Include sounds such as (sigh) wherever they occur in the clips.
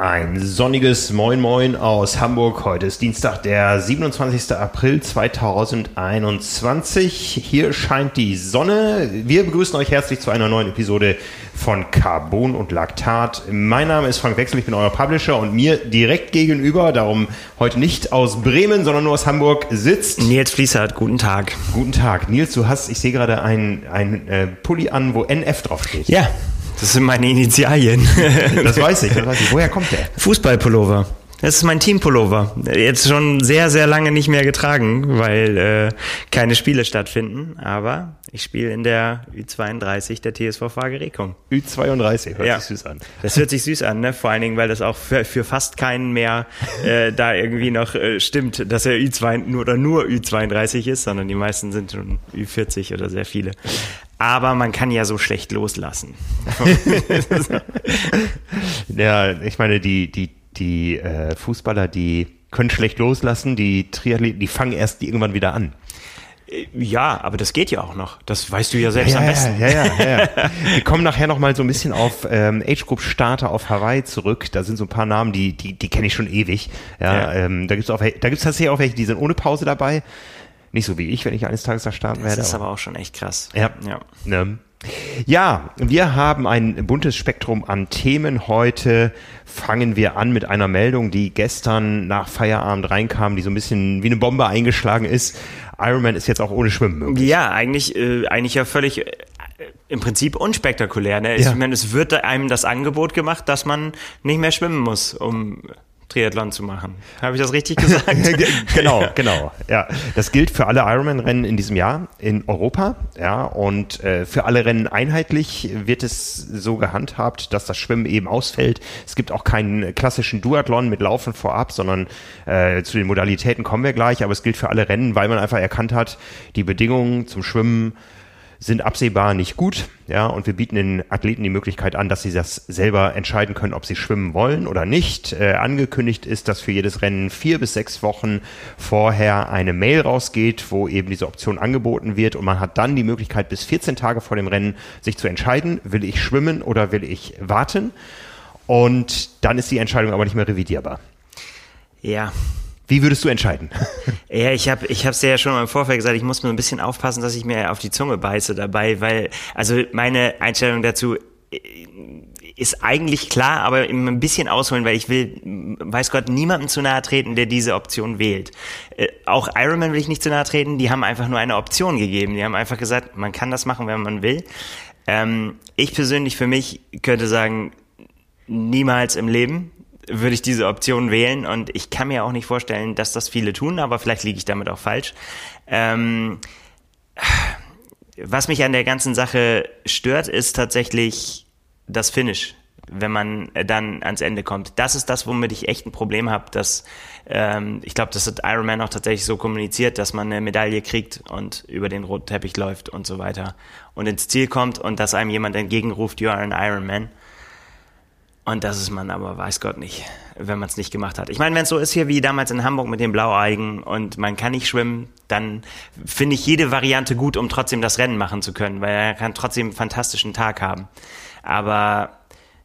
Ein sonniges Moin Moin aus Hamburg. Heute ist Dienstag, der 27. April 2021. Hier scheint die Sonne. Wir begrüßen euch herzlich zu einer neuen Episode von Carbon und Laktat. Mein Name ist Frank Wechsel, ich bin euer Publisher und mir direkt gegenüber, darum heute nicht aus Bremen, sondern nur aus Hamburg, sitzt Nils Fließert. Guten Tag. Guten Tag. Nils, du hast, ich sehe gerade ein, ein äh, Pulli an, wo NF draufsteht. Ja, das sind meine Initialien. (laughs) Das weiß ich, das weiß ich. Woher kommt der? Fußballpullover. Das ist mein Teampullover. Jetzt schon sehr, sehr lange nicht mehr getragen, weil äh, keine Spiele stattfinden. Aber ich spiele in der Ü32 der TSV Fagerekum. Ü32, hört Ja. sich süß an. Das hört sich süß an, ne? Vor allen Dingen, weil das auch für, für fast keinen mehr äh, da irgendwie noch äh, stimmt, dass er Ü2 nur oder nur Ü32 ist, sondern die meisten sind schon Ü40 oder sehr viele. Aber man kann ja so schlecht loslassen. (laughs) Ja, ich meine, die, die, die äh, Fußballer, die können schlecht loslassen, die Triathleten, die fangen erst irgendwann wieder an. Ja, aber das geht ja auch noch. Das weißt du ja selbst am besten. Ja, ja, ja, ja. (laughs) Wir kommen nachher noch mal so ein bisschen auf ähm, Age Group Starter auf Hawaii zurück. Da sind so ein paar Namen, die die, die kenne ich schon ewig. Ja, Ja. Ähm, da gibt's auch, da gibt's tatsächlich auch welche, die sind ohne Pause dabei. Nicht so wie ich, wenn ich eines Tages da starten Das werde. ist aber auch schon echt krass. Ja. ja. Ne? Ja, wir haben ein buntes Spektrum an Themen. Heute fangen wir an mit einer Meldung, die gestern nach Feierabend reinkam, die so ein bisschen wie eine Bombe eingeschlagen ist. Ironman ist jetzt auch ohne Schwimmen möglich. Ja, eigentlich, äh, eigentlich ja völlig äh, im Prinzip unspektakulär. Ne? Ja. Ich meine, es wird einem das Angebot gemacht, dass man nicht mehr schwimmen muss, um Triathlon zu machen. Habe ich das richtig gesagt? (laughs) genau, (laughs) genau. Ja, das gilt für alle Ironman-Rennen in diesem Jahr in Europa. Ja, und äh, für alle Rennen einheitlich wird es so gehandhabt, dass das Schwimmen eben ausfällt. Es gibt auch keinen klassischen Duathlon mit Laufen vorab, sondern äh, zu den Modalitäten kommen wir gleich. Aber es gilt für alle Rennen, weil man einfach erkannt hat, die Bedingungen zum Schwimmen sind absehbar nicht gut, ja, und wir bieten den Athleten die Möglichkeit an, dass sie das selber entscheiden können, ob sie schwimmen wollen oder nicht. Äh, angekündigt ist, dass für jedes Rennen vier bis sechs Wochen vorher eine Mail rausgeht, wo eben diese Option angeboten wird und man hat dann die Möglichkeit, bis 14 Tage vor dem Rennen sich zu entscheiden, will ich schwimmen oder will ich warten? Und dann ist die Entscheidung aber nicht mehr revidierbar. ja. Wie würdest du entscheiden? (laughs) Ja, ich habe ich hab's dir ja schon mal im Vorfeld gesagt, ich muss mir ein bisschen aufpassen, dass ich mir auf die Zunge beiße dabei, weil, also meine Einstellung dazu äh, ist eigentlich klar, aber ein bisschen ausholen, weil ich will, weiß Gott, niemandem zu nahe treten, der diese Option wählt. Äh, auch Ironman will ich nicht zu nahe treten, die haben einfach nur eine Option gegeben. Die haben einfach gesagt, man kann das machen, wenn man will. Ähm, ich persönlich für mich könnte sagen, niemals im Leben würde ich diese Option wählen und ich kann mir auch nicht vorstellen, dass das viele tun, aber vielleicht liege ich damit auch falsch. Ähm, was mich an der ganzen Sache stört, ist tatsächlich das Finish, wenn man dann ans Ende kommt. Das ist das, womit ich echt ein Problem habe, dass ähm, ich glaube, das hat Iron Man auch tatsächlich so kommuniziert, dass man eine Medaille kriegt und über den roten Teppich läuft und so weiter und ins Ziel kommt und dass einem jemand entgegenruft, you are an Iron Man. Und das ist man aber, weiß Gott nicht, wenn man es nicht gemacht hat. Ich meine, wenn es so ist hier wie damals in Hamburg mit den Blaueigen und man kann nicht schwimmen, dann finde ich jede Variante gut, um trotzdem das Rennen machen zu können, weil er kann trotzdem einen fantastischen Tag haben. Aber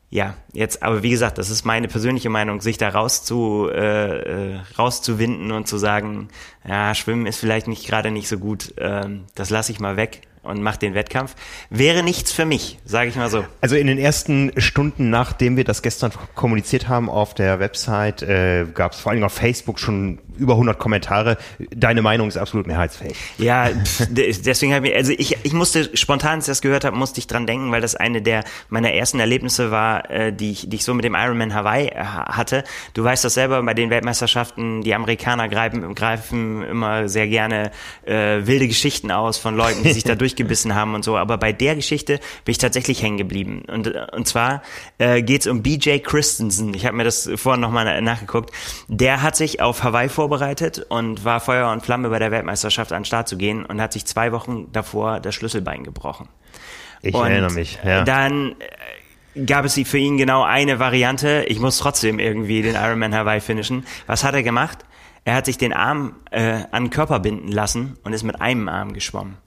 ja, jetzt, aber wie gesagt, das ist meine persönliche Meinung, sich da rauszu, äh, äh, rauszuwinden und zu sagen, ja, Schwimmen ist vielleicht nicht gerade nicht so gut, ähm, das lasse ich mal weg und mach den Wettkampf, wäre nichts für mich, sage ich mal so. Also in den ersten Stunden, nachdem wir das gestern kommuniziert haben auf der Website, äh, gab es vor allem auf Facebook schon über 100 Kommentare. Deine Meinung ist absolut mehrheitsfähig. Ja, deswegen habe ich, also ich, ich musste spontan, als ich das gehört habe, musste ich dran denken, weil das eine der meiner ersten Erlebnisse war, äh, die ich, die ich so mit dem Ironman Hawaii äh, hatte. Du weißt das selber, bei den Weltmeisterschaften, die Amerikaner greifen, greifen immer sehr gerne äh, wilde Geschichten aus von Leuten, die sich da (laughs) durchgebissen haben und so. Aber bei der Geschichte bin ich tatsächlich hängen geblieben. Und, und zwar äh, geht es um BJ Christensen. Ich habe mir das vorhin nochmal nachgeguckt. Der hat sich auf Hawaii vorbereitet und war Feuer und Flamme bei der Weltmeisterschaft an den Start zu gehen und hat sich zwei Wochen davor das Schlüsselbein gebrochen. Ich und erinnere mich. Ja. Dann äh, gab es für ihn genau eine Variante. Ich muss trotzdem irgendwie den Ironman Hawaii finishen. Was hat er gemacht? Er hat sich den Arm äh, an den Körper binden lassen und ist mit einem Arm geschwommen.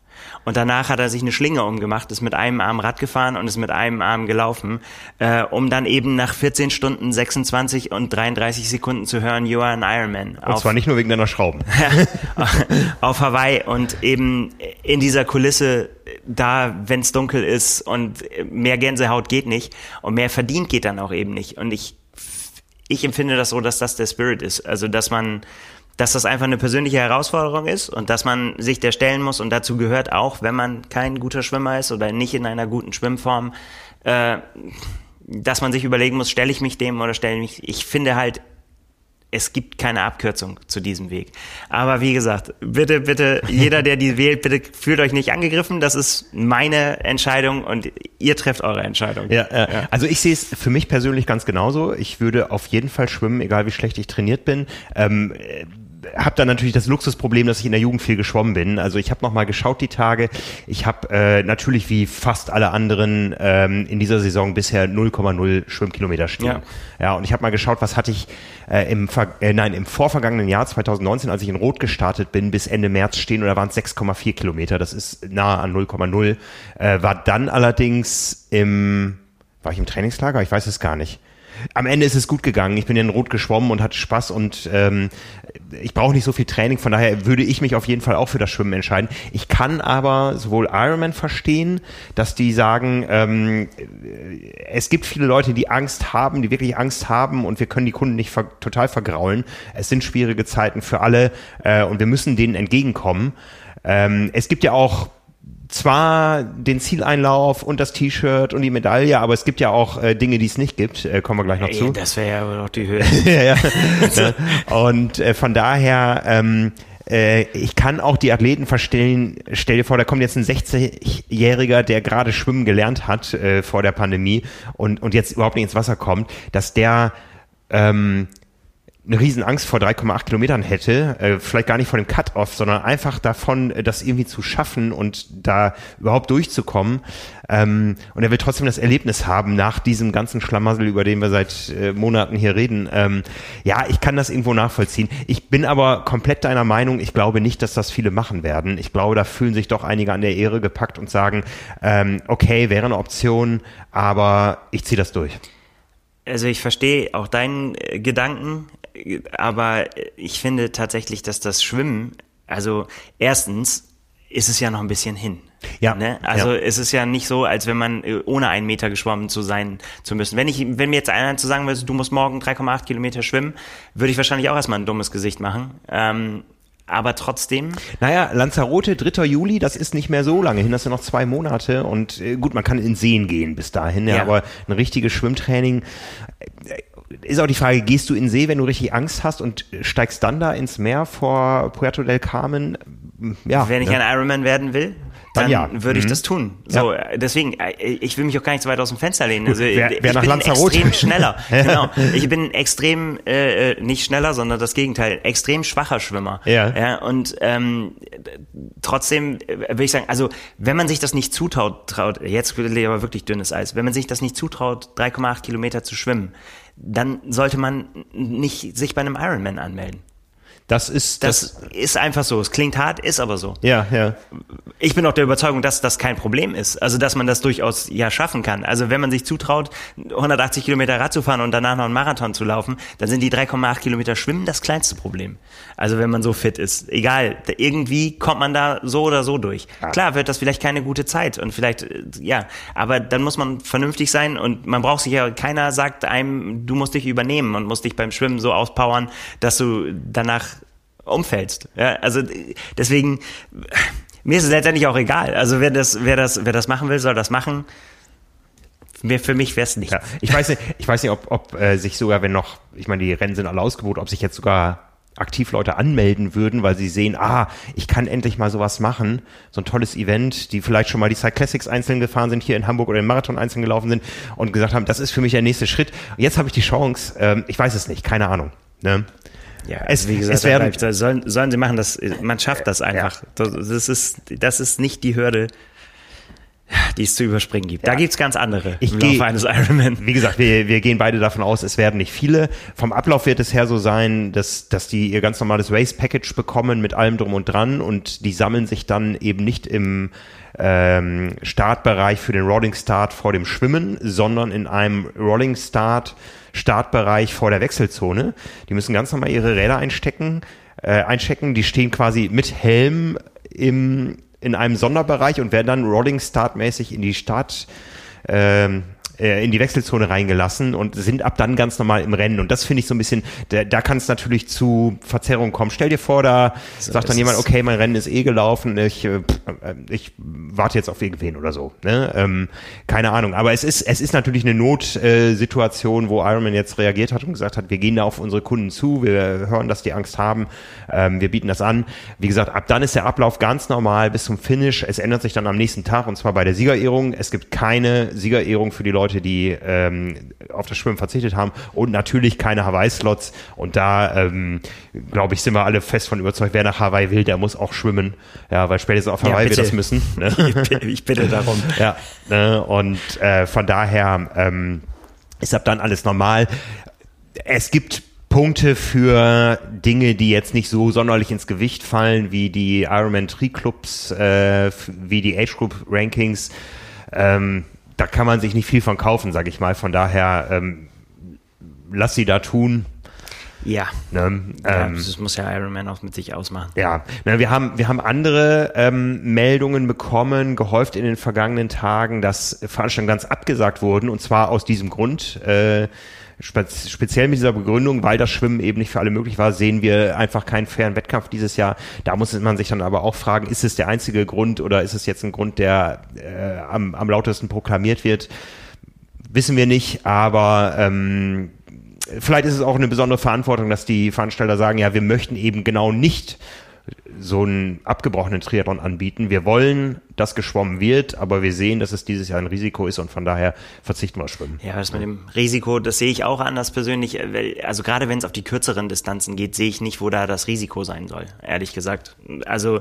Und danach hat er sich eine Schlinge umgemacht, ist mit einem Arm Rad gefahren und ist mit einem Arm gelaufen, äh, um dann eben nach 14 Stunden 26 und 33 Sekunden zu hören, you are an Ironman. Und zwar nicht nur wegen deiner Schrauben. (laughs) auf Hawaii und eben in dieser Kulisse da, wenn es dunkel ist und mehr Gänsehaut geht nicht und mehr verdient geht dann auch eben nicht. Und ich, ich empfinde das so, dass das der Spirit ist. Also, dass man dass das einfach eine persönliche Herausforderung ist und dass man sich der stellen muss und dazu gehört auch, wenn man kein guter Schwimmer ist oder nicht in einer guten Schwimmform, äh, dass man sich überlegen muss, stelle ich mich dem oder stelle ich mich. Ich finde halt, es gibt keine Abkürzung zu diesem Weg. Aber wie gesagt, bitte, bitte, (laughs) jeder, der die wählt, bitte fühlt euch nicht angegriffen. Das ist meine Entscheidung und ihr trefft eure Entscheidung. Ja, äh, ja. also ich sehe es für mich persönlich ganz genauso. Ich würde auf jeden Fall schwimmen, egal wie schlecht ich trainiert bin. Ähm, habe dann natürlich das Luxusproblem, dass ich in der Jugend viel geschwommen bin. Also ich habe noch mal geschaut die Tage. Ich habe äh, natürlich wie fast alle anderen ähm, in dieser Saison bisher 0,0 Schwimmkilometer stehen. Ja, ja und ich habe mal geschaut, was hatte ich äh, im äh, nein im vorvergangenen Jahr 2019, als ich in Rot gestartet bin, bis Ende März stehen und da waren es 6,4 Kilometer. Das ist nahe an 0,0. Äh, war dann allerdings im war ich im Trainingslager? Ich weiß es gar nicht am Ende ist es gut gegangen. Ich bin in Rot geschwommen und hatte Spaß und ähm, ich brauche nicht so viel Training. Von daher würde ich mich auf jeden Fall auch für das Schwimmen entscheiden. Ich kann aber sowohl Ironman verstehen, dass die sagen, ähm, es gibt viele Leute, die Angst haben, die wirklich Angst haben und wir können die Kunden nicht ver total vergraulen. Es sind schwierige Zeiten für alle äh, und wir müssen denen entgegenkommen. Ähm, es gibt ja auch zwar den Zieleinlauf und das T-Shirt und die Medaille, aber es gibt ja auch äh, Dinge, die es nicht gibt. Äh, kommen wir gleich noch Ey, zu. Das wäre ja aber noch die Höhe. (laughs) ja, ja. und äh, von daher, ähm, äh, ich kann auch die Athleten verstehen. Stell dir vor, da kommt jetzt ein 60-Jähriger, der gerade schwimmen gelernt hat äh, vor der Pandemie und, und jetzt überhaupt nicht ins Wasser kommt, dass der ähm, eine riesen vor 3,8 Kilometern hätte, äh, vielleicht gar nicht vor dem Cut-Off, sondern einfach davon, äh, das irgendwie zu schaffen und da überhaupt durchzukommen. Ähm, und er will trotzdem das Erlebnis haben nach diesem ganzen Schlamassel, über den wir seit äh, Monaten hier reden. Ähm, ja, ich kann das irgendwo nachvollziehen. Ich bin aber komplett deiner Meinung. Ich glaube nicht, dass das viele machen werden. Ich glaube, da fühlen sich doch einige an der Ehre gepackt und sagen, ähm, okay, wäre eine Option, aber ich ziehe das durch. Also ich verstehe auch deinen äh, Gedanken aber ich finde tatsächlich, dass das Schwimmen, also erstens ist es ja noch ein bisschen hin. Ja. Ne? Also ja. es ist ja nicht so, als wenn man äh, ohne einen Meter geschwommen zu sein zu müssen. Wenn ich, wenn mir jetzt einer zu sagen würde, du musst morgen 3,8 Kilometer schwimmen, würde ich wahrscheinlich auch erstmal ein dummes Gesicht machen. Ähm, aber trotzdem. Naja, Lanzarote, 3. Juli, das ist nicht mehr so lange hin, das sind noch zwei Monate und äh, gut, man kann in Seen gehen bis dahin, ja, ja. aber ein richtiges Schwimmtraining, äh, ist auch die Frage, gehst du in den See, wenn du richtig Angst hast und steigst dann da ins Meer vor Puerto del Carmen? Ja, wenn ich ne? ein Ironman werden will, dann, ja. würde ich mhm. das tun. So, ja. deswegen, äh, ich will mich auch gar nicht so weit aus dem Fenster lehnen. Also, wer, wer ich nach bin Lanzarote. extrem schneller. (laughs) genau. Ich bin extrem, äh, äh, nicht schneller, sondern das Gegenteil, extrem schwacher Schwimmer. Ja. ja und ähm, trotzdem äh, würde ich sagen, also wenn man sich das nicht zutraut, traut, jetzt will ich aber wirklich dünnes Eis, wenn man sich das nicht zutraut, 3,8 Kilometer zu schwimmen, dann sollte man nicht sich bei einem Ironman anmelden. Das ist das, das, ist einfach so. Es klingt hart, ist aber so. Ja, ja. Ich bin auch der Überzeugung, dass das kein Problem ist. Also dass man das durchaus ja schaffen kann. Also wenn man sich zutraut, 180 Kilometer Rad zu fahren und danach noch einen Marathon zu laufen, dann sind die 3,8 Kilometer Schwimmen das kleinste Problem. Also wenn man so fit ist, egal, irgendwie kommt man da so oder so durch. Ja. Klar wird das vielleicht keine gute Zeit und vielleicht äh, ja, aber dann muss man vernünftig sein und man braucht sich ja keiner sagt einem, du musst dich übernehmen und musst dich beim Schwimmen so auspowern, dass du danach umfällst. Ja, also deswegen, mir ist es letztendlich auch egal. Also wer das, wer das, wer das machen will, soll das machen. Mir, für mich wäre es nicht. Ja, ich weiß nicht, ich weiß nicht, ob, ob äh, sich sogar, wenn noch, ich meine, die Rennen sind alle ausgebucht, ob sich jetzt sogar aktiv Leute anmelden würden, weil sie sehen, ah, ich kann endlich mal sowas machen, so ein tolles Event, die vielleicht schon mal die Cyclassics einzeln gefahren sind, hier in Hamburg oder im Marathon einzeln gelaufen sind und gesagt haben, das ist für mich der nächste Schritt. Jetzt habe ich die Chance, ähm, ich weiß es nicht, keine Ahnung. Ne? Ja, es, wie gesagt, es werden, sollen, sollen sie machen, das, man schafft das einfach. Das ist, das ist nicht die Hürde, die es zu überspringen gibt. Ja. Da gibt's ganz andere ich im Laufe eines Ironman. Wie gesagt, wir, wir gehen beide davon aus, es werden nicht viele. Vom Ablauf wird es her so sein, dass, dass die ihr ganz normales Race-Package bekommen mit allem drum und dran und die sammeln sich dann eben nicht im ähm, Startbereich für den Rolling Start vor dem Schwimmen, sondern in einem Rolling Start Startbereich vor der Wechselzone. Die müssen ganz normal ihre Räder einstecken, äh, einchecken. Die stehen quasi mit Helm im, in einem Sonderbereich und werden dann Rolling Start mäßig in die Start ähm, äh, in die Wechselzone reingelassen und sind ab dann ganz normal im Rennen. Und das finde ich so ein bisschen, da, da kann es natürlich zu Verzerrungen kommen. Stell dir vor, da so, sagt dann jemand, okay, mein Rennen ist eh gelaufen, ich, äh, ich warte jetzt auf irgendwen oder so. Ne? Ähm, keine Ahnung. Aber es ist, es ist natürlich eine Notsituation, wo Ironman jetzt reagiert hat und gesagt hat, wir gehen da auf unsere Kunden zu, wir hören, dass die Angst haben, ähm, wir bieten das an. Wie gesagt, ab dann ist der Ablauf ganz normal bis zum Finish. Es ändert sich dann am nächsten Tag und zwar bei der Siegerehrung. Es gibt keine Siegerehrung für die Leute, Leute, die ähm, auf das Schwimmen verzichtet haben und natürlich keine Hawaii-Slots. Und da, ähm, glaube ich, sind wir alle fest von überzeugt, wer nach Hawaii will, der muss auch schwimmen. Ja, weil spätestens auf Hawaii ja, wir das müssen. (laughs) Ne? Ich bitte darum. Ja, ne? und äh, von daher ähm, ist ab dann alles normal. Es gibt Punkte für Dinge, die jetzt nicht so sonderlich ins Gewicht fallen, wie die Ironman Tree Clubs, äh, wie die Age Group Rankings. Ähm, da kann man sich nicht viel von kaufen, sage ich mal. Von daher, ähm, lass sie da tun. Ja. Ne? ja ähm, das muss ja Iron Man auch mit sich ausmachen. Ja, ne, wir haben wir haben andere ähm, Meldungen bekommen, gehäuft in den vergangenen Tagen, dass Veranstaltungen ganz abgesagt wurden und zwar aus diesem Grund. Äh, speziell mit dieser Begründung, weil das Schwimmen eben nicht für alle möglich war, sehen wir einfach keinen fairen Wettkampf dieses Jahr. Da muss man sich dann aber auch fragen, ist es der einzige Grund oder ist es jetzt ein Grund, der äh, am, am lautesten proklamiert wird? Wissen wir nicht, aber ähm, vielleicht ist es auch eine besondere Verantwortung, dass die Veranstalter sagen, ja, wir möchten eben genau nicht so einen abgebrochenen Triathlon anbieten. Wir wollen, dass geschwommen wird, aber wir sehen, dass es dieses Jahr ein Risiko ist und von daher verzichten wir auf Schwimmen. Ja, das mit dem Risiko, das sehe ich auch anders persönlich. Also gerade wenn es auf die kürzeren Distanzen geht, sehe ich nicht, wo da das Risiko sein soll, ehrlich gesagt. Also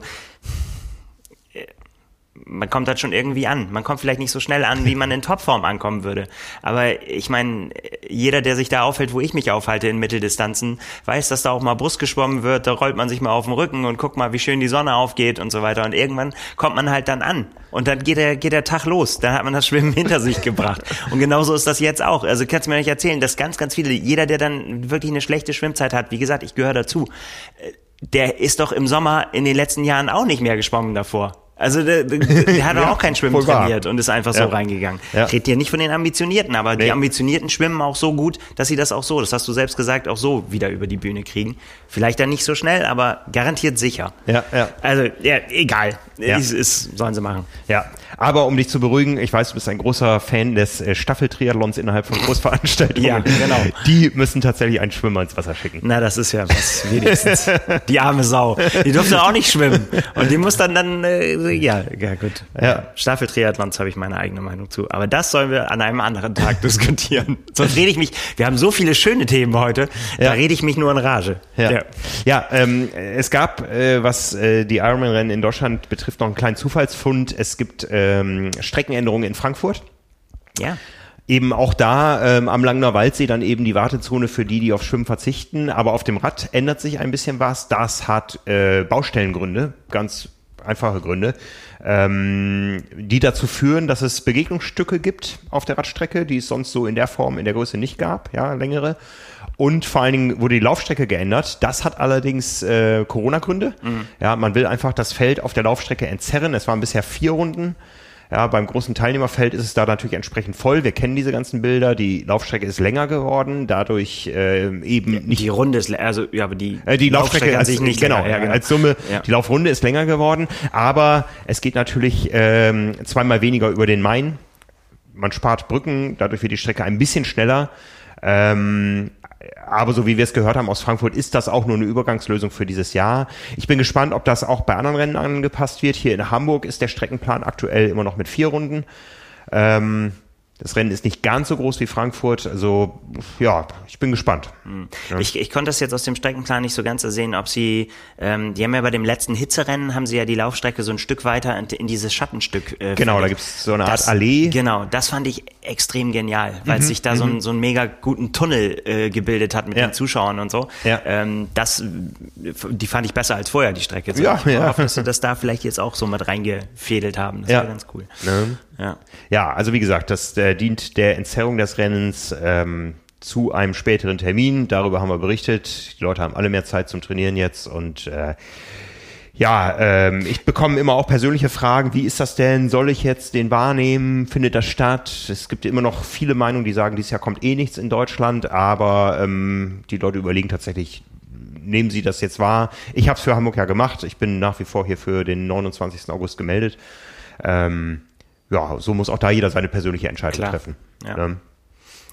man kommt halt schon irgendwie an. Man kommt vielleicht nicht so schnell an, wie man in Topform ankommen würde. Aber ich meine, jeder, der sich da aufhält, wo ich mich aufhalte in Mitteldistanzen, weiß, dass da auch mal Brust geschwommen wird. Da rollt man sich mal auf den Rücken und guckt mal, wie schön die Sonne aufgeht und so weiter. Und irgendwann kommt man halt dann an. Und dann geht der, geht der Tag los. Dann hat man das Schwimmen hinter sich gebracht. Und genauso ist das jetzt auch. Also kannst du mir nicht erzählen, dass ganz, ganz viele, jeder, der dann wirklich eine schlechte Schwimmzeit hat, wie gesagt, ich gehöre dazu, der ist doch im Sommer in den letzten Jahren auch nicht mehr geschwommen davor. Also der, der, (laughs) der hat ja, auch kein Schwimmen trainiert und ist einfach so ja. reingegangen. Ja. Ich rede hier nicht von den Ambitionierten, aber nee. die Ambitionierten schwimmen auch so gut, dass sie das auch so, das hast du selbst gesagt, auch so wieder über die Bühne kriegen. Vielleicht dann nicht so schnell, aber garantiert sicher. Ja, ja. Also, ja, egal. Ist, ist, sollen sie machen. Ja. Aber um dich zu beruhigen, ich weiß, du bist ein großer Fan des äh, Staffeltriathlons innerhalb von Großveranstaltungen. ja, genau. Die müssen tatsächlich einen Schwimmer ins Wasser schicken. Na, das ist ja was wenigstens. die arme Sau. Die durfte auch nicht schwimmen. Und die muss dann dann, äh, ja, ja gut. Ja. Staffeltriathlons habe ich meine eigene Meinung zu. Aber das sollen wir an einem anderen Tag (laughs) diskutieren. Sonst rede ich mich, wir haben so viele schöne Themen heute, ja. da rede ich mich nur in Rage. Ja, ja. ja ähm, es gab, äh, was äh, die Ironman-Rennen in Deutschland betrifft, noch einen kleinen Zufallsfund. Es gibt äh, ähm, Streckenänderungen in Frankfurt. Ja. Eben auch da ähm, am Langner Waldsee dann eben die Wartezone für die, die auf Schwimmen verzichten. Aber auf dem Rad ändert sich ein bisschen was. Das hat äh, Baustellengründe, ganz einfache Gründe, ähm, die dazu führen, dass es Begegnungsstücke gibt auf der Radstrecke, die es sonst so in der Form, in der Größe nicht gab, ja, längere. Und vor allen Dingen wurde die Laufstrecke geändert. Das hat allerdings äh, Corona-Gründe. Mhm. Ja, man will einfach das Feld auf der Laufstrecke entzerren. Es waren bisher vier Runden. Ja, beim großen Teilnehmerfeld ist es da natürlich entsprechend voll. Wir kennen diese ganzen Bilder. Die Laufstrecke ist länger geworden, dadurch äh, eben ja, nicht. Die Runde ist also ja, aber die äh, die Laufstrecke, Laufstrecke an sich nicht genau, länger, ja, genau. als Summe. Ja. Die Laufrunde ist länger geworden, aber es geht natürlich ähm, zweimal weniger über den Main. Man spart Brücken, dadurch wird die Strecke ein bisschen schneller. Ähm, aber so wie wir es gehört haben aus Frankfurt, ist das auch nur eine Übergangslösung für dieses Jahr. Ich bin gespannt, ob das auch bei anderen Rennen angepasst wird. Hier in Hamburg ist der Streckenplan aktuell immer noch mit vier Runden. Ähm, Das Rennen ist nicht ganz so groß wie Frankfurt. Also ja, ich bin gespannt. Ja. Ich, ich konnte das jetzt aus dem Streckenplan nicht so ganz sehen, ob sie, ähm, die haben ja bei dem letzten Hitzerennen, haben sie ja die Laufstrecke so ein Stück weiter in, in dieses Schattenstück. Äh, genau, da gibt's so eine Art das, Allee. Genau, das fand ich extrem genial, weil mhm. sich da so, ein, mhm. so ein mega guten Tunnel äh, gebildet hat mit ja. den Zuschauern und so. Ja. Ähm, das, die fand ich besser als vorher, die Strecke. So ja, ich ja. hoffe, dass sie das da vielleicht jetzt auch so mit reingefädelt haben. Das ja. wäre ganz cool. Ne? Ja. ja, also wie gesagt, das äh, dient der Entzerrung des Rennens ähm, zu einem späteren Termin. Darüber haben wir berichtet. Die Leute haben alle mehr Zeit zum Trainieren jetzt und äh, ja, ähm, ich bekomme immer auch persönliche Fragen. Wie ist das denn? Soll ich jetzt den wahrnehmen? Findet das statt? Es gibt immer noch viele Meinungen, die sagen, dieses Jahr kommt eh nichts in Deutschland, aber ähm, die Leute überlegen tatsächlich, nehmen Sie das jetzt wahr? Ich habe es für Hamburg ja gemacht. Ich bin nach wie vor hier für den 29. August gemeldet. Ähm, ja, so muss auch da jeder seine persönliche Entscheidung Klar. treffen. Ja. Ne?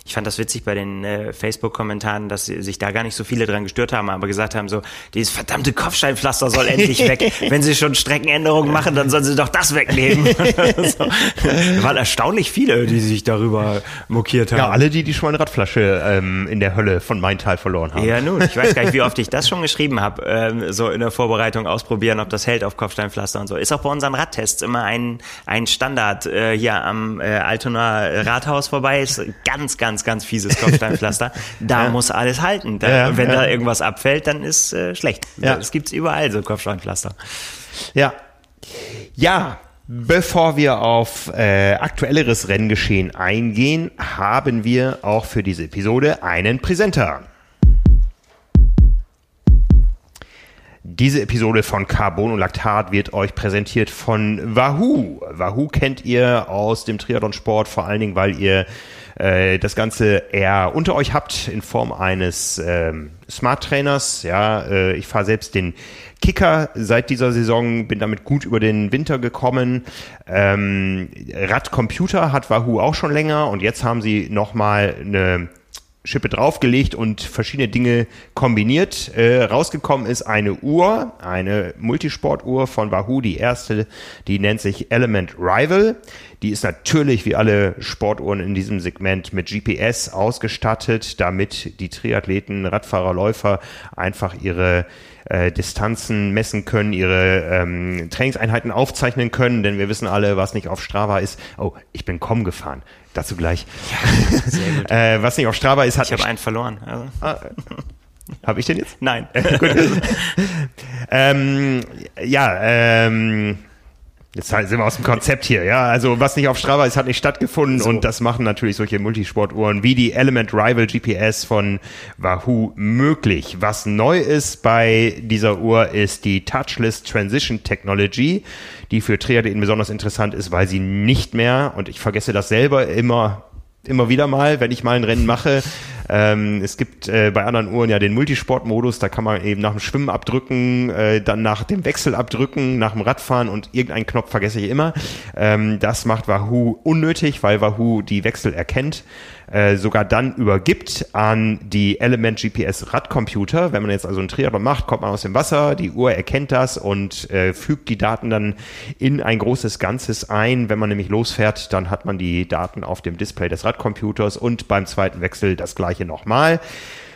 Ich fand das witzig bei den äh, Facebook-Kommentaren, dass sich da gar nicht so viele dran gestört haben, aber gesagt haben so, dieses verdammte Kopfsteinpflaster soll endlich weg. (laughs) Wenn sie schon Streckenänderungen machen, dann sollen sie doch das wegnehmen. (laughs) so. Waren erstaunlich viele, die sich darüber mokiert haben. Ja, alle, die, die schon mal eine Radflasche ähm, in der Hölle von Maintal verloren haben. Ja, nun, ich weiß gar nicht, wie oft ich das schon (laughs) geschrieben habe, ähm, so in der Vorbereitung ausprobieren, ob das hält auf Kopfsteinpflaster und so. Ist auch bei unseren Radtests immer ein, ein Standard äh, hier am äh, Altona Rathaus vorbei. Ist ganz, ganz ganz, ganz fieses Kopfsteinpflaster. (laughs) Da ja. muss alles halten. Da, ja, wenn da irgendwas abfällt, dann ist äh, schlecht. Ja. Das gibt's überall, so Kopfsteinpflaster. Ja. Ja, Bevor wir auf äh, aktuelleres Renngeschehen eingehen, haben wir auch für diese Episode einen Präsenter. Diese Episode von Carbon und Laktat wird euch präsentiert von Wahoo. Wahoo kennt ihr aus dem Triathlon-Sport, vor allen Dingen, weil ihr äh, das Ganze eher unter euch habt in Form eines ähm, Smart Trainers. Ja, äh, ich fahre selbst den Kicker seit dieser Saison, bin damit gut über den Winter gekommen. Ähm, Radcomputer hat Wahoo auch schon länger und jetzt haben sie nochmal eine Schippe draufgelegt und verschiedene Dinge kombiniert. Äh, rausgekommen ist eine Uhr, eine Multisportuhr von Wahoo, die erste, die nennt sich Element Rival. Die ist natürlich wie alle Sportuhren in diesem Segment mit GPS ausgestattet, damit die Triathleten, Radfahrer, Läufer einfach ihre äh, Distanzen messen können, ihre ähm, Trainingseinheiten aufzeichnen können, denn wir wissen alle, was nicht auf Strava ist. Oh, ich bin komm gefahren. Dazu gleich. Ja, (laughs) sehr gut. äh, was nicht auf Strava ist, hat. Ich habe einen verloren. Also. Ah, habe ich den jetzt? Nein. (laughs) gut. (laughs) ähm, ja, ähm, Jetzt sind wir aus dem Konzept hier, ja. Also was nicht auf Strava ist, hat nicht stattgefunden so. und das machen natürlich solche Multisportuhren wie die Element Rival GPS von Wahoo möglich. Was neu ist bei dieser Uhr ist die Touchless Transition Technology, die für Triathleten besonders interessant ist, weil sie nicht mehr, und ich vergesse das selber immer immer wieder mal, wenn ich mal ein Rennen mache. Ähm, es gibt äh, bei anderen Uhren ja den Multisport-Modus, da kann man eben nach dem Schwimmen abdrücken, äh, dann nach dem Wechsel abdrücken, nach dem Radfahren und irgendeinen Knopf vergesse ich immer. Ähm, das macht Wahoo unnötig, weil Wahoo die Wechsel erkennt äh, sogar dann übergibt an die Element GPS Radcomputer. Wenn man jetzt also ein Triathlon macht, kommt man aus dem Wasser, die Uhr erkennt das und äh, fügt die Daten dann in ein großes Ganzes ein. Wenn man nämlich losfährt, dann hat man die Daten auf dem Display des Radcomputers und beim zweiten Wechsel das gleiche nochmal.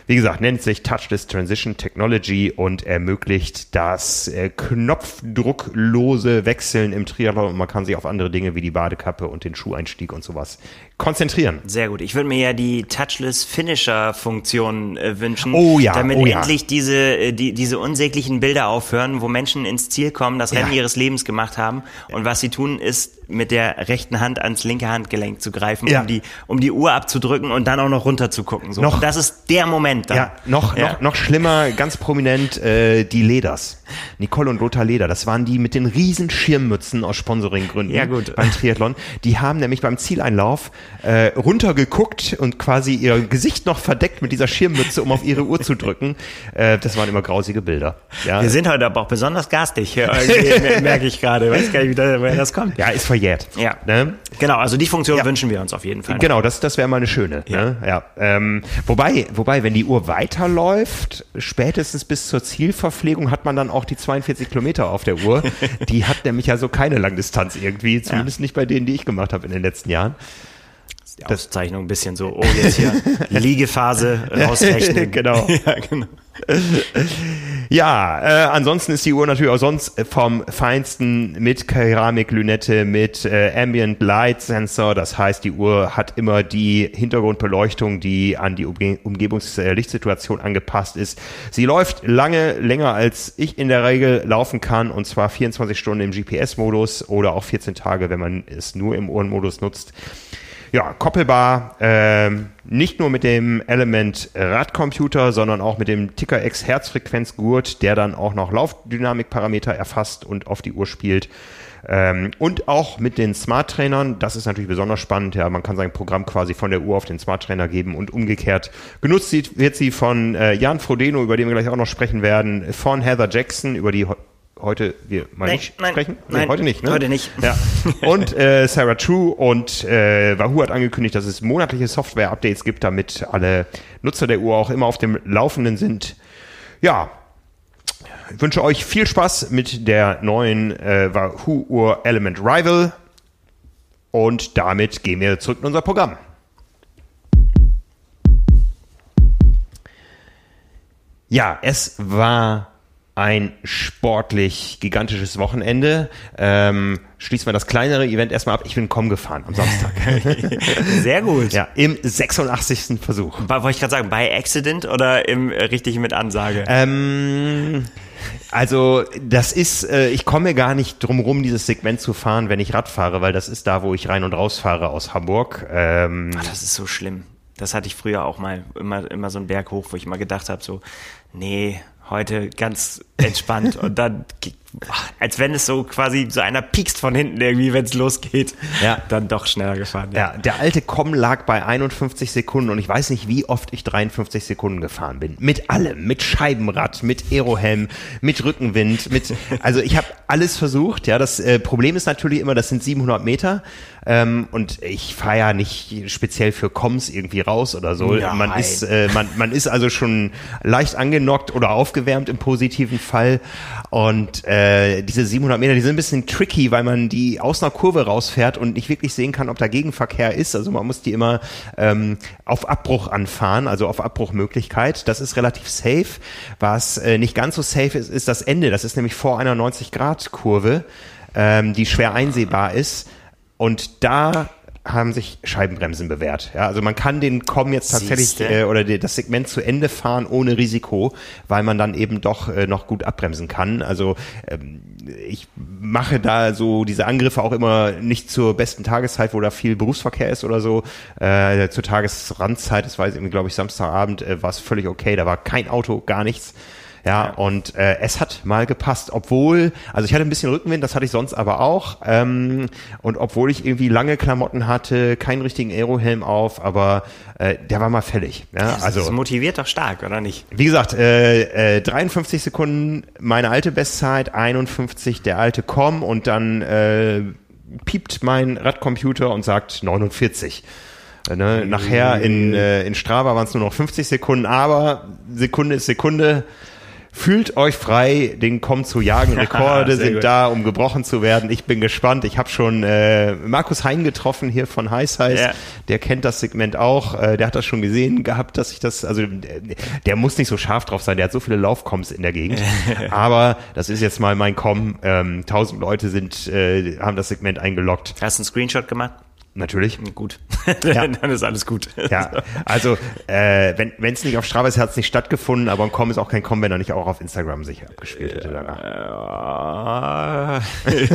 Wie gesagt, nennt sich Touchless Transition Technology und ermöglicht das äh, knopfdrucklose Wechseln im Triathlon und man kann sich auf andere Dinge wie die Badekappe und den Schuheinstieg und sowas konzentrieren. Sehr gut. Ich würde mir ja die Touchless Finisher Funktion äh, wünschen, oh ja, damit oh endlich ja. diese äh, die, diese unsäglichen Bilder aufhören, wo Menschen ins Ziel kommen, das Rennen ja. ihres Lebens gemacht haben und was sie tun ist mit der rechten Hand ans linke Handgelenk zu greifen, um die um die Uhr abzudrücken und dann auch noch runter zu gucken. So. Noch, das ist der Moment dann. Ja, noch noch noch schlimmer, ganz prominent äh, die Leders. Nicole und Lothar Leder, das waren die mit den riesen Schirmmützen aus Sponsoringgründen ja, gut. beim Triathlon. Die haben nämlich beim Zieleinlauf äh, runtergeguckt und quasi ihr Gesicht noch verdeckt mit dieser Schirmmütze, um auf ihre Uhr zu drücken. Äh, das waren immer grausige Bilder. Ja. Wir sind heute aber auch besonders garstig, (laughs) merke ich gerade. Weiß gar nicht, woher das kommt. Ja, ist verjährt. Ja. Ne? Genau, also die Funktion ja. wünschen wir uns auf jeden Fall. Genau, das, das wäre mal eine schöne. Ja. Ne? ja. Ähm, wobei, wobei, wenn die Uhr weiterläuft, spätestens bis zur Zielverpflegung hat man dann auch die 42 Kilometer auf der Uhr. (laughs) die hat nämlich ja so keine Langdistanz irgendwie, zumindest ja. nicht bei denen, die ich gemacht habe in den letzten Jahren. die Auszeichnung ein bisschen so, oh, jetzt hier (laughs) Liegephase rausrechnen. (laughs) genau. ja, genau. Ja, äh, ansonsten ist die Uhr natürlich auch sonst vom Feinsten mit Keramiklünette, mit äh, Ambient Light Sensor. Das heißt, die Uhr hat immer die Hintergrundbeleuchtung, die an die Umge Umgebungslichtsituation angepasst ist. Sie läuft lange, länger als ich in der Regel laufen kann und zwar 24 Stunden im GPS-Modus oder auch 14 Tage, wenn man es nur im Uhrenmodus nutzt ja, koppelbar, äh, nicht nur mit dem Element Radcomputer, sondern auch mit dem Ticker X Herzfrequenzgurt, der dann auch noch Laufdynamikparameter erfasst und auf die Uhr spielt. Ähm, und auch mit den Smart Trainern, das ist natürlich besonders spannend. Ja, man kann sein Programm quasi von der Uhr auf den Smart Trainer geben und umgekehrt. Genutzt wird sie von äh, Jan Frodeno, über den wir gleich auch noch sprechen werden, von Heather Jackson, über die heute wir mal nein, nicht nein, sprechen? Nee, nein, heute nicht, ne? Heute nicht. Ja. (laughs) Und äh, Sarah True und äh, Wahoo hat angekündigt, dass es monatliche Software-Updates gibt, damit alle Nutzer der Uhr auch immer auf dem Laufenden sind. Ja, ich wünsche euch viel Spaß mit der neuen äh, Wahoo-Uhr Element Rival. Und damit gehen wir zurück in unser Programm. Ja, es war ein sportlich gigantisches Wochenende. Ähm, schließen wir das kleinere Event erstmal ab. Ich bin Com gefahren am Samstag. (laughs) Sehr gut. Ja, im 86. Versuch. Wollte ich gerade sagen, bei Accident oder im äh, richtig mit Ansage? Ähm, also das ist, äh, ich komme gar nicht drum rum, dieses Segment zu fahren, wenn ich Rad fahre, weil das ist da, wo ich rein und raus fahre aus Hamburg. Ähm, Ach, das ist so schlimm. Das hatte ich früher auch mal, immer, immer so einen Berg hoch, wo ich immer gedacht habe, so, nee, heute ganz entspannt. Und dann als wenn es so quasi so einer piekst von hinten irgendwie, wenn es losgeht, ja. dann doch schneller gefahren. Ja. ja, der alte Com lag bei 51 Sekunden und ich weiß nicht, wie oft ich 53 Sekunden gefahren bin. Mit allem, mit Scheibenrad, mit Aerohelm, mit Rückenwind, mit, also ich habe alles versucht. Ja, das äh, Problem ist natürlich immer, das sind 700 Meter ähm, und ich fahre ja nicht speziell für Coms irgendwie raus oder so. Nein. Man ist, äh, man, man ist also schon leicht angenockt oder aufgewärmt im positiven Fall und äh, diese 700 Meter, die sind ein bisschen tricky, weil man die aus einer Kurve rausfährt und nicht wirklich sehen kann, ob da Gegenverkehr ist. Also man muss die immer ähm, auf Abbruch anfahren, also auf Abbruchmöglichkeit. Das ist relativ safe. Was äh, nicht ganz so safe ist, ist das Ende. Das ist nämlich vor einer 90-Grad-Kurve, ähm, die schwer einsehbar ist. Und da haben sich Scheibenbremsen bewährt. Ja, also man kann den Com jetzt tatsächlich äh, oder die, das Segment zu Ende fahren ohne Risiko, weil man dann eben doch äh, noch gut abbremsen kann. Also ähm, ich mache da so diese Angriffe auch immer nicht zur besten Tageszeit, wo da viel Berufsverkehr ist oder so. Äh, zur Tagesrandzeit, das weiß ich, glaube ich, Samstagabend äh, war es völlig okay. Da war kein Auto, gar nichts. Ja, und äh, es hat mal gepasst, obwohl, also ich hatte ein bisschen Rückenwind, das hatte ich sonst aber auch. Ähm, und obwohl ich irgendwie lange Klamotten hatte, keinen richtigen Aerohelm auf, aber äh, der war mal fällig. Ja, das also das motiviert doch stark, oder nicht? Wie gesagt, äh, äh, 53 Sekunden meine alte Bestzeit, 51 der alte Com und dann äh, piept mein Radcomputer und sagt 49. Äh, ne? Nachher in, äh, in Strava waren es nur noch 50 Sekunden, aber Sekunde ist Sekunde. Fühlt euch frei, den kommen zu jagen. (laughs) Rekorde sind gut. da, um gebrochen zu werden. Ich bin gespannt. Ich habe schon äh, Markus Hein getroffen hier von Heiß Heiß. Ja. Der kennt das Segment auch. Äh, der hat das schon gesehen gehabt, dass ich das, also der muss nicht so scharf drauf sein. Der hat so viele Laufcoms in der Gegend. (laughs) Aber das ist jetzt mal mein Com. Ähm, tausend Leute sind, äh, haben das Segment eingeloggt. Hast du einen Screenshot gemacht? Natürlich. Gut. Ja. (laughs) Dann ist alles gut. Ja, (laughs) also äh, wenn es nicht auf Strava ist, hat es nicht stattgefunden, aber ein Com ist auch kein Com, wenn er nicht auch auf Instagram sich abgespielt hätte danach. (laughs)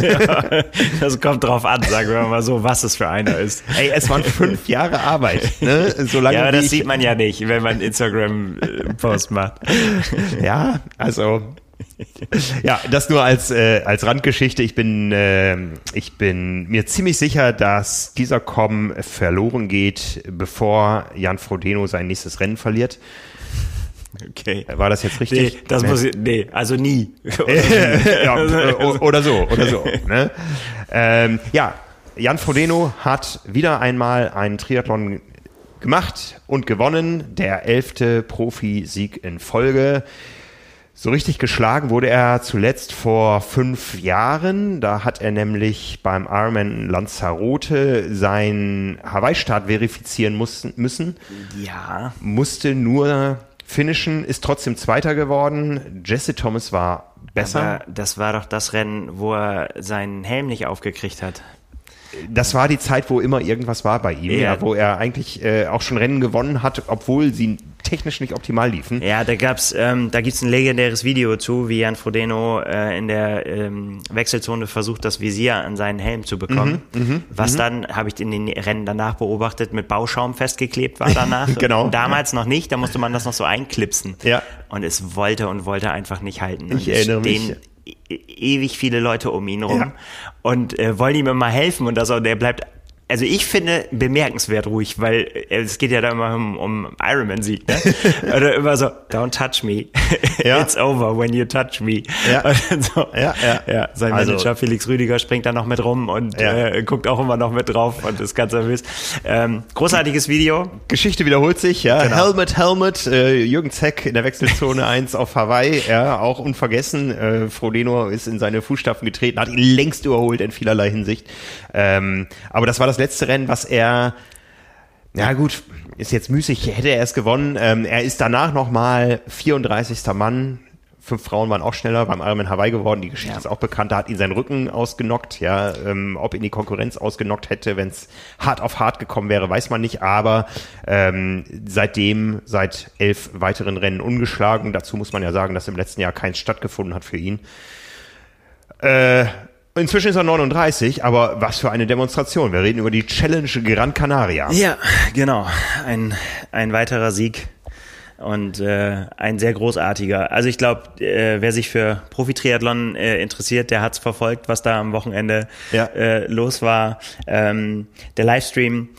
Ja, das kommt drauf an, sagen wir mal so, was es für einer ist. Ey, es waren fünf Jahre Arbeit. Ne? Solange ja, aber das sieht man ja nicht, wenn man Instagram-Post macht. Ja, also (laughs) ja, das nur als, äh, als Randgeschichte. Ich bin, äh, ich bin mir ziemlich sicher, dass dieser Com verloren geht, bevor Jan Frodeno sein nächstes Rennen verliert. Okay. War das jetzt richtig? Nee, das nee. muss ich, nee, also nie. (laughs) ja, (laughs) oder so, oder so. Ne? Ähm, ja, Jan Frodeno hat wieder einmal einen Triathlon gemacht und gewonnen. Der elfte Profisieg in Folge. So richtig geschlagen wurde er zuletzt vor fünf Jahren. Da hat er nämlich beim Ironman Lanzarote seinen Hawaii-Start verifizieren mussten, müssen. Ja. Musste nur finishen, ist trotzdem Zweiter geworden. Jesse Thomas war besser. Aber das war doch das Rennen, wo er seinen Helm nicht aufgekriegt hat. Das war die Zeit, wo immer irgendwas war bei ihm, Ja. ja, wo er eigentlich äh, auch schon Rennen gewonnen hat, obwohl sie technisch nicht optimal liefen. Ja, da gab's, ähm, da gibt's ein legendäres Video zu, wie Jan Frodeno äh, in der ähm, Wechselzone versucht, das Visier an seinen Helm zu bekommen. Mhm, was dann, habe ich in den Rennen danach beobachtet, mit Bauschaum festgeklebt war danach. (laughs) Genau. Damals noch nicht, da musste man das noch so einklipsen. Ja. Und es wollte und wollte einfach nicht halten. Und Ich erinnere mich. stehen e- ewig viele Leute um ihn rum Ja. Und äh, wollen ihm immer helfen und das auch, der bleibt also ich finde bemerkenswert ruhig, weil äh, es geht ja da immer um, um Ironman-Sieg, ne? (laughs) Oder immer so, don't touch me. (laughs) Ja. It's over when you touch me. Ja. (laughs) So. Ja, ja. ja sein Also- Manager Felix Rüdiger springt da noch mit rum und Ja. äh, guckt auch immer noch mit drauf und ist ganz nervös. Ähm, großartiges Video. Geschichte wiederholt sich, ja. Genau. Helmet, Helmet, äh, Jürgen Zeck in der Wechselzone 1 auf Hawaii, ja, auch unvergessen. Äh, Frodeno ist in seine Fußstapfen getreten, hat ihn längst überholt in vielerlei Hinsicht. Ähm, aber das war das letzte Rennen, was er, ja gut, ist jetzt müßig, hätte er es gewonnen. Ähm, er ist danach nochmal 34. Mann. Fünf Frauen waren auch schneller beim Ironman Hawaii geworden. Die Geschichte Ja. ist auch bekannt. Da hat ihn sein Rücken ausgenockt. Ja, ähm, ob ihn die Konkurrenz ausgenockt hätte, wenn es hart auf hart gekommen wäre, weiß man nicht. Aber ähm, seitdem, seit elf weiteren Rennen ungeschlagen. Dazu muss man ja sagen, dass im letzten Jahr keins stattgefunden hat für ihn. Äh, inzwischen ist er 39, aber was für eine Demonstration. Wir reden über die Challenge Gran Canaria. Ja, genau. Ein, ein weiterer Sieg und äh, ein sehr großartiger. Also ich glaube, äh, wer sich für Profi-Triathlon äh, interessiert, der hat's verfolgt, was da am Wochenende Ja. äh, los war. Ähm, der Livestream.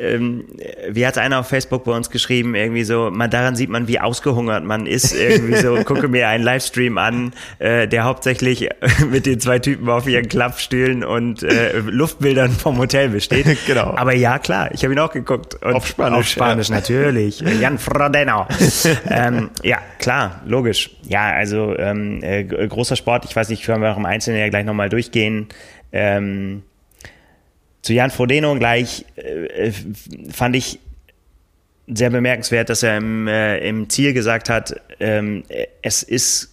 Ähm, wie hat einer auf Facebook bei uns geschrieben, irgendwie so, man daran sieht man, wie ausgehungert man ist. Irgendwie so, (laughs) gucke mir einen Livestream an, äh, der hauptsächlich (laughs) mit den zwei Typen auf ihren Klappstühlen und äh, Luftbildern vom Hotel besteht. (laughs) Genau. Aber ja, klar, ich habe ihn auch geguckt. Und Auf Spanisch, Auf Spanisch, ja. natürlich. Jan Frodeno. ähm, ja, klar, logisch. Ja, also ähm, äh, großer Sport. Ich weiß nicht, können wir auch im Einzelnen ja gleich nochmal durchgehen. Ähm, zu Jan Frodeno gleich äh, f- fand ich sehr bemerkenswert, dass er im, äh, im Ziel gesagt hat, ähm, es ist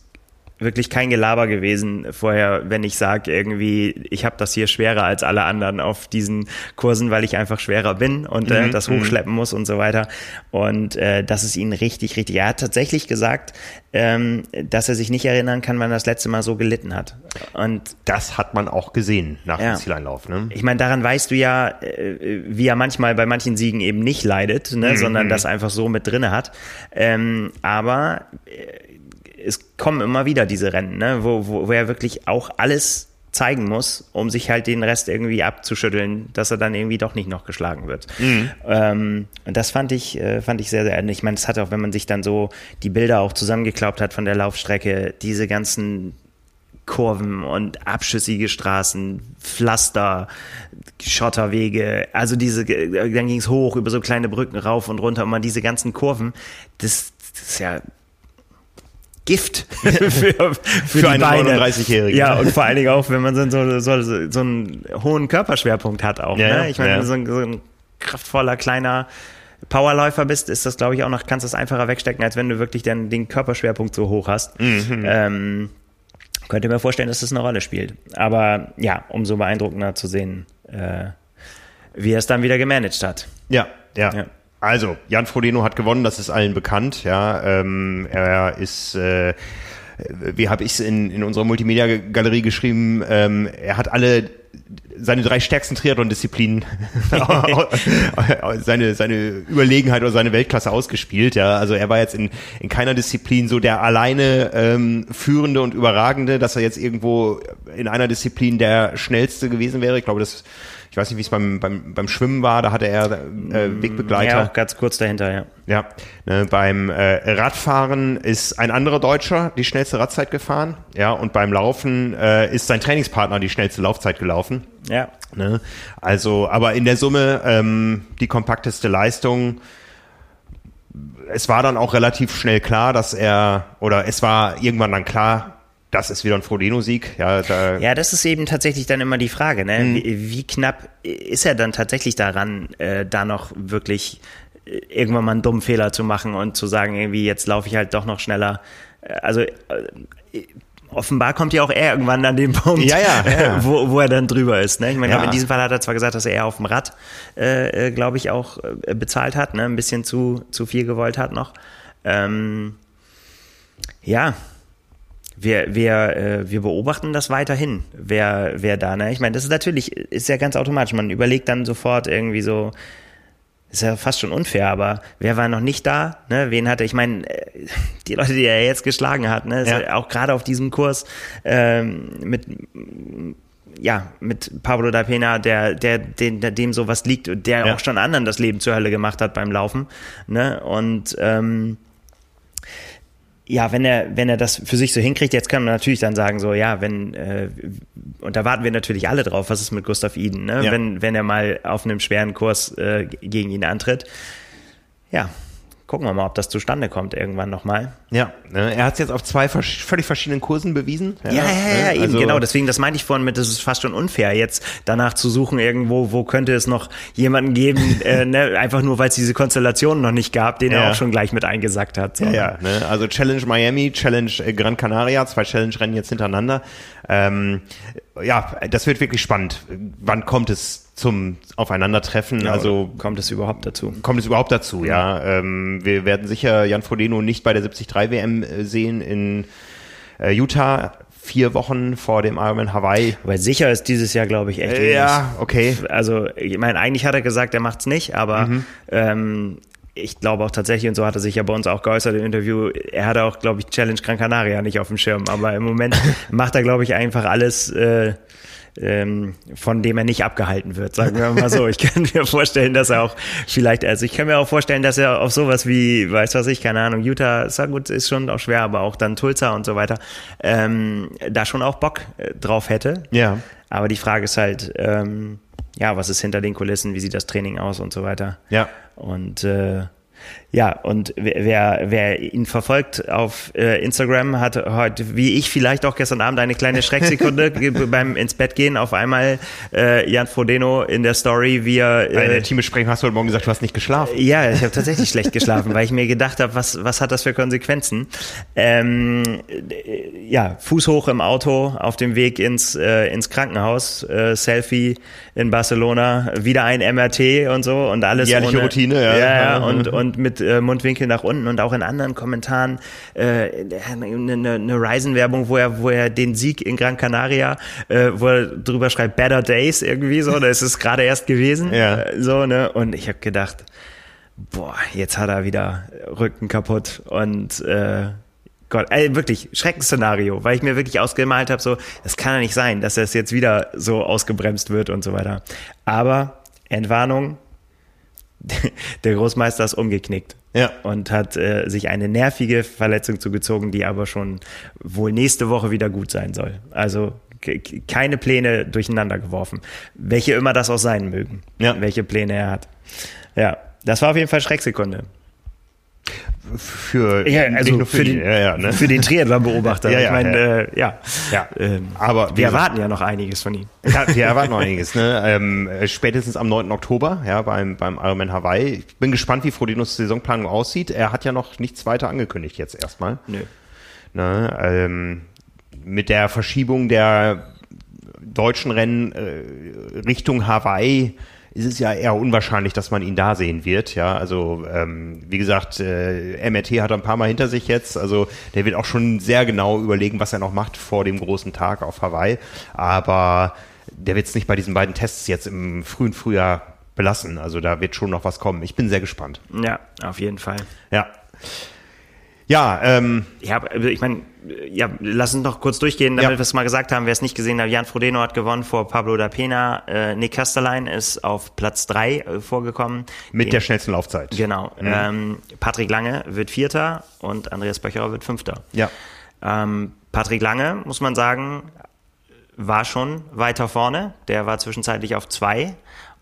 wirklich kein Gelaber gewesen vorher, wenn ich sage irgendwie, ich habe das hier schwerer als alle anderen auf diesen Kursen, weil ich einfach schwerer bin und äh, das hochschleppen muss und so weiter. Und äh, das ist ihn richtig, richtig. Er hat tatsächlich gesagt, ähm, dass er sich nicht erinnern kann, wann er das letzte Mal so gelitten hat. Und Das hat man auch gesehen nach Ja. dem Zieleinlauf. Ne? ich meine, daran weißt du ja, äh, wie er manchmal bei manchen Siegen eben nicht leidet, ne, sondern das einfach so mit drinne hat. Ähm, aber äh, es kommen immer wieder diese Rennen, ne, wo, wo, wo er wirklich auch alles zeigen muss, um sich halt den Rest irgendwie abzuschütteln, dass er dann irgendwie doch nicht noch geschlagen wird. Ähm, und das fand ich, äh, fand ich sehr, sehr, ich meine, das hat auch, wenn man sich dann so die Bilder auch zusammengeklaubt hat von der Laufstrecke, diese ganzen Kurven und abschüssige Straßen, Pflaster, Schotterwege, also diese, dann ging es hoch über so kleine Brücken rauf und runter und man diese ganzen Kurven, das, das ist ja Gift (laughs) für, für, Für einen Beine. 39-Jährigen. Ja, und vor allen Dingen auch, wenn man so, so, so, so einen hohen Körperschwerpunkt hat auch. Ja, ne? Ich meine, ja. wenn du so ein, so ein kraftvoller, kleiner Powerläufer bist, ist das, glaube ich, auch noch, kannst du es einfacher wegstecken, als wenn du wirklich dann den Körperschwerpunkt so hoch hast. Mhm. Ähm, könnte mir vorstellen, dass das eine Rolle spielt. Aber ja, umso beeindruckender zu sehen, äh, wie er es dann wieder gemanagt hat. Ja, ja. Ja. Also, Jan Frodeno hat gewonnen, das ist allen bekannt. Ja, ähm, er ist, äh, wie habe ich es in, in unserer Multimedia-Galerie geschrieben, ähm, er hat alle seine drei stärksten Triathlon-Disziplinen, (laughs) seine, seine Überlegenheit oder seine Weltklasse ausgespielt. Ja, also er war jetzt in, in keiner Disziplin so der alleine ähm, führende und überragende, dass er jetzt irgendwo in einer Disziplin der schnellste gewesen wäre. Ich glaube, das ich weiß nicht, wie es beim, beim, beim Schwimmen war, da hatte er äh, Wegbegleiter. Ja, ganz kurz dahinter, ja. Ja, ne, beim äh, Radfahren ist ein anderer Deutscher die schnellste Radzeit gefahren. Ja, und beim Laufen äh, ist sein Trainingspartner die schnellste Laufzeit gelaufen. Ja, Ne? Also, aber in der Summe ähm, die kompakteste Leistung. es war dann auch relativ schnell klar, dass er, oder es war irgendwann dann klar, das ist wieder ein Frodeno-Sieg. Ja, da ja, das ist eben tatsächlich dann immer die Frage. Ne? Mhm. Wie, wie, knapp ist er dann tatsächlich daran, äh, da noch wirklich äh, irgendwann mal einen dummen Fehler zu machen und zu sagen, irgendwie, jetzt laufe ich halt doch noch schneller. Äh, also äh, offenbar kommt ja auch er irgendwann an den Punkt, ja, ja, ja. Wo, wo er dann drüber ist. Ne? Ich meine, in diesem Fall hat er zwar gesagt, dass er eher auf dem Rad, äh, glaube ich, auch äh, bezahlt hat, ne? ein bisschen zu, zu viel gewollt hat noch. Ähm, ja, wir, wir, äh, wir beobachten das weiterhin, wer, wer da, ne? Ich meine, das ist natürlich, ist ja ganz automatisch. Man überlegt dann sofort irgendwie so, ist ja fast schon unfair, aber wer war noch nicht da? Ne? Wen hatte, ich meine, äh, die Leute, die er jetzt geschlagen hat, ne? Ja. auch gerade auf diesem Kurs ähm, mit ja, mit Pablo da Pena, der, der, den, der dem sowas liegt und der ja. auch schon anderen das Leben zur Hölle gemacht hat beim Laufen. Ne? Und ähm, ja, wenn er, wenn er das für sich so hinkriegt, jetzt kann man natürlich dann sagen, so, ja, wenn, äh, und da warten wir natürlich alle drauf, was ist mit Gustav Iden, ne? Ja. Wenn, wenn er mal auf einem schweren Kurs äh, gegen ihn antritt. Ja, gucken wir mal, ob das zustande kommt irgendwann nochmal. Ja, ne, er hat es jetzt auf zwei völlig verschiedenen Kursen bewiesen. Ja, ja, ja, ja ne? eben also, genau. Deswegen, das meinte ich vorhin mit, das ist fast schon unfair, jetzt danach zu suchen irgendwo, wo könnte es noch jemanden geben, (laughs) äh, ne, einfach nur, weil es diese Konstellation noch nicht gab, den ja. er auch schon gleich mit eingesackt hat. So. Ja, ja ne? also Challenge Miami, Challenge äh, Gran Canaria, zwei Challenge-Rennen jetzt hintereinander. Ähm, ja, das wird wirklich spannend. Wann kommt es zum Aufeinandertreffen? Ja, also kommt es überhaupt dazu? Kommt es überhaupt dazu? Ja, ja. Ähm, wir werden sicher Jan Frodeno nicht bei der 73 WM äh, sehen in äh, Utah vier Wochen vor dem Ironman Hawaii. Weil sicher ist dieses Jahr, glaube ich, echt wenig. Ja, okay. Also, ich meine, eigentlich hat er gesagt, er macht's nicht, aber mhm. ähm, ich glaube auch tatsächlich, und so hat er sich ja bei uns auch geäußert im Interview, er hatte auch, glaube ich, Challenge Gran Canaria nicht auf dem Schirm. Aber im Moment (laughs) macht er, glaube ich, einfach alles, äh, ähm, von dem er nicht abgehalten wird, sagen wir mal so. Ich kann mir vorstellen, dass er auch vielleicht, also ich kann mir auch vorstellen, dass er auf sowas wie, weiß was ich, keine Ahnung, Utah, ist gut, ist schon auch schwer, aber auch dann Tulsa und so weiter, ähm, da schon auch Bock äh, drauf hätte. Ja. Aber die Frage ist halt, ähm, ja, was ist hinter den Kulissen, wie sieht das Training aus und so weiter. Ja. Und äh, ja, und wer, wer ihn verfolgt auf äh, Instagram, hat heute, wie ich vielleicht auch gestern Abend, eine kleine Schrecksekunde (laughs) beim ins Bett gehen. Auf einmal äh, Jan Frodeno in der Story, wie er... Äh, Bei der Teambesprechung hast du heute Morgen gesagt, du hast nicht geschlafen. Ja, ich habe tatsächlich schlecht geschlafen, weil ich mir gedacht habe, was, was hat das für Konsequenzen? Ähm, ja, Fuß hoch im Auto, auf dem Weg ins, äh, ins Krankenhaus, äh, Selfie in Barcelona, wieder ein MRT und so und alles. Jährliche ohne, Routine, ja. Ja, ja und, und mit äh, Mundwinkel nach unten und auch in anderen Kommentaren äh, eine, eine Ryzen-Werbung, wo er, wo er den Sieg in Gran Canaria, äh, wo er drüber schreibt, Better Days irgendwie so, da ist es gerade erst gewesen. Ja. Äh, so, ne? Und ich habe gedacht, boah, jetzt hat er wieder Rücken kaputt und äh, Gott, ey, wirklich, Schreckensszenario, weil ich mir wirklich ausgemalt habe, so, das kann ja nicht sein, dass das jetzt wieder so ausgebremst wird und so weiter. Aber Entwarnung, (laughs) der Großmeister ist umgeknickt. Ja. Und hat äh, sich eine nervige Verletzung zugezogen, die aber schon wohl nächste Woche wieder gut sein soll. Also keine Pläne durcheinander geworfen. Welche immer das auch sein mögen. Ja. Welche Pläne er hat. Ja, das war auf jeden Fall Schrecksekunde für ja, also für, für, den, ja, ja, ne? für den Triathlon-Beobachter. ja, ja, ich meine, ja. Äh, ja. ja. Ähm, aber wir erwarten ja noch einiges von ihm. Ja, wir erwarten noch einiges. Ne? Ähm, spätestens am 9. Oktober, ja, beim beim Ironman Hawaii. Ich bin gespannt, wie Frodinos Saisonplanung aussieht. Er hat ja noch nichts weiter angekündigt jetzt erstmal. Nö. Ne? Ähm, mit der Verschiebung der deutschen Rennen äh, Richtung Hawaii ist es ja eher unwahrscheinlich, dass man ihn da sehen wird. Ja, also ähm, wie gesagt, äh, MRT hat er ein paar Mal hinter sich jetzt. Also der wird auch schon sehr genau überlegen, was er noch macht vor dem großen Tag auf Hawaii. Aber der wird es nicht bei diesen beiden Tests jetzt im frühen Frühjahr belassen. Also da wird schon noch was kommen. Ich bin sehr gespannt. Ja, auf jeden Fall. Ja. Ja, ähm, ja, also ich meine, ja, lass uns noch kurz durchgehen, damit ja. wir es mal gesagt haben, wer es nicht gesehen hat. Jan Frodeno hat gewonnen vor Pablo da Pena. Äh, Nick Kasterlein ist auf Platz drei äh, vorgekommen. Mit Den, der schnellsten Laufzeit. Genau. Mhm. Ähm, Patrick Lange wird Vierter und Andreas Böcherer wird Fünfter. Ja. Ähm, Patrick Lange, muss man sagen, war schon weiter vorne. Der war zwischenzeitlich auf zwei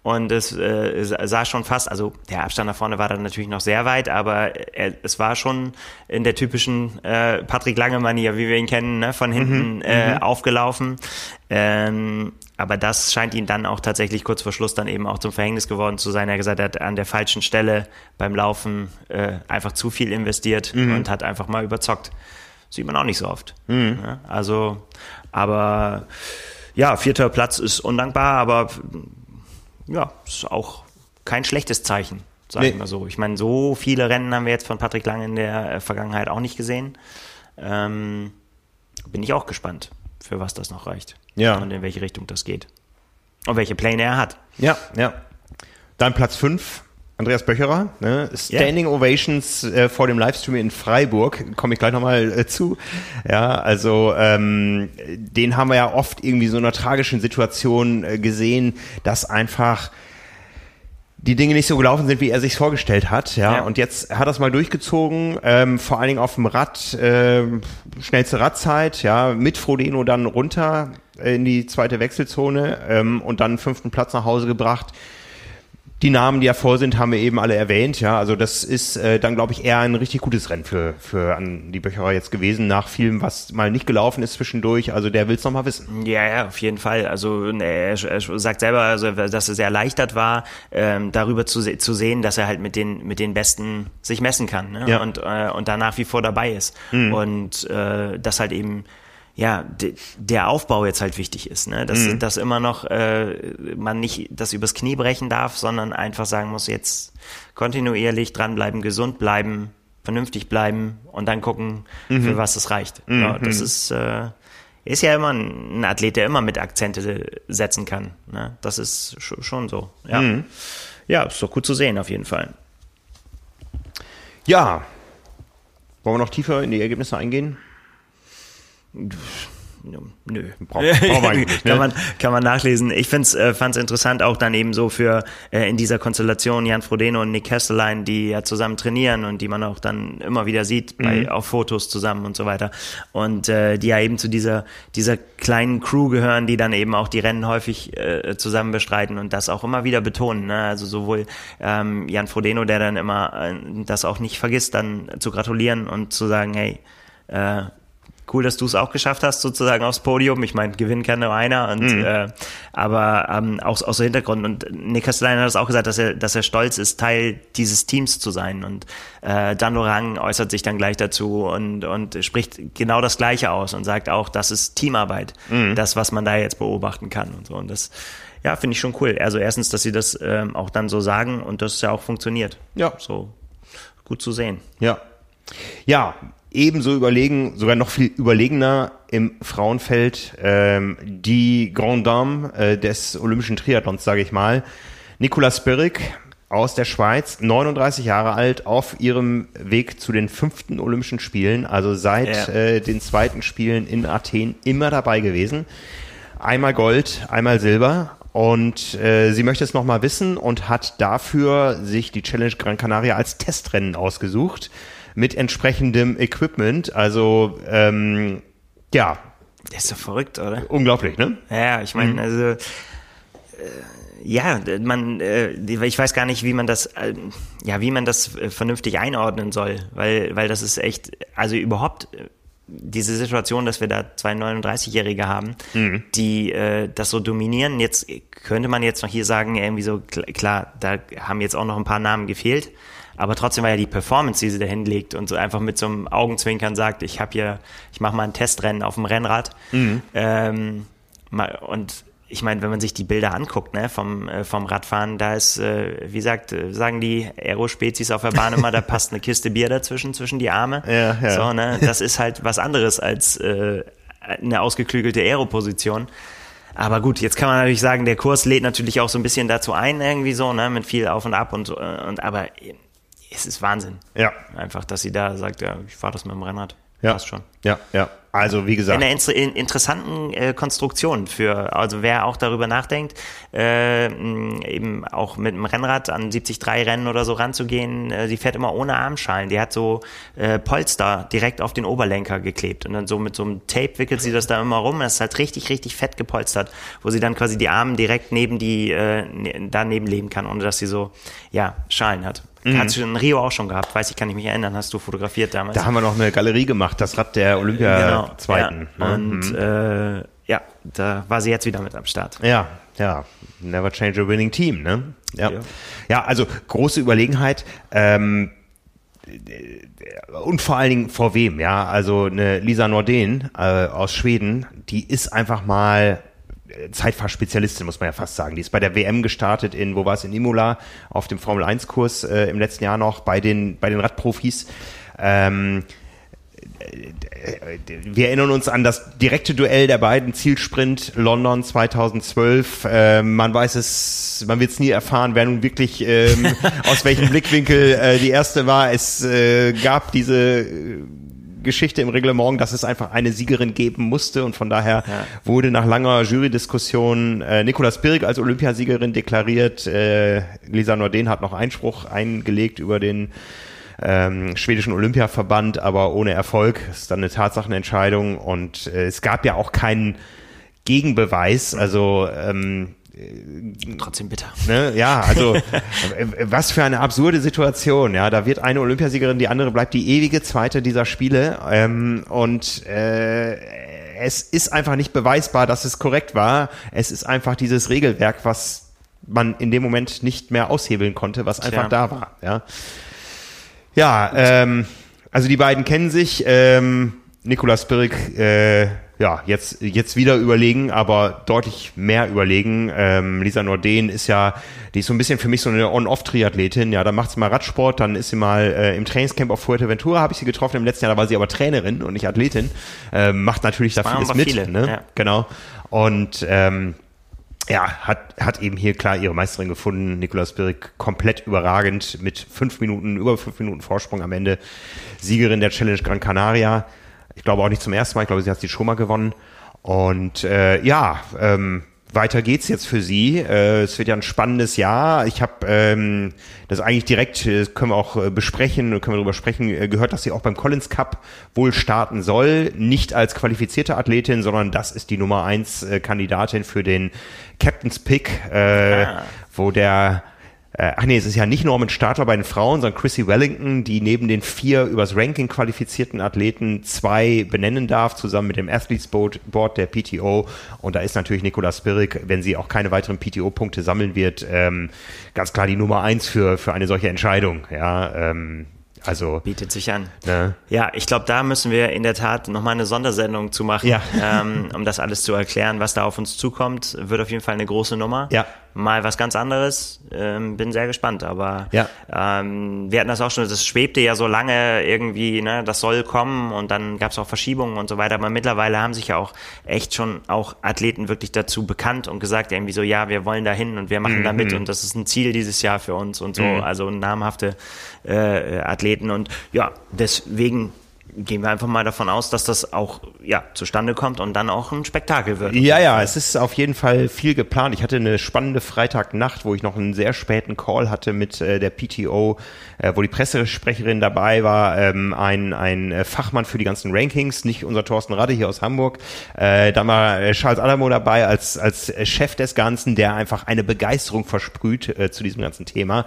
und es äh, sah schon fast, also der Abstand nach vorne war dann natürlich noch sehr weit, aber er, es war schon in der typischen äh, Patrick Lange-Manier, wie wir ihn kennen, ne, von hinten mhm, äh, mhm. aufgelaufen. Ähm, aber das scheint ihn dann auch tatsächlich kurz vor Schluss dann eben auch zum Verhängnis geworden zu sein. Er hat gesagt, er hat an der falschen Stelle beim Laufen äh, einfach zu viel investiert mhm. und hat einfach mal überzockt. Sieht man auch nicht so oft. Mhm. Ja, also, aber ja, vierter Platz ist undankbar, aber ja, ist auch kein schlechtes Zeichen, sage nee. ich mal so. Ich meine, so viele Rennen haben wir jetzt von Patrick Lang in der äh, Vergangenheit auch nicht gesehen. Ähm, bin ich auch gespannt, für was das noch reicht. Ja. Und in welche Richtung das geht. Und welche Pläne er hat. Ja, ja. Dann Platz 5, Andreas Böcherer, ne? Standing yeah. Ovations äh, vor dem Livestream in Freiburg, komme ich gleich nochmal äh, zu. Ja, also ähm, den haben wir ja oft irgendwie so in einer tragischen Situation äh, gesehen, dass einfach die Dinge nicht so gelaufen sind, wie er sich vorgestellt hat. Ja, ja. und jetzt hat er es mal durchgezogen, ähm, vor allen Dingen auf dem Rad, äh, schnellste Radzeit, ja, mit Frodeno dann runter in die zweite Wechselzone ähm, und dann fünften Platz nach Hause gebracht. Die Namen, die ja vor sind, haben wir eben alle erwähnt. Ja, also das ist äh, dann, glaube ich, eher ein richtig gutes Rennen für, für an die Böcherer jetzt gewesen, nach vielem, was mal nicht gelaufen ist zwischendurch. Also der will es nochmal wissen. Ja, ja, auf jeden Fall. Also ne, er, er sagt selber, also, dass er sehr erleichtert war, ähm, darüber zu, zu sehen, dass er halt mit den, mit den Besten sich messen kann ne? ja. und, äh, und da nach wie vor dabei ist. Mhm. Und äh, das halt eben ja, de, der Aufbau jetzt halt wichtig ist, ne? Dass, mhm. dass immer noch äh, man nicht das übers Knie brechen darf, sondern einfach sagen muss, jetzt kontinuierlich dranbleiben, gesund bleiben, vernünftig bleiben und dann gucken, mhm. für was es reicht. Mhm. Ja, das ist, äh, ist ja immer ein Athlet, der immer mit Akzente setzen kann. Ne? Das ist schon so. Ja. Mhm. ja, ist doch gut zu sehen auf jeden Fall. Ja. Wollen wir noch tiefer in die Ergebnisse eingehen? Nö. Brauch man (laughs) nicht, ne? kann, man, kann man nachlesen. Ich find's, äh, fand's interessant auch dann eben so für äh, in dieser Konstellation Jan Frodeno und Nick Kestelein, die ja zusammen trainieren und die man auch dann immer wieder sieht bei, mhm. auf Fotos zusammen und so weiter. Und äh, die ja eben zu dieser, dieser kleinen Crew gehören, die dann eben auch die Rennen häufig äh, zusammen bestreiten und das auch immer wieder betonen. Ne? Also sowohl ähm, Jan Frodeno, der dann immer äh, das auch nicht vergisst, dann zu gratulieren und zu sagen, hey, äh, cool, dass du es auch geschafft hast, sozusagen aufs Podium. Ich meine, gewinnen kann nur einer. Und, mhm. äh, aber ähm, auch aus dem Hintergrund. Und Nick Castellani hat es auch gesagt, dass er, dass er stolz ist, Teil dieses Teams zu sein. Und äh, Dan Lorang äußert sich dann gleich dazu und, und spricht genau das Gleiche aus und sagt auch, das ist Teamarbeit, mhm. das, was man da jetzt beobachten kann und so. Und das ja, finde ich schon cool. Also erstens, dass sie das ähm, auch dann so sagen und das ja auch funktioniert. Ja. So gut zu sehen. Ja. Ja, ebenso überlegen, sogar noch viel überlegener im Frauenfeld ähm, die Grand Dame äh, des olympischen Triathlons, sage ich mal. Nicola Spirik aus der Schweiz, 39 Jahre alt, auf ihrem Weg zu den fünften Olympischen Spielen, also seit ja. äh, den zweiten Spielen in Athen immer dabei gewesen. Einmal Gold, einmal Silber und äh, sie möchte es nochmal wissen und hat dafür sich die Challenge Gran Canaria als Testrennen ausgesucht mit entsprechendem Equipment. Also ähm, ja. Der ist so verrückt, oder? Unglaublich, ne? Ja, ich meine, mhm. also äh, ja, man, äh, ich weiß gar nicht, wie man das, äh, ja, wie man das äh, vernünftig einordnen soll, weil, weil das ist echt, also überhaupt äh, diese Situation, dass wir da zwei 39-Jährige haben, mhm. die äh, das so dominieren. Jetzt könnte man jetzt noch hier sagen, irgendwie so, klar, da haben jetzt auch noch ein paar Namen gefehlt. Aber trotzdem war ja die Performance, die sie da hinlegt und so einfach mit so einem Augenzwinkern sagt, ich habe hier, ich mache mal ein Testrennen auf dem Rennrad. Mhm. Ähm, und ich meine, wenn man sich die Bilder anguckt, ne, vom, äh, vom Radfahren, da ist, äh, wie sagt, äh, sagen die Aerospezies auf der Bahn immer, da passt eine Kiste Bier dazwischen, zwischen die Arme. Ja, ja. So, ne, das ist halt was anderes als äh, eine ausgeklügelte Aeroposition. Aber gut, jetzt kann man natürlich sagen, der Kurs lädt natürlich auch so ein bisschen dazu ein, irgendwie so, ne, mit viel Auf und Ab und, und aber es ist Wahnsinn. Ja. Einfach, dass sie da sagt, ja, ich fahre das mit dem Rennrad. Ja. Passt schon. Ja, ja. Also wie gesagt. In einer in, interessanten äh, Konstruktion für, also wer auch darüber nachdenkt, äh, eben auch mit dem Rennrad an 73 Rennen oder so ranzugehen, äh, die fährt immer ohne Armschalen. Die hat so äh, Polster direkt auf den Oberlenker geklebt und dann so mit so einem Tape wickelt sie das da immer rum. Das ist halt richtig, richtig fett gepolstert, wo sie dann quasi die Arme direkt neben die, äh, ne, daneben leben kann, ohne dass sie so, ja, Schalen hat. Mhm. Hast du in Rio auch schon gehabt, weiß ich, kann ich mich erinnern, hast du fotografiert damals. Da haben wir noch eine Galerie gemacht, das Rad der Olympia genau, zweiten. Ja. Ne? Und mhm. äh, ja, da war sie jetzt wieder mit am Start. Ja, ja. Never change a winning team, ne? Ja. Ja, ja also große Überlegenheit. Ähm, und vor allen Dingen vor wem, ja? Also eine Lisa Norden äh, aus Schweden, die ist einfach mal Zeitfahrspezialistin, muss man ja fast sagen. Die ist bei der WM gestartet in, wo war es, in Imola, auf dem Formel-1-Kurs äh, im letzten Jahr noch, bei den, bei den Radprofis. Ähm, wir erinnern uns an das direkte Duell der beiden Zielsprint London 2012. Äh, man weiß es, man wird es nie erfahren, wer nun wirklich ähm, (laughs) aus welchem Blickwinkel äh, die erste war. Es äh, gab diese Geschichte im Reglement, dass es einfach eine Siegerin geben musste und von daher ja. wurde nach langer Jurydiskussion äh, Nicolas Birk als Olympiasiegerin deklariert. Äh, Lisa Norden hat noch Einspruch eingelegt über den ähm, schwedischen Olympiaverband, aber ohne Erfolg. Das ist dann eine Tatsachenentscheidung und äh, es gab ja auch keinen Gegenbeweis. Also ähm, Trotzdem bitter. Ne? Ja, also was für eine absurde Situation. Ja, da wird eine Olympiasiegerin, die andere bleibt die ewige Zweite dieser Spiele. Ähm, und äh, es ist einfach nicht beweisbar, dass es korrekt war. Es ist einfach dieses Regelwerk, was man in dem Moment nicht mehr aushebeln konnte, was einfach Tja. da war. Ja, ja ähm, also die beiden kennen sich. Ähm, Nikolas Birk äh, ja, jetzt, jetzt wieder überlegen, aber deutlich mehr überlegen. Ähm, Lisa Norden ist ja, die ist so ein bisschen für mich so eine On-Off-Triathletin. Ja, da macht sie mal Radsport, dann ist sie mal äh, im Trainingscamp auf Fuerteventura, habe ich sie getroffen im letzten Jahr, da war sie aber Trainerin und nicht Athletin. Ähm, macht natürlich da vieles mit. Viele, ne? Ja. Genau. Und ähm, ja, hat, hat eben hier klar ihre Meisterin gefunden. Nikolaus Birk komplett überragend mit fünf Minuten, über fünf Minuten Vorsprung am Ende. Siegerin der Challenge Gran Canaria. Ich glaube auch nicht zum ersten Mal, ich glaube, sie hat sie schon mal gewonnen. Und äh, ja, ähm, weiter geht's jetzt für sie. Äh, es wird ja ein spannendes Jahr. Ich habe ähm, das eigentlich direkt, das können wir auch äh, besprechen, können wir darüber sprechen, äh, gehört, dass sie auch beim Collins Cup wohl starten soll. Nicht als qualifizierte Athletin, sondern das ist die Nummer eins äh, Kandidatin für den Captain's Pick, äh, ah. wo der äh, ach nee, es ist ja nicht Norman Stadler bei den Frauen, sondern Chrissy Wellington, die neben den vier übers Ranking qualifizierten Athleten zwei benennen darf, zusammen mit dem Athletes Board, Board der PTO. Und da ist natürlich Nicola Spirik, wenn sie auch keine weiteren PTO-Punkte sammeln wird, ähm, ganz klar die Nummer eins für, für eine solche Entscheidung. Ja, ähm, also bietet sich an. Ne? Ja, ich glaube, da müssen wir in der Tat nochmal eine Sondersendung zu machen, ja. ähm, um das alles zu erklären, was da auf uns zukommt. Wird auf jeden Fall eine große Nummer. Ja. Mal was ganz anderes. Ähm, bin sehr gespannt. Aber ja. ähm, wir hatten das auch schon, das schwebte ja so lange irgendwie, ne, das soll kommen und dann gab es auch Verschiebungen und so weiter. Aber mittlerweile haben sich ja auch echt schon auch Athleten wirklich dazu bekannt und gesagt, irgendwie so, ja, wir wollen da hin und wir machen mhm. da mit und das ist ein Ziel dieses Jahr für uns und so. Mhm. Also namhafte äh, Athleten und ja, deswegen gehen wir einfach mal davon aus, dass das auch ja, zustande kommt und dann auch ein Spektakel wird. Ja, ja, es ist auf jeden Fall viel geplant. Ich hatte eine spannende Freitagnacht, wo ich noch einen sehr späten Call hatte mit äh, der PTO, äh, wo die Pressesprecherin dabei war, ähm, ein, ein äh, Fachmann für die ganzen Rankings, nicht unser Thorsten Radde hier aus Hamburg. Äh, da war äh, Charles Adamo dabei als, als Chef des Ganzen, der einfach eine Begeisterung versprüht äh, zu diesem ganzen Thema.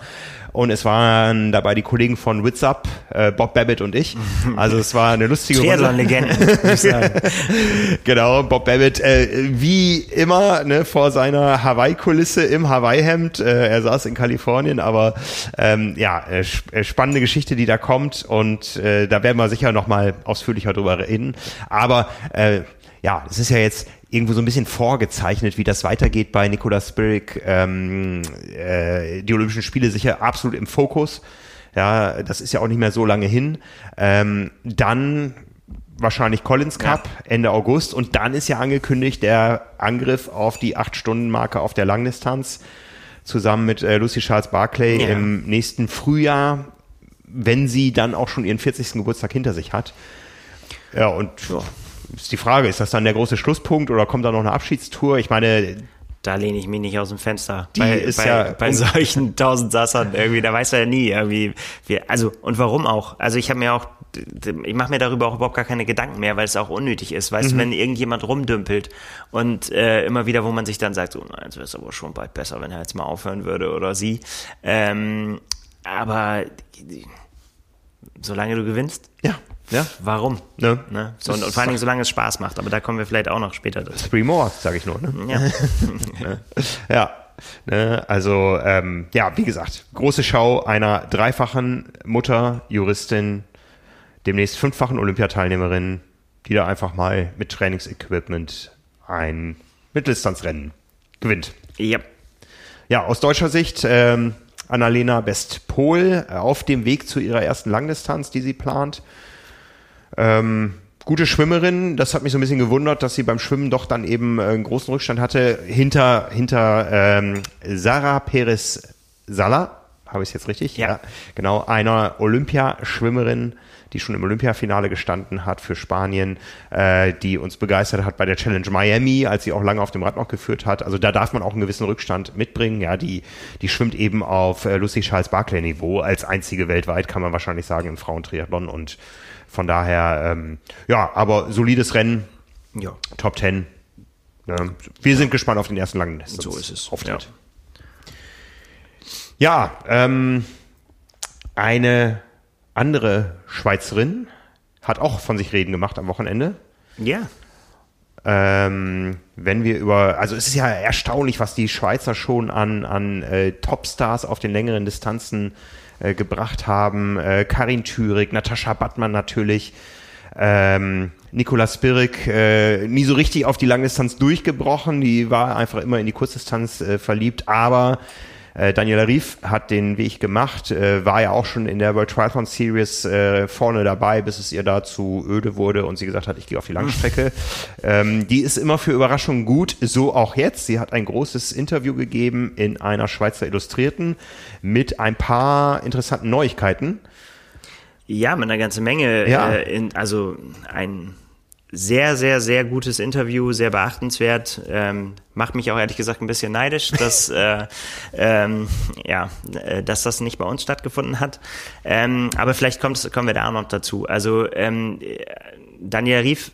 Und es waren dabei die Kollegen von Wits Up, äh, Bob Babbitt und ich. Also es war eine lustige Triathlon-Legende, (laughs) genau, Bob Babbitt, äh, wie immer, ne, vor seiner Hawaii-Kulisse im Hawaii-Hemd. Äh, er saß in Kalifornien, aber ähm, ja, äh, äh spannende Geschichte, die da kommt. Und äh, da werden wir sicher nochmal ausführlicher drüber reden. Aber äh, ja, es ist ja jetzt irgendwo so ein bisschen vorgezeichnet, wie das weitergeht bei Nicolas Spirik. Ähm, äh, die Olympischen Spiele sicher absolut im Fokus. Ja, das ist ja auch nicht mehr so lange hin. Ähm, dann wahrscheinlich Collins Cup ja. Ende August und dann ist ja angekündigt der Angriff auf die 8-Stunden-Marke auf der Langdistanz zusammen mit äh, Lucy Charles Barclay ja. im nächsten Frühjahr, wenn sie dann auch schon ihren 40. Geburtstag hinter sich hat. Ja, und ja ist die Frage, ist das dann der große Schlusspunkt oder kommt da noch eine Abschiedstour? Ich meine, da lehne ich mich nicht aus dem Fenster. Die bei, ist bei, ja bei solchen (laughs) Tausendsassern irgendwie, da weiß er ja nie irgendwie. Wie, also und warum auch? Also ich habe mir auch, ich mache mir darüber auch überhaupt gar keine Gedanken mehr, weil es auch unnötig ist. Weißt Mhm. du, wenn irgendjemand rumdümpelt und äh, immer wieder, wo man sich dann sagt, so, nein, es wäre aber schon bald besser, wenn er jetzt mal aufhören würde oder sie. Ähm, aber solange du gewinnst, ja, ja, warum? ne? Ne? So, und, und vor allen Dingen, solange es Spaß macht. Aber da kommen wir vielleicht auch noch später dazu. Three more, sage ich nur. Ne? Ja. (laughs) Ja, ne, also ähm, ja, wie gesagt, große Schau einer dreifachen Mutter, Juristin, demnächst fünffachen Olympiateilnehmerin, die da einfach mal mit Trainingsequipment ein Mitteldistanzrennen gewinnt. ja. Ja, aus deutscher Sicht ähm, Annalena Best-Pohl äh, auf dem Weg zu ihrer ersten Langdistanz, die sie plant. Ähm, gute Schwimmerin, das hat mich so ein bisschen gewundert, dass sie beim Schwimmen doch dann eben äh, einen großen Rückstand hatte. Hinter, hinter ähm, Sarah Perez Sala, habe ich es jetzt richtig? Ja. Genau, einer Olympiaschwimmerin, die schon im Olympiafinale gestanden hat für Spanien, äh, die uns begeistert hat bei der Challenge Miami, als sie auch lange auf dem Rad noch geführt hat. Also da darf man auch einen gewissen Rückstand mitbringen. Ja, die, die schwimmt eben auf äh, Lucy Charles Barclay Niveau als einzige weltweit, kann man wahrscheinlich sagen, im Frauentriathlon und von daher, ähm, ja, aber solides Rennen, Ja. Top 10. Ne? Wir sind gespannt auf den ersten langen Distanz- So ist es. Auftritt. Ja, ähm, eine andere Schweizerin hat auch von sich reden gemacht am Wochenende. Ja. Ähm, wenn wir über, also es ist ja erstaunlich, was die Schweizer schon an, an äh, Topstars auf den längeren Distanzen äh, gebracht haben. Äh, Karin Thürig, Natascha Battmann natürlich, ähm, Nicola Spirik, äh, nie so richtig auf die Langdistanz durchgebrochen, die war einfach immer in die Kurzdistanz äh, verliebt, aber äh, Daniela Rief hat den Weg gemacht, äh, war ja auch schon in der World Triathlon Series äh, vorne dabei, bis es ihr da zu öde wurde und sie gesagt hat, ich gehe auf die Langstrecke. (laughs) ähm, die ist immer für Überraschungen gut, so auch jetzt. Sie hat ein großes Interview gegeben in einer Schweizer Illustrierten mit ein paar interessanten Neuigkeiten. Ja, mit einer ganzen Menge. Ja. Äh, in, also ein sehr, sehr, sehr gutes Interview, sehr beachtenswert. Ähm, macht mich auch ehrlich gesagt ein bisschen neidisch, dass, (laughs) äh, ähm, ja, äh, dass das nicht bei uns stattgefunden hat. Ähm, aber vielleicht kommt, kommen wir da auch noch dazu. Also ähm, äh, Daniel Rief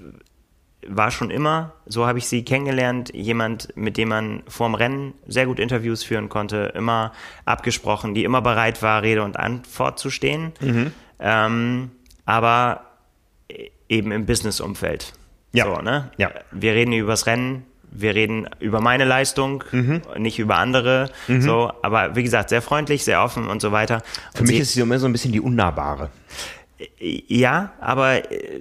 war schon immer, so habe ich sie kennengelernt, jemand, mit dem man vorm Rennen sehr gut Interviews führen konnte, immer abgesprochen, die immer bereit war, Rede und Antwort zu stehen. Ähm, aber eben im Business-Umfeld. Ja. So, ne? Ja. Wir reden übers Rennen, wir reden über meine Leistung, Mhm. nicht über andere. So, aber wie gesagt, sehr freundlich, sehr offen und so weiter. Für Und mich sie- ist sie immer so ein bisschen die Unnahbare. ja, aber äh,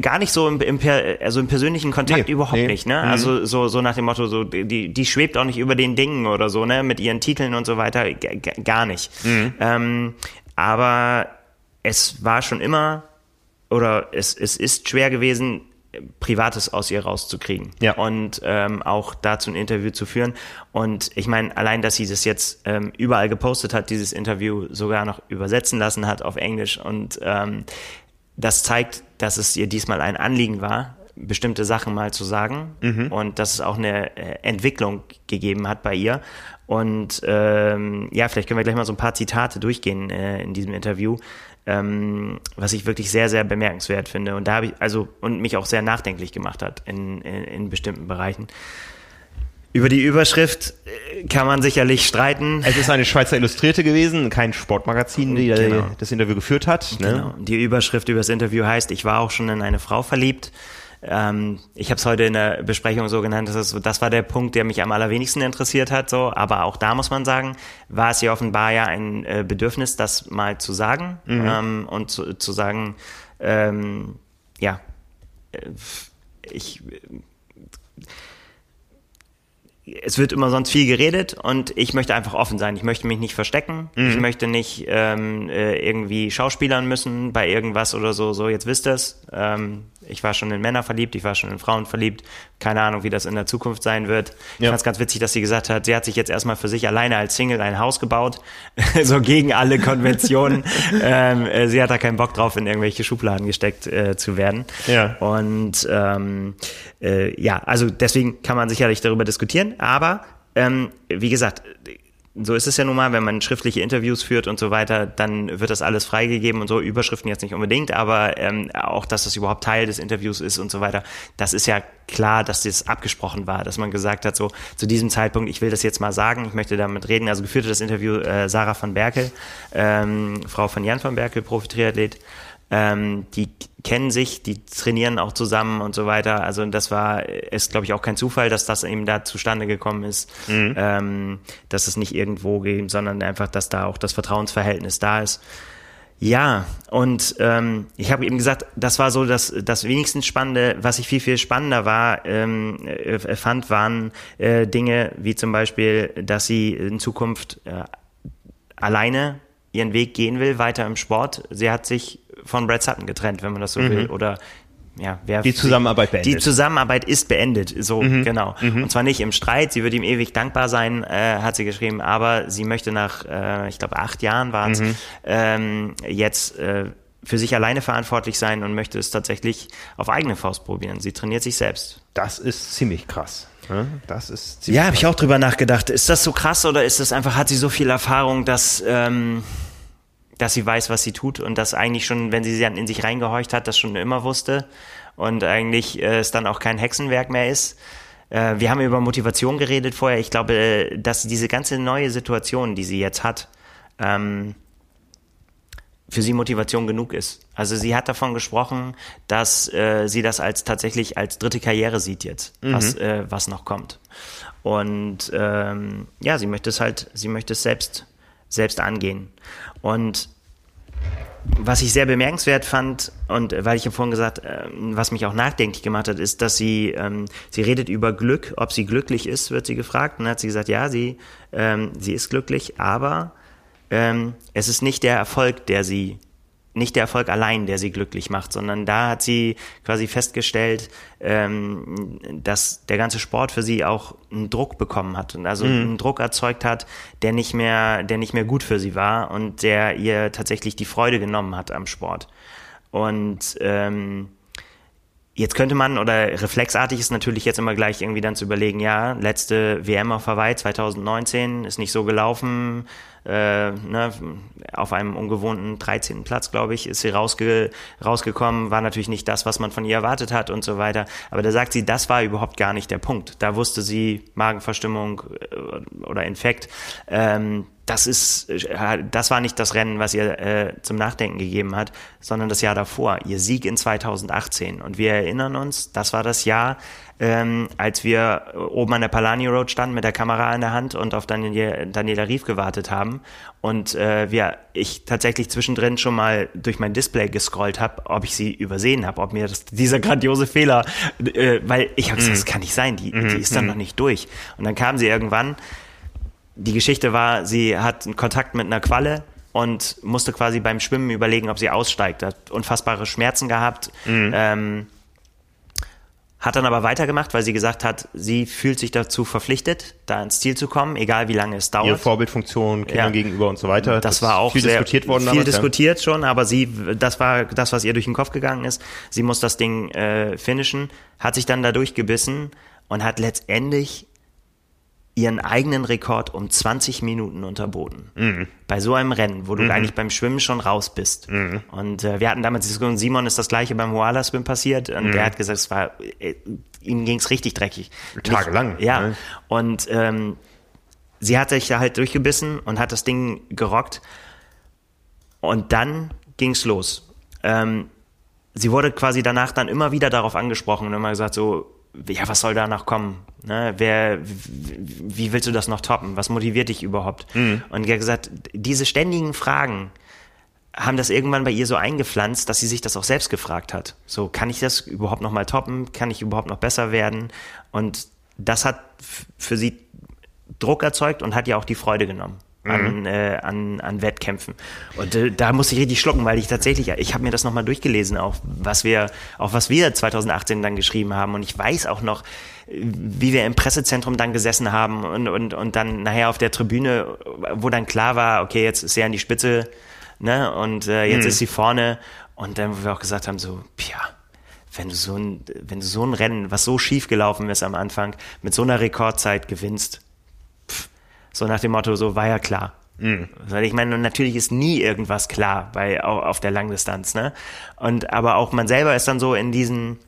gar nicht so im, im, also im persönlichen Kontakt Nee, überhaupt nee. nicht, ne? Also so, so nach dem Motto, so die, die schwebt auch nicht über den Dingen oder so, ne? Mit ihren Titeln und so weiter, gar nicht. Ähm, aber es war schon immer oder es, es ist schwer gewesen, Privates aus ihr rauszukriegen Ja. und ähm, auch dazu ein Interview zu führen. Und ich meine, allein, dass sie das jetzt ähm, überall gepostet hat, dieses Interview sogar noch übersetzen lassen hat auf Englisch und ähm, das zeigt, dass es ihr diesmal ein Anliegen war, bestimmte Sachen mal zu sagen und dass es auch eine äh, Entwicklung gegeben hat bei ihr. Und ähm, ja, vielleicht können wir gleich mal so ein paar Zitate durchgehen äh, in diesem Interview, ähm, was ich wirklich sehr, sehr bemerkenswert finde. Und da habe ich, also, und mich auch sehr nachdenklich gemacht hat in, in, in bestimmten Bereichen. Über die Überschrift äh, kann man sicherlich streiten. Es ist eine Schweizer Illustrierte gewesen, kein Sportmagazin, die Genau. das Interview geführt hat. Ne? Genau. Die Überschrift über das Interview heißt, ich war auch schon in eine Frau verliebt. Ähm, ich habe es heute in der Besprechung so genannt, das, ist, das war der Punkt, der mich am allerwenigsten interessiert hat. So, aber auch da muss man sagen, war es ja offenbar ja ein äh, Bedürfnis, das mal zu sagen ähm, und zu, zu sagen, ähm, ja, äh, ich es wird immer sonst viel geredet und ich möchte einfach offen sein. Ich möchte mich nicht verstecken. Mhm. Ich möchte nicht ähm, äh, irgendwie schauspielern müssen bei irgendwas oder so. So, jetzt wisst ihr es. Ähm, ich war schon in Männer verliebt, ich war schon in Frauen verliebt. Keine Ahnung, wie das in der Zukunft sein wird. Ich ja. fand es ganz witzig, dass sie gesagt hat, sie hat sich jetzt erstmal für sich alleine als Single ein Haus gebaut, (laughs) so gegen alle Konventionen. (laughs) ähm, äh, sie hat da keinen Bock drauf, in irgendwelche Schubladen gesteckt äh, zu werden. Ja. Und ähm, äh, ja, also deswegen kann man sicherlich darüber diskutieren, aber ähm, wie gesagt, so ist es ja nun mal, wenn man schriftliche Interviews führt und so weiter, dann wird das alles freigegeben und so, Überschriften jetzt nicht unbedingt, aber ähm, auch, dass das überhaupt Teil des Interviews ist und so weiter, das ist ja klar, dass das abgesprochen war, dass man gesagt hat, so zu diesem Zeitpunkt, ich will das jetzt mal sagen, ich möchte damit reden, also geführte das Interview äh, Sarah von Berkel, ähm, Frau von Jan von Berkel, Profi-Triathlet, ähm, die kennen sich, die trainieren auch zusammen und so weiter. Also das war, ist glaube ich auch kein Zufall, dass das eben da zustande gekommen ist, mhm. ähm, dass es nicht irgendwo geht, sondern einfach, dass da auch das Vertrauensverhältnis da ist. Ja, und ähm, ich habe eben gesagt, das war so das, das wenigstens Spannende. Was ich viel, viel spannender war, ähm, äh, fand, waren äh, Dinge wie zum Beispiel, dass sie in Zukunft äh, alleine ihren Weg gehen will, weiter im Sport. Sie hat sich von Brad Sutton getrennt, wenn man das so mhm. will. Oder ja, wer die Zusammenarbeit beendet. Die Zusammenarbeit ist beendet, so mhm. genau. Mhm. Und zwar nicht im Streit. Sie wird ihm ewig dankbar sein, äh, hat sie geschrieben. Aber sie möchte nach, äh, ich glaube, acht Jahren waren es, mhm. ähm, jetzt äh, für sich alleine verantwortlich sein und möchte es tatsächlich auf eigene Faust probieren. Sie trainiert sich selbst. Das ist ziemlich krass. Das ist ja, habe ich auch drüber nachgedacht. Ist das so krass oder ist das einfach, hat sie so viel Erfahrung, dass ähm, dass sie weiß, was sie tut und das eigentlich schon, wenn sie dann in sich reingehorcht hat, das schon immer wusste und eigentlich äh, es dann auch kein Hexenwerk mehr ist. Äh, wir haben über Motivation geredet vorher. Ich glaube, äh, dass diese ganze neue Situation, die sie jetzt hat, ähm, für sie Motivation genug ist. Also sie hat davon gesprochen, dass äh, sie das als tatsächlich als dritte Karriere sieht jetzt, mhm. was, äh, was noch kommt. Und ähm, ja, sie möchte es halt, sie möchte es selbst selbst angehen. Und was ich sehr bemerkenswert fand und weil ich ja vorhin gesagt, äh, was mich auch nachdenklich gemacht hat, ist, dass sie ähm, sie redet über Glück, ob sie glücklich ist, wird sie gefragt. Und dann hat sie gesagt, ja, sie ähm, sie ist glücklich, aber ähm, es ist nicht der Erfolg, der sie nicht der Erfolg allein, der sie glücklich macht, sondern da hat sie quasi festgestellt, ähm, dass der ganze Sport für sie auch einen Druck bekommen hat und also mhm. einen Druck erzeugt hat, der nicht mehr, der nicht mehr gut für sie war und der ihr tatsächlich die Freude genommen hat am Sport. Und ähm, Jetzt könnte man, oder reflexartig ist natürlich jetzt immer gleich irgendwie dann zu überlegen, ja, letzte WM auf Hawaii 2019 ist nicht so gelaufen, äh, ne, auf einem ungewohnten 13. Platz, glaube ich, ist sie rausge rausgekommen, war natürlich nicht das, was man von ihr erwartet hat und so weiter. Aber da sagt sie, das war überhaupt gar nicht der Punkt. Da wusste sie Magenverstimmung äh, oder Infekt. Ähm, das ist, äh, das war nicht das Rennen, was ihr äh, zum Nachdenken gegeben hat, sondern das Jahr davor, ihr Sieg in 2018. Und wir erinnern uns, das war das Jahr, ähm, als wir oben an der Palani Road standen mit der Kamera in der Hand und auf Daniel, Daniela Rief gewartet haben und äh, wir, ich tatsächlich zwischendrin schon mal durch mein Display gescrollt habe, ob ich sie übersehen habe, ob mir das, dieser grandiose Fehler, äh, weil ich habe gesagt, mm. das kann nicht sein, die, mm, die ist dann mm. noch nicht durch. Und dann kam sie irgendwann die Geschichte war, sie hat einen Kontakt mit einer Qualle und musste quasi beim Schwimmen überlegen, ob sie aussteigt. Hat unfassbare Schmerzen gehabt. Mhm. Ähm, hat dann aber weitergemacht, weil sie gesagt hat, sie fühlt sich dazu verpflichtet, da ins Ziel zu kommen, egal wie lange es dauert. Ihre Vorbildfunktion Kindern ja. gegenüber und so weiter. Das, das war auch viel sehr, diskutiert worden. Viel damals, diskutiert ja. schon, aber sie, das war das, was ihr durch den Kopf gegangen ist. Sie muss das Ding äh, finishen, hat sich dann da durchgebissen und hat letztendlich ihren eigenen Rekord um 20 Minuten unterboten. Mhm. Bei so einem Rennen, wo du mhm. eigentlich beim Schwimmen schon raus bist. Mhm. Und äh, wir hatten damals Diskussion, Simon ist das gleiche beim Huala Swim passiert und der mhm. hat gesagt, es war, äh, ihm ging's richtig dreckig. Tagelang. Ja. Ne? Und ähm, sie hat sich da halt durchgebissen und hat das Ding gerockt. Und dann ging's los. Ähm, sie wurde quasi danach dann immer wieder darauf angesprochen und immer gesagt so, ja, was soll danach kommen? Ne? Wer, wie willst du das noch toppen? Was motiviert dich überhaupt? Mhm. Und er hat gesagt, diese ständigen Fragen haben das irgendwann bei ihr so eingepflanzt, dass sie sich das auch selbst gefragt hat. So, kann ich das überhaupt noch mal toppen? Kann ich überhaupt noch besser werden? Und das hat für sie Druck erzeugt und hat ja auch die Freude genommen an, mhm. äh, an, an Wettkämpfen. Und äh, da muss ich richtig schlucken, weil ich tatsächlich, ich habe mir das nochmal durchgelesen, auch was wir, auch was wir 2018 dann geschrieben haben. Und ich weiß auch noch, wie wir im Pressezentrum dann gesessen haben und, und, und dann nachher auf der Tribüne, wo dann klar war, okay, jetzt ist sie an die Spitze, ne? Und äh, jetzt mhm. ist sie vorne. Und dann, wo wir auch gesagt haben, so, ja, wenn du so ein, wenn du so ein Rennen, was so schief gelaufen ist am Anfang, mit so einer Rekordzeit gewinnst, so nach dem Motto, so war ja klar. Mhm. Weil ich meine, natürlich ist nie irgendwas klar bei auf der Langdistanz, ne? Und aber auch man selber ist dann so in diesen,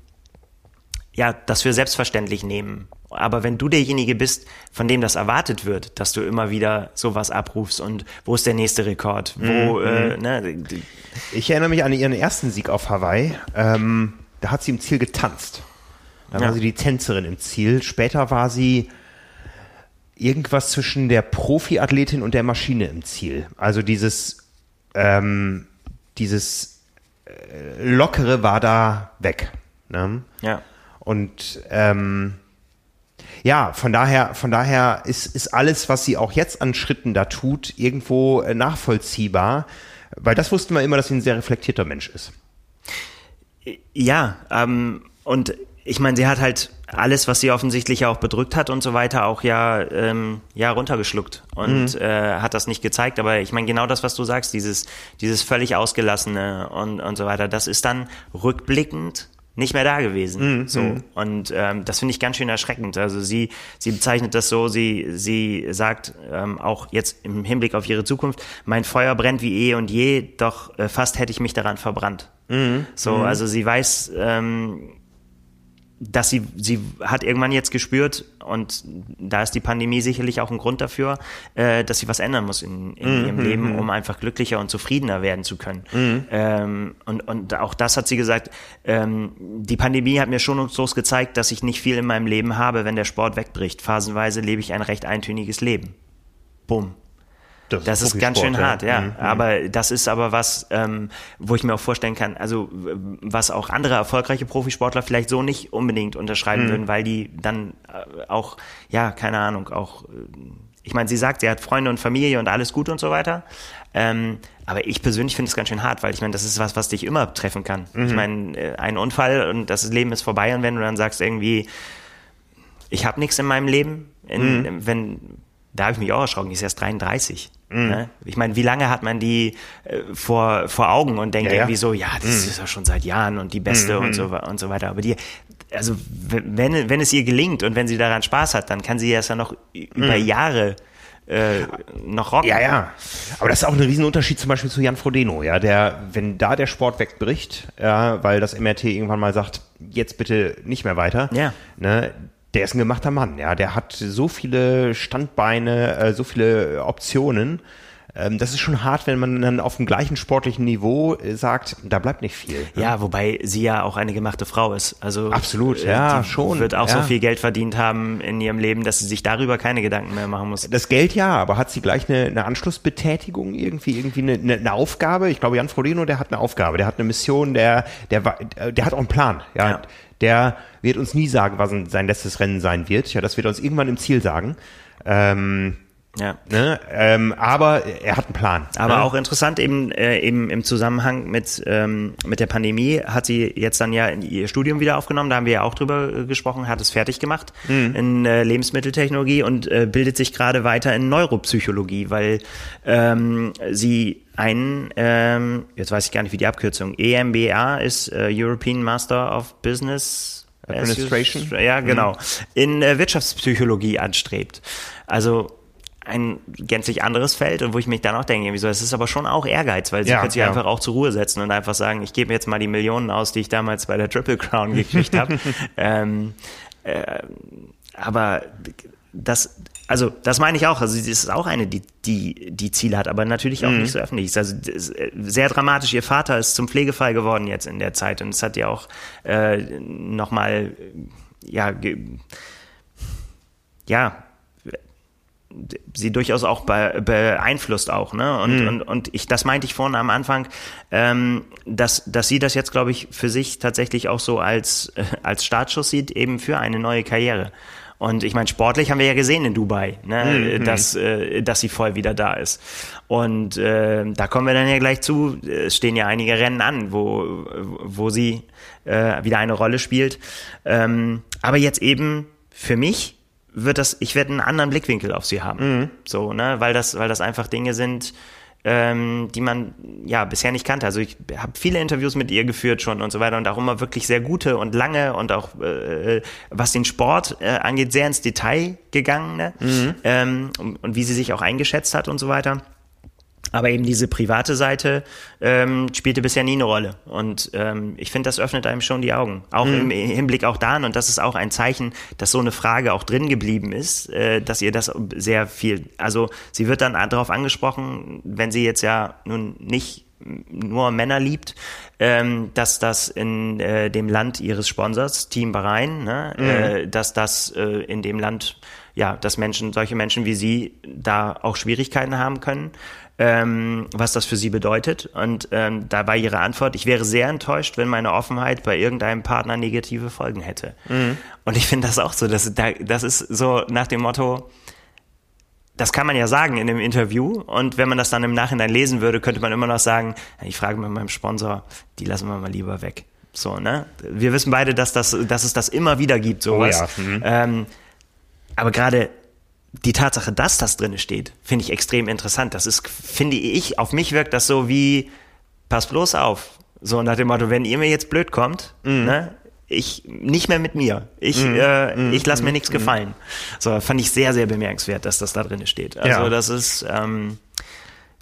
ja, das für selbstverständlich nehmen. Aber wenn du derjenige bist, von dem das erwartet wird, dass du immer wieder sowas abrufst und wo ist der nächste Rekord? Wo, mhm. äh, ne? Ich erinnere mich an ihren ersten Sieg auf Hawaii. Ähm, da hat sie im Ziel getanzt. Da ja. war sie die Tänzerin im Ziel. Später war sie irgendwas zwischen der Profiathletin und der Maschine im Ziel. Also dieses, ähm, dieses äh, Lockere war da weg. Ne? Ja. Und ähm, ja, von daher, von daher ist, ist alles, was sie auch jetzt an Schritten da tut, irgendwo äh, nachvollziehbar, weil das wussten wir immer, dass sie ein sehr reflektierter Mensch ist. Ja, ähm, und ich meine, sie hat halt alles, was sie offensichtlich auch bedrückt hat und so weiter, auch ja, ähm, ja runtergeschluckt und mhm. äh, hat das nicht gezeigt. Aber ich meine, genau das, was du sagst, dieses, dieses völlig ausgelassene und, und so weiter, das ist dann rückblickend nicht mehr da gewesen. Mhm. So mhm. und ähm, das finde ich ganz schön erschreckend. Also sie sie bezeichnet das so, sie sie sagt ähm, auch jetzt im Hinblick auf ihre Zukunft, mein Feuer brennt wie eh und je, doch äh, fast hätte ich mich daran verbrannt. Mhm. So mhm. also sie weiß ähm, dass sie, sie hat irgendwann jetzt gespürt, und da ist die Pandemie sicherlich auch ein Grund dafür, äh, dass sie was ändern muss in, in mm, ihrem Leben, mm, um einfach glücklicher und zufriedener werden zu können. Mm. Ähm, und, und auch das hat sie gesagt, ähm, die Pandemie hat mir schonungslos gezeigt, dass ich nicht viel in meinem Leben habe, wenn der Sport wegbricht. Phasenweise lebe ich ein recht eintöniges Leben. Bumm. Das, das ist, ganz schön hart, ja. Mhm. Aber das ist aber was, ähm, wo ich mir auch vorstellen kann, also was auch andere erfolgreiche Profisportler vielleicht so nicht unbedingt unterschreiben mhm. würden, weil die dann äh, auch, ja, keine Ahnung, auch, äh, ich meine, sie sagt, sie hat Freunde und Familie und alles gut und so weiter. Ähm, aber ich persönlich finde es ganz schön hart, weil ich meine, das ist was, was dich immer treffen kann. Mhm. Ich meine, äh, ein Unfall und das Leben ist vorbei und wenn du dann sagst irgendwie, ich habe nichts in meinem Leben, in, mhm. wenn da habe ich mich auch erschrocken, die ist erst 33. Mm. Ne? Ich meine, wie lange hat man die äh, vor, vor Augen und denkt ja, irgendwie so, ja, das mm. ist ja schon seit Jahren und die beste mm. und, so, und so weiter. Aber die, also wenn, wenn es ihr gelingt und wenn sie daran Spaß hat, dann kann sie das ja noch über mm. Jahre äh, noch rocken. Ja, ja. Aber das ist auch ein Riesenunterschied zum Beispiel zu Jan Frodeno, ja, der, wenn da der Sport wegbricht, ja, weil das MRT irgendwann mal sagt, jetzt bitte nicht mehr weiter, ja. ne, der ist ein gemachter Mann, ja. Der hat so viele Standbeine, äh, so viele Optionen. Ähm, das ist schon hart, wenn man dann auf dem gleichen sportlichen Niveau äh, sagt, da bleibt nicht viel. Ne? Ja, wobei sie ja auch eine gemachte Frau ist. Also absolut, äh, ja, schon. Wird auch ja. so viel Geld verdient haben in ihrem Leben, dass sie sich darüber keine Gedanken mehr machen muss. Das Geld ja, aber hat sie gleich eine, eine Anschlussbetätigung irgendwie, irgendwie eine, eine, eine Aufgabe? Ich glaube, Jan Frodeno, der hat eine Aufgabe, der hat eine Mission, der, der, der hat auch einen Plan. ja. ja der wird uns nie sagen, was sein letztes Rennen sein wird. Ja, das wird er uns irgendwann im Ziel sagen. Ähm, ja. Ne? Ähm, aber er hat einen Plan. Aber ne? auch interessant eben, äh, eben im Zusammenhang mit, ähm, mit der Pandemie hat sie jetzt dann ja ihr Studium wieder aufgenommen, da haben wir ja auch drüber äh, gesprochen, hat es fertig gemacht mhm. in äh, Lebensmitteltechnologie und äh, bildet sich gerade weiter in Neuropsychologie, weil ähm, sie einen, ähm, jetzt weiß ich gar nicht, wie die Abkürzung, EMBA ist äh, European Master of Business Administration. Ja, genau. Mhm. In äh, Wirtschaftspsychologie anstrebt. Also ein gänzlich anderes Feld und wo ich mich dann auch denke, wieso, es ist aber schon auch Ehrgeiz, weil sie ja, können sich ja. einfach auch zur Ruhe setzen und einfach sagen, ich gebe jetzt mal die Millionen aus, die ich damals bei der Triple Crown gekriegt habe. (laughs) ähm, äh, aber das, also das meine ich auch. Also sie ist auch eine, die die die Ziele hat, aber natürlich auch mhm. nicht so öffentlich ist. Also sehr dramatisch. Ihr Vater ist zum Pflegefall geworden jetzt in der Zeit und es hat ja auch äh, noch mal ja ja sie durchaus auch be beeinflusst auch, ne? Und, mhm. und, und ich, das meinte ich vorhin am Anfang, ähm, dass, dass sie das jetzt, glaube ich, für sich tatsächlich auch so als, äh, (laughs) als Startschuss sieht, eben für eine neue Karriere. Und ich meine, sportlich haben wir ja gesehen in Dubai, ne, mhm. dass, äh, dass sie voll wieder da ist. Und äh, da kommen wir dann ja gleich zu. Es stehen ja einige Rennen an, wo, wo sie äh, wieder eine Rolle spielt. Ähm, aber jetzt eben für mich wird das, ich werde einen anderen Blickwinkel auf sie haben. Mhm. So, ne, weil das, weil das einfach Dinge sind, ähm, die man ja bisher nicht kannte. Also ich habe viele Interviews mit ihr geführt schon und so weiter und auch immer wirklich sehr gute und lange und auch äh, was den Sport äh, angeht, sehr ins Detail gegangen ne? Mhm. Ähm, und, und wie sie sich auch eingeschätzt hat und so weiter. Aber eben diese private Seite ähm, spielte bisher nie eine Rolle. Und ähm, ich finde, das öffnet einem schon die Augen. Auch mhm. im Hinblick auch daran, und das ist auch ein Zeichen, dass so eine Frage auch drin geblieben ist, äh, dass ihr das sehr viel, also sie wird dann darauf angesprochen, wenn sie jetzt ja nun nicht nur Männer liebt, ähm, dass das in äh, dem Land ihres Sponsors, Team Bahrain, ne, mhm. äh, dass das äh, in dem Land, ja, dass Menschen, solche Menschen wie sie da auch Schwierigkeiten haben können ähm, was das für sie bedeutet. Und ähm, da war ihre Antwort, ich wäre sehr enttäuscht, wenn meine Offenheit bei irgendeinem Partner negative Folgen hätte. Mhm. Und ich finde das auch so, dass, das ist so nach dem Motto, das kann man ja sagen in einem Interview und wenn man das dann im Nachhinein lesen würde, könnte man immer noch sagen, ich frage mit meinem Sponsor, die lassen wir mal lieber weg. So, ne? Wir wissen beide, dass, das, dass es das immer wieder gibt, sowas. Oh ja. mhm. ähm, aber gerade die Tatsache, dass das drin steht, finde ich extrem interessant. Das ist, finde ich, auf mich wirkt das so wie, pass bloß auf. So nach dem Motto, wenn ihr mir jetzt blöd kommt, mm. ne, ich nicht mehr mit mir. Ich, mm. äh, mm. ich lasse mir mhm. nichts mhm. gefallen. So fand ich sehr, sehr bemerkenswert, dass das da drin steht. Also ja. das ist, ähm,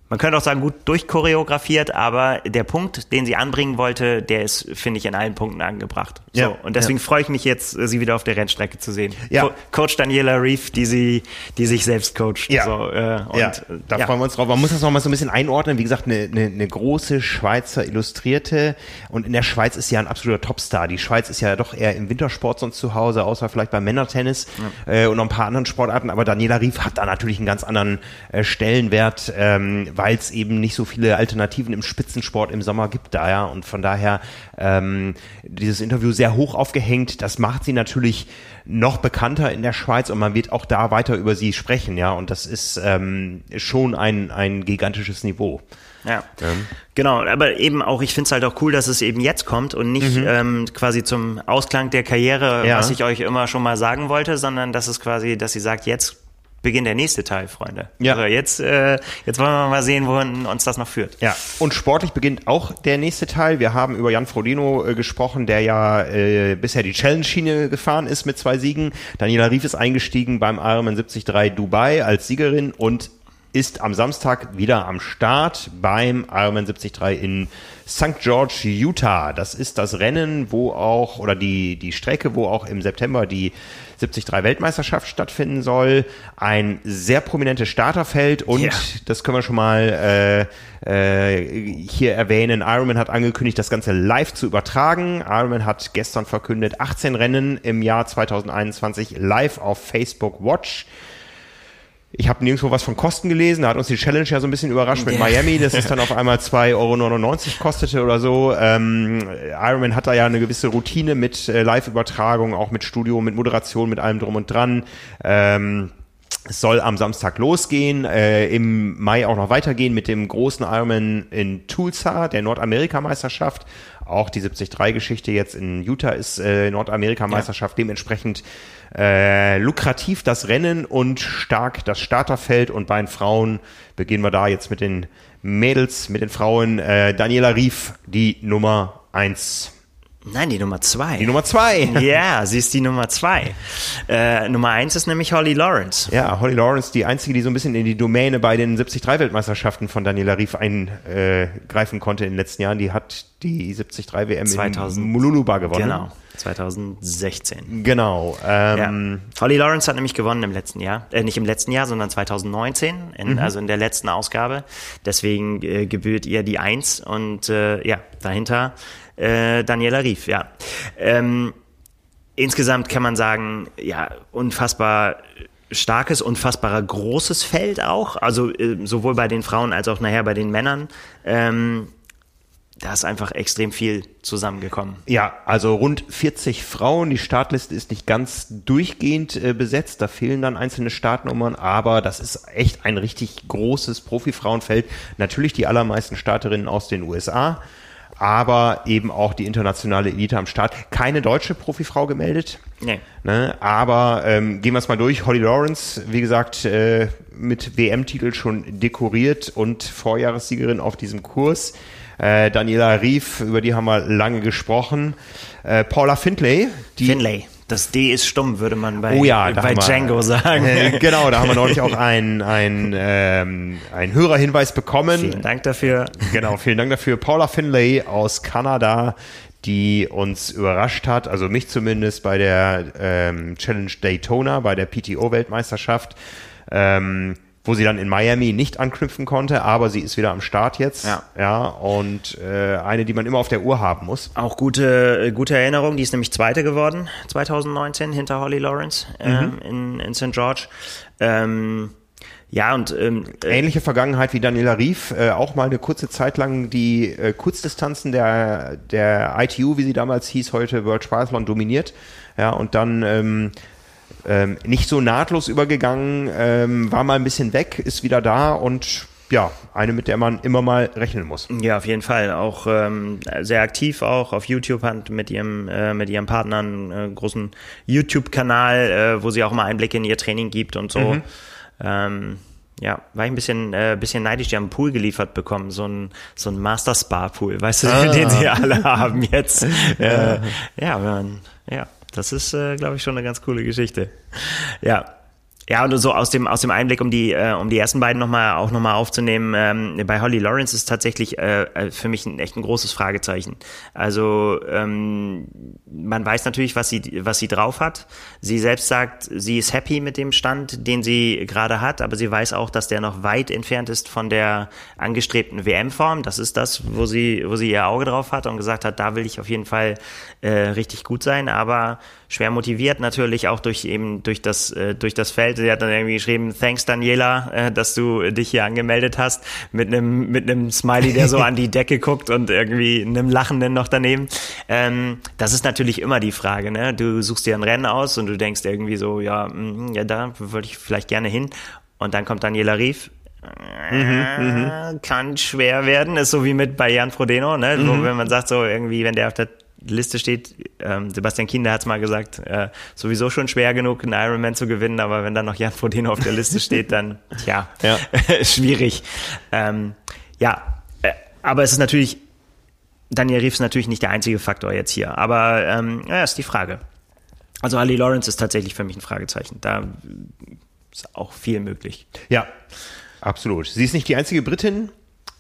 man könnte auch sagen, gut durchchoreografiert, aber der Punkt, den sie anbringen wollte, der ist, finde ich, in allen Punkten angebracht. So, ja, und deswegen ja. freue ich mich jetzt, sie wieder auf der Rennstrecke zu sehen. Ja. Coach Daniela Reef, die sie, die sich selbst coacht. Ja, so, äh, und, ja. da ja. freuen wir uns drauf. Man muss das noch mal so ein bisschen einordnen. Wie gesagt, eine, eine, eine große Schweizer Illustrierte und in der Schweiz ist ja ein absoluter Topstar. Die Schweiz ist ja doch eher im Wintersport sonst zu Hause, außer vielleicht beim Männertennis äh, und noch ein paar anderen Sportarten. Aber Daniela Rief hat da natürlich einen ganz anderen äh, Stellenwert. Ähm, weil es eben nicht so viele Alternativen im Spitzensport im Sommer gibt da ja und von daher ähm, dieses Interview sehr hoch aufgehängt. Das macht sie natürlich noch bekannter in der Schweiz und man wird auch da weiter über sie sprechen, ja und das ist ähm, schon ein ein gigantisches Niveau. Ja. Ähm. Genau, aber eben auch, ich finde es halt auch cool, dass es eben jetzt kommt und nicht mhm. ähm, quasi zum Ausklang der Karriere, ja. was ich euch immer schon mal sagen wollte, sondern dass es quasi, dass sie sagt, jetzt beginnt der nächste Teil, Freunde. Ja. Also jetzt, äh, jetzt wollen wir mal sehen, wohin uns das noch führt. Ja, und sportlich beginnt auch der nächste Teil. Wir haben über Jan Frodeno äh, gesprochen, der ja äh, bisher die Challenge-Schiene gefahren ist mit zwei Siegen. Daniela Rief ist eingestiegen beim Ironman 73 Dubai als Siegerin und ist am Samstag wieder am Start beim Ironman 73 in St. George, Utah. Das ist das Rennen, wo auch, oder die, die Strecke, wo auch im September die 73 Weltmeisterschaft stattfinden soll. Ein sehr prominentes Starterfeld und ja. das können wir schon mal äh, äh, hier erwähnen. Ironman hat angekündigt, das Ganze live zu übertragen. Ironman hat gestern verkündet, 18 Rennen im Jahr 2021 live auf Facebook Watch. Ich habe nirgendwo was von Kosten gelesen. Da hat uns die Challenge ja so ein bisschen überrascht mit Miami, dass es (laughs) dann auf einmal 2,99 Euro kostete oder so. Ähm, Ironman hat da ja eine gewisse Routine mit äh, Live-Übertragung, auch mit Studio, mit Moderation, mit allem drum und dran. Ähm, es soll am Samstag losgehen, äh, im Mai auch noch weitergehen mit dem großen Ironman in Tulsa, der Nordamerika-Meisterschaft. Auch die 73-Geschichte jetzt in Utah ist äh, Nordamerika-Meisterschaft. Ja. Dementsprechend äh, lukrativ das Rennen und stark das Starterfeld. Und bei den Frauen beginnen wir da jetzt mit den Mädels, mit den Frauen. Äh, Daniela Rief, die Nummer eins. Nein, die Nummer zwei. Die Nummer zwei. (laughs) Ja, sie ist die Nummer zwei. Äh, Nummer eins ist nämlich Holly Lawrence. Ja, Holly Lawrence, die einzige, die so ein bisschen in die Domäne bei den 73-Weltmeisterschaften von Daniela Rief eingreifen konnte in den letzten Jahren. Die hat die 73 WM 2000, in Mululuba gewonnen. Genau. 2016. Genau. Ähm, ja. Holly Lawrence hat nämlich gewonnen im letzten Jahr. Äh, nicht im letzten Jahr, sondern 2019, in, mhm. also in der letzten Ausgabe. Deswegen äh, gebührt ihr die Eins und äh, ja, dahinter äh, Daniela Rief, ja. Ähm, insgesamt kann man sagen, ja, unfassbar starkes, unfassbarer großes Feld auch, also äh, sowohl bei den Frauen als auch nachher bei den Männern. Ähm, da ist einfach extrem viel zusammengekommen. Ja, also rund 40 Frauen. Die Startliste ist nicht ganz durchgehend äh, besetzt. Da fehlen dann einzelne Startnummern, aber das ist echt ein richtig großes Profifrauenfeld. Natürlich die allermeisten Starterinnen aus den USA, aber eben auch die internationale Elite am Start. Keine deutsche Profifrau gemeldet. Nee. Ne, aber ähm, gehen wir es mal durch. Holly Lawrence, wie gesagt, äh, mit WM-Titel schon dekoriert und Vorjahressiegerin auf diesem Kurs. Äh, Daniela Rief, über die haben wir lange gesprochen. Äh, Paula Findlay. Die, Finlay. Das D ist stumm, würde man bei, Oh ja, bei haben wir- Django sagen. Äh, (laughs) genau, da haben wir neulich auch einen ein, ähm, ein Hörerhinweis bekommen. Vielen Dank dafür. Genau, vielen Dank dafür. Paula Finlay aus Kanada, die uns überrascht hat, also mich zumindest bei der ähm, Challenge Daytona, bei der PTO-Weltmeisterschaft, ähm, wo sie dann in Miami nicht anknüpfen konnte, aber sie ist wieder am Start jetzt. Ja. ja und äh, eine, die man immer auf der Uhr haben muss. Auch gute, äh, gute Erinnerung, die ist nämlich Zweite geworden 2019 hinter Holly Lawrence ähm, in, in St. George. Ähm, ja, und ähm, äh, Ähnliche Vergangenheit wie Daniela Rief, äh, auch mal eine kurze Zeit lang die äh, Kurzdistanzen der, der ITU, wie sie damals hieß, heute World Triathlon dominiert. Ja, und dann ähm, ähm, nicht so nahtlos übergegangen, ähm, war mal ein bisschen weg, ist wieder da und ja, eine, mit der man immer mal rechnen muss. Ja, auf jeden Fall. Auch ähm, sehr aktiv auch auf YouTube hat mit ihrem äh, mit ihrem Partner einen äh, großen YouTube-Kanal, äh, wo sie auch mal Einblicke in ihr Training gibt und so. Ähm, ja, war ich ein bisschen, äh, bisschen neidisch. Die haben einen Pool geliefert bekommen, so ein, so ein Master Spa Pool, weißt du, (laughs) den sie alle haben jetzt. (laughs) Äh, ja, man, ja, das ist, äh, glaube ich, schon eine ganz coole Geschichte. Ja. Ja, und so aus dem, aus dem Einblick, um die, äh, um die ersten beiden nochmal, auch nochmal aufzunehmen, ähm, bei Holly Lawrence ist tatsächlich äh, äh, für mich ein, echt ein großes Fragezeichen. Also, ähm, man weiß natürlich, was sie, was sie drauf hat. Sie selbst sagt, sie ist happy mit dem Stand, den sie gerade hat, aber sie weiß auch, dass der noch weit entfernt ist von der angestrebten WM-Form. Das ist das, wo sie, wo sie ihr Auge drauf hat und gesagt hat, da will ich auf jeden Fall äh, richtig gut sein, aber schwer motiviert natürlich auch durch eben durch das äh, durch das Feld. Sie hat dann irgendwie geschrieben, thanks Daniela, äh, dass du dich hier angemeldet hast mit einem mit einem Smiley, der so (laughs) an die Decke guckt und irgendwie einem Lachenden noch daneben. Ähm, das ist natürlich immer die Frage, ne? Du suchst dir ein Rennen aus und du denkst irgendwie so, ja, mm, ja, da würde ich vielleicht gerne hin. Und dann kommt Daniela Rief, äh, kann schwer werden, ist so wie mit bei Jan Frodeno, ne? Wo, wenn man sagt so irgendwie, wenn der auf der Liste steht, ähm, Sebastian Kinder hat es mal gesagt, äh, sowieso schon schwer genug, einen Ironman zu gewinnen, aber wenn dann noch Jan Frodeno auf der Liste steht, dann, tja, Ja. (laughs) schwierig. Ähm, ja, äh, aber es ist natürlich, Daniel Rief ist natürlich nicht der einzige Faktor jetzt hier, aber ähm, ja, ist die Frage. Also Ali Lawrence ist tatsächlich für mich ein Fragezeichen. Da ist auch viel möglich. Ja, absolut. Sie ist nicht die einzige Britin.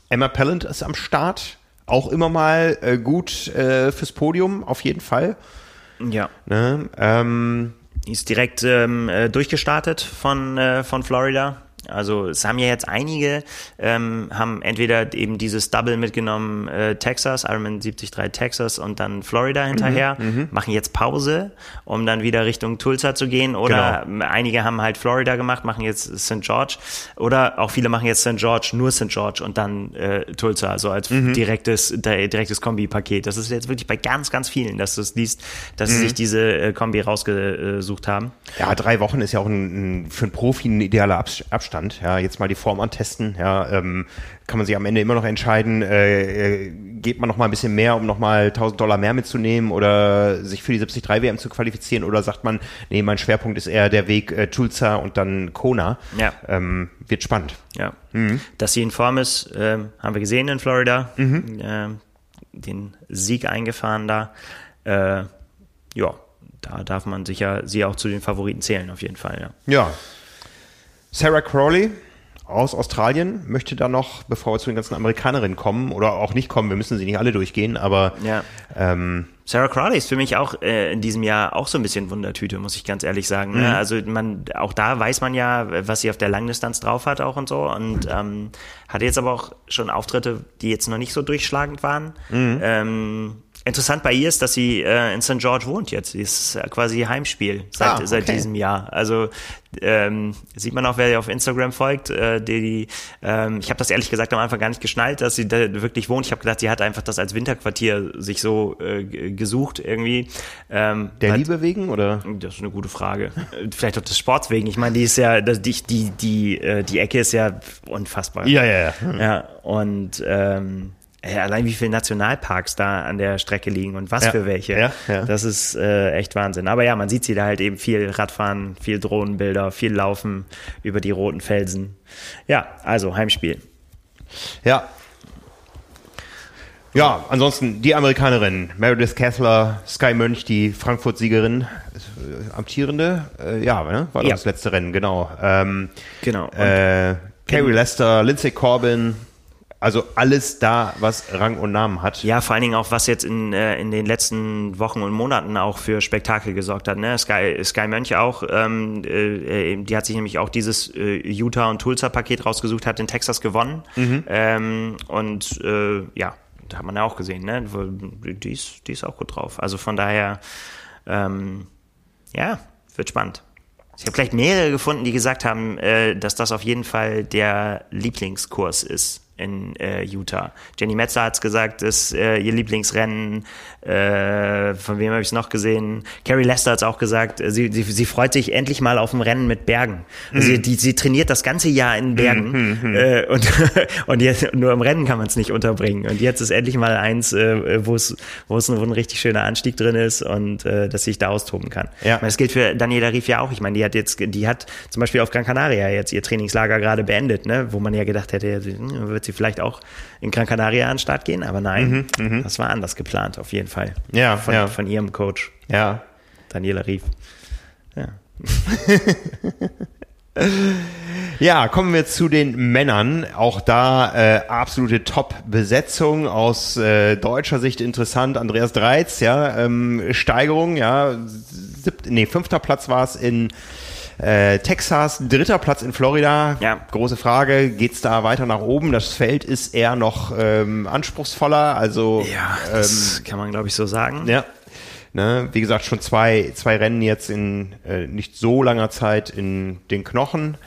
Emma Pallant ist am Start. Auch immer mal äh, gut äh, fürs Podium, auf jeden Fall. Ja. Ne? Ähm, ist direkt ähm, äh, durchgestartet von, äh, von Florida. Also es haben ja jetzt einige, ähm, haben entweder eben dieses Double mitgenommen, äh, Texas, Ironman 73 Texas und dann Florida hinterher, machen jetzt Pause, um dann wieder Richtung Tulsa zu gehen. Oder einige haben halt Florida gemacht, machen jetzt St. George. Oder auch viele machen jetzt St. George, nur St. George und dann äh, Tulsa, also als direktes, di- direktes Kombi-Paket. Das ist jetzt wirklich bei ganz, ganz vielen, dass du es liest, dass sie sich diese äh, Kombi rausgesucht haben. ja, drei Wochen ist ja auch ein, ein, für einen Profi ein idealer Abs- Abstand. Ja, jetzt mal die Form antesten. Ja, ähm, kann man sich am Ende immer noch entscheiden, äh, äh, geht man noch mal ein bisschen mehr, um noch mal 1000 Dollar mehr mitzunehmen oder sich für die 73 WM zu qualifizieren oder sagt man, nee, mein Schwerpunkt ist eher der Weg äh, Tulsa und dann Kona. Ja. Ähm, wird spannend. Ja. Dass sie in Form ist, ähm, haben wir gesehen in Florida. Ähm, den Sieg eingefahren da. Äh, ja, da darf man sicher sie auch zu den Favoriten zählen, auf jeden Fall, ja. Ja. Sarah Crowley aus Australien möchte da noch, bevor wir zu den ganzen Amerikanerinnen kommen oder auch nicht kommen, wir müssen sie nicht alle durchgehen, aber Ja. ähm, Sarah Crowley ist für mich auch äh, in diesem Jahr auch so ein bisschen Wundertüte, muss ich ganz ehrlich sagen. Ne? Also man, auch da weiß man ja, was sie auf der Langdistanz drauf hat auch und so. Und ähm, hatte jetzt aber auch schon Auftritte, die jetzt noch nicht so durchschlagend waren. Ähm, Interessant bei ihr ist, dass sie äh, in St. George wohnt jetzt. Sie ist quasi Heimspiel seit, ah, okay. seit diesem Jahr. Also ähm, sieht man auch, wer ihr auf Instagram folgt. Äh, die, die, ähm, ich habe das ehrlich gesagt am Anfang gar nicht geschnallt, dass sie da wirklich wohnt. Ich habe gedacht, sie hat einfach das als Winterquartier sich so äh, gesucht irgendwie. Ähm, Der hat, Liebe wegen oder? Das ist eine gute Frage. Vielleicht auch des Sports wegen. Ich meine, die ist ja, die die die äh, die Ecke ist ja unfassbar. Ja ja ja. Ja und ähm, ja, allein wie viele Nationalparks da an der Strecke liegen und was ja, für welche. Ja, ja. Das ist äh, echt Wahnsinn. Aber ja, man sieht sie da halt eben viel Radfahren, viel Drohnenbilder, viel Laufen über die roten Felsen. Ja, also Heimspiel. Ja. Ja, ansonsten die Amerikanerin, Meredith Kessler, Sky Mönch, die Frankfurt-Siegerin, äh, amtierende, äh, ja, ne? war das letzte Rennen, genau. Ähm, genau. Äh, Carrie Lester, Lindsay Corbin, also alles da, was Rang und Namen hat. Ja, vor allen Dingen auch, was jetzt in, äh, in den letzten Wochen und Monaten auch für Spektakel gesorgt hat. Ne? Sky, Sky Mönch auch, ähm, äh, die hat sich nämlich auch dieses äh, Utah und Tulsa-Paket rausgesucht, hat in Texas gewonnen. Mhm. Ähm, und äh, ja, da hat man ja auch gesehen, ne? die, ist, die ist auch gut drauf. Also von daher, ähm, ja, wird spannend. Ich habe vielleicht mehrere gefunden, die gesagt haben, äh, dass das auf jeden Fall der Lieblingskurs ist in äh, Utah. Jenny Metzler hat's gesagt, ist äh, ihr Lieblingsrennen. Äh, von wem habe ich es noch gesehen? Carrie Lester hat's auch gesagt, äh, sie, sie, sie freut sich endlich mal auf ein Rennen mit Bergen. Mhm. sie, die, sie trainiert das ganze Jahr in Bergen mhm, mhm, mhm. äh, und, (laughs) und jetzt, nur im Rennen kann man es nicht unterbringen. Und jetzt ist endlich mal eins, äh, wo es wo es ein richtig schöner Anstieg drin ist und äh, dass sich da austoben kann. Ja. Das gilt für Daniela Rief ja auch. Ich meine, die hat jetzt, die hat zum Beispiel auf Gran Canaria jetzt ihr Trainingslager gerade beendet, ne? wo man ja gedacht hätte, wird sie vielleicht auch in Gran Canaria an den Start gehen, aber nein, mhm, mhm, das war anders geplant, auf jeden Fall. Ja, von, ja. von ihrem Coach. Ja. Daniela Rief. Ja. (laughs) Ja, kommen wir zu den Männern. Auch da äh, absolute Top-Besetzung aus äh, deutscher Sicht interessant. Andreas Dreiz, ja, ähm, Steigerung, ja, siebt, nee, fünfter Platz war es in äh, Texas, dritter Platz in Florida. Ja. Große Frage, geht's da weiter nach oben? Das Feld ist eher noch ähm, anspruchsvoller. Also ja, das ähm, kann man glaube ich so sagen. Ja. Ne, wie gesagt, schon zwei, zwei Rennen jetzt in äh, nicht so langer Zeit in den Knochen.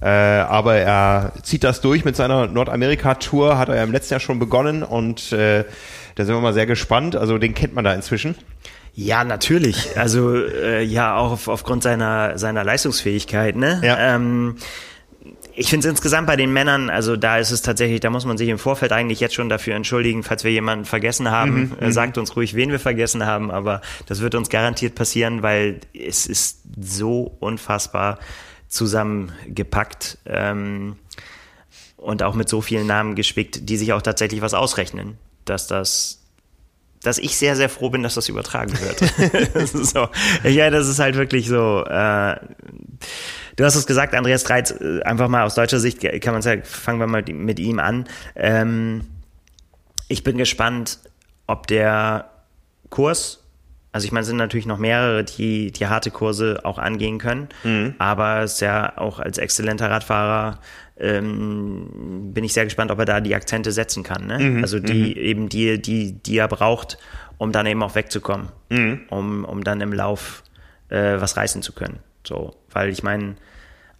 Äh, aber er zieht das durch mit seiner Nordamerika-Tour, hat er ja im letzten Jahr schon begonnen und äh, da sind wir mal sehr gespannt. Also den kennt man da inzwischen. Ja, natürlich. Also äh, ja, auch auf, aufgrund seiner seiner Leistungsfähigkeit. Ne? Ja. Ähm, ich finde es insgesamt bei den Männern, also da ist es tatsächlich, da muss man sich im Vorfeld eigentlich jetzt schon dafür entschuldigen, falls wir jemanden vergessen haben. Mhm, äh, mhm. sagt uns ruhig, wen wir vergessen haben, aber das wird uns garantiert passieren, weil es ist so unfassbar zusammengepackt ähm, und auch mit so vielen Namen gespickt, die sich auch tatsächlich was ausrechnen, dass das dass ich sehr, sehr froh bin, dass das übertragen wird. (laughs) so. Ja, das ist halt wirklich so. Äh, du hast es gesagt, Andreas Dreiz, äh, einfach mal aus deutscher Sicht kann man sagen, fangen wir mal mit ihm an. Ähm, ich bin gespannt, ob der Kurs, also ich meine, es sind natürlich noch mehrere, die die harte Kurse auch angehen können, mhm. aber es ist ja auch als exzellenter Radfahrer ähm, bin ich sehr gespannt, ob er da die Akzente setzen kann. Ne? Mhm, also die mhm. eben die, die, die er braucht, um dann eben auch wegzukommen, mhm. um, um dann im Lauf äh, was reißen zu können. So, weil ich meine,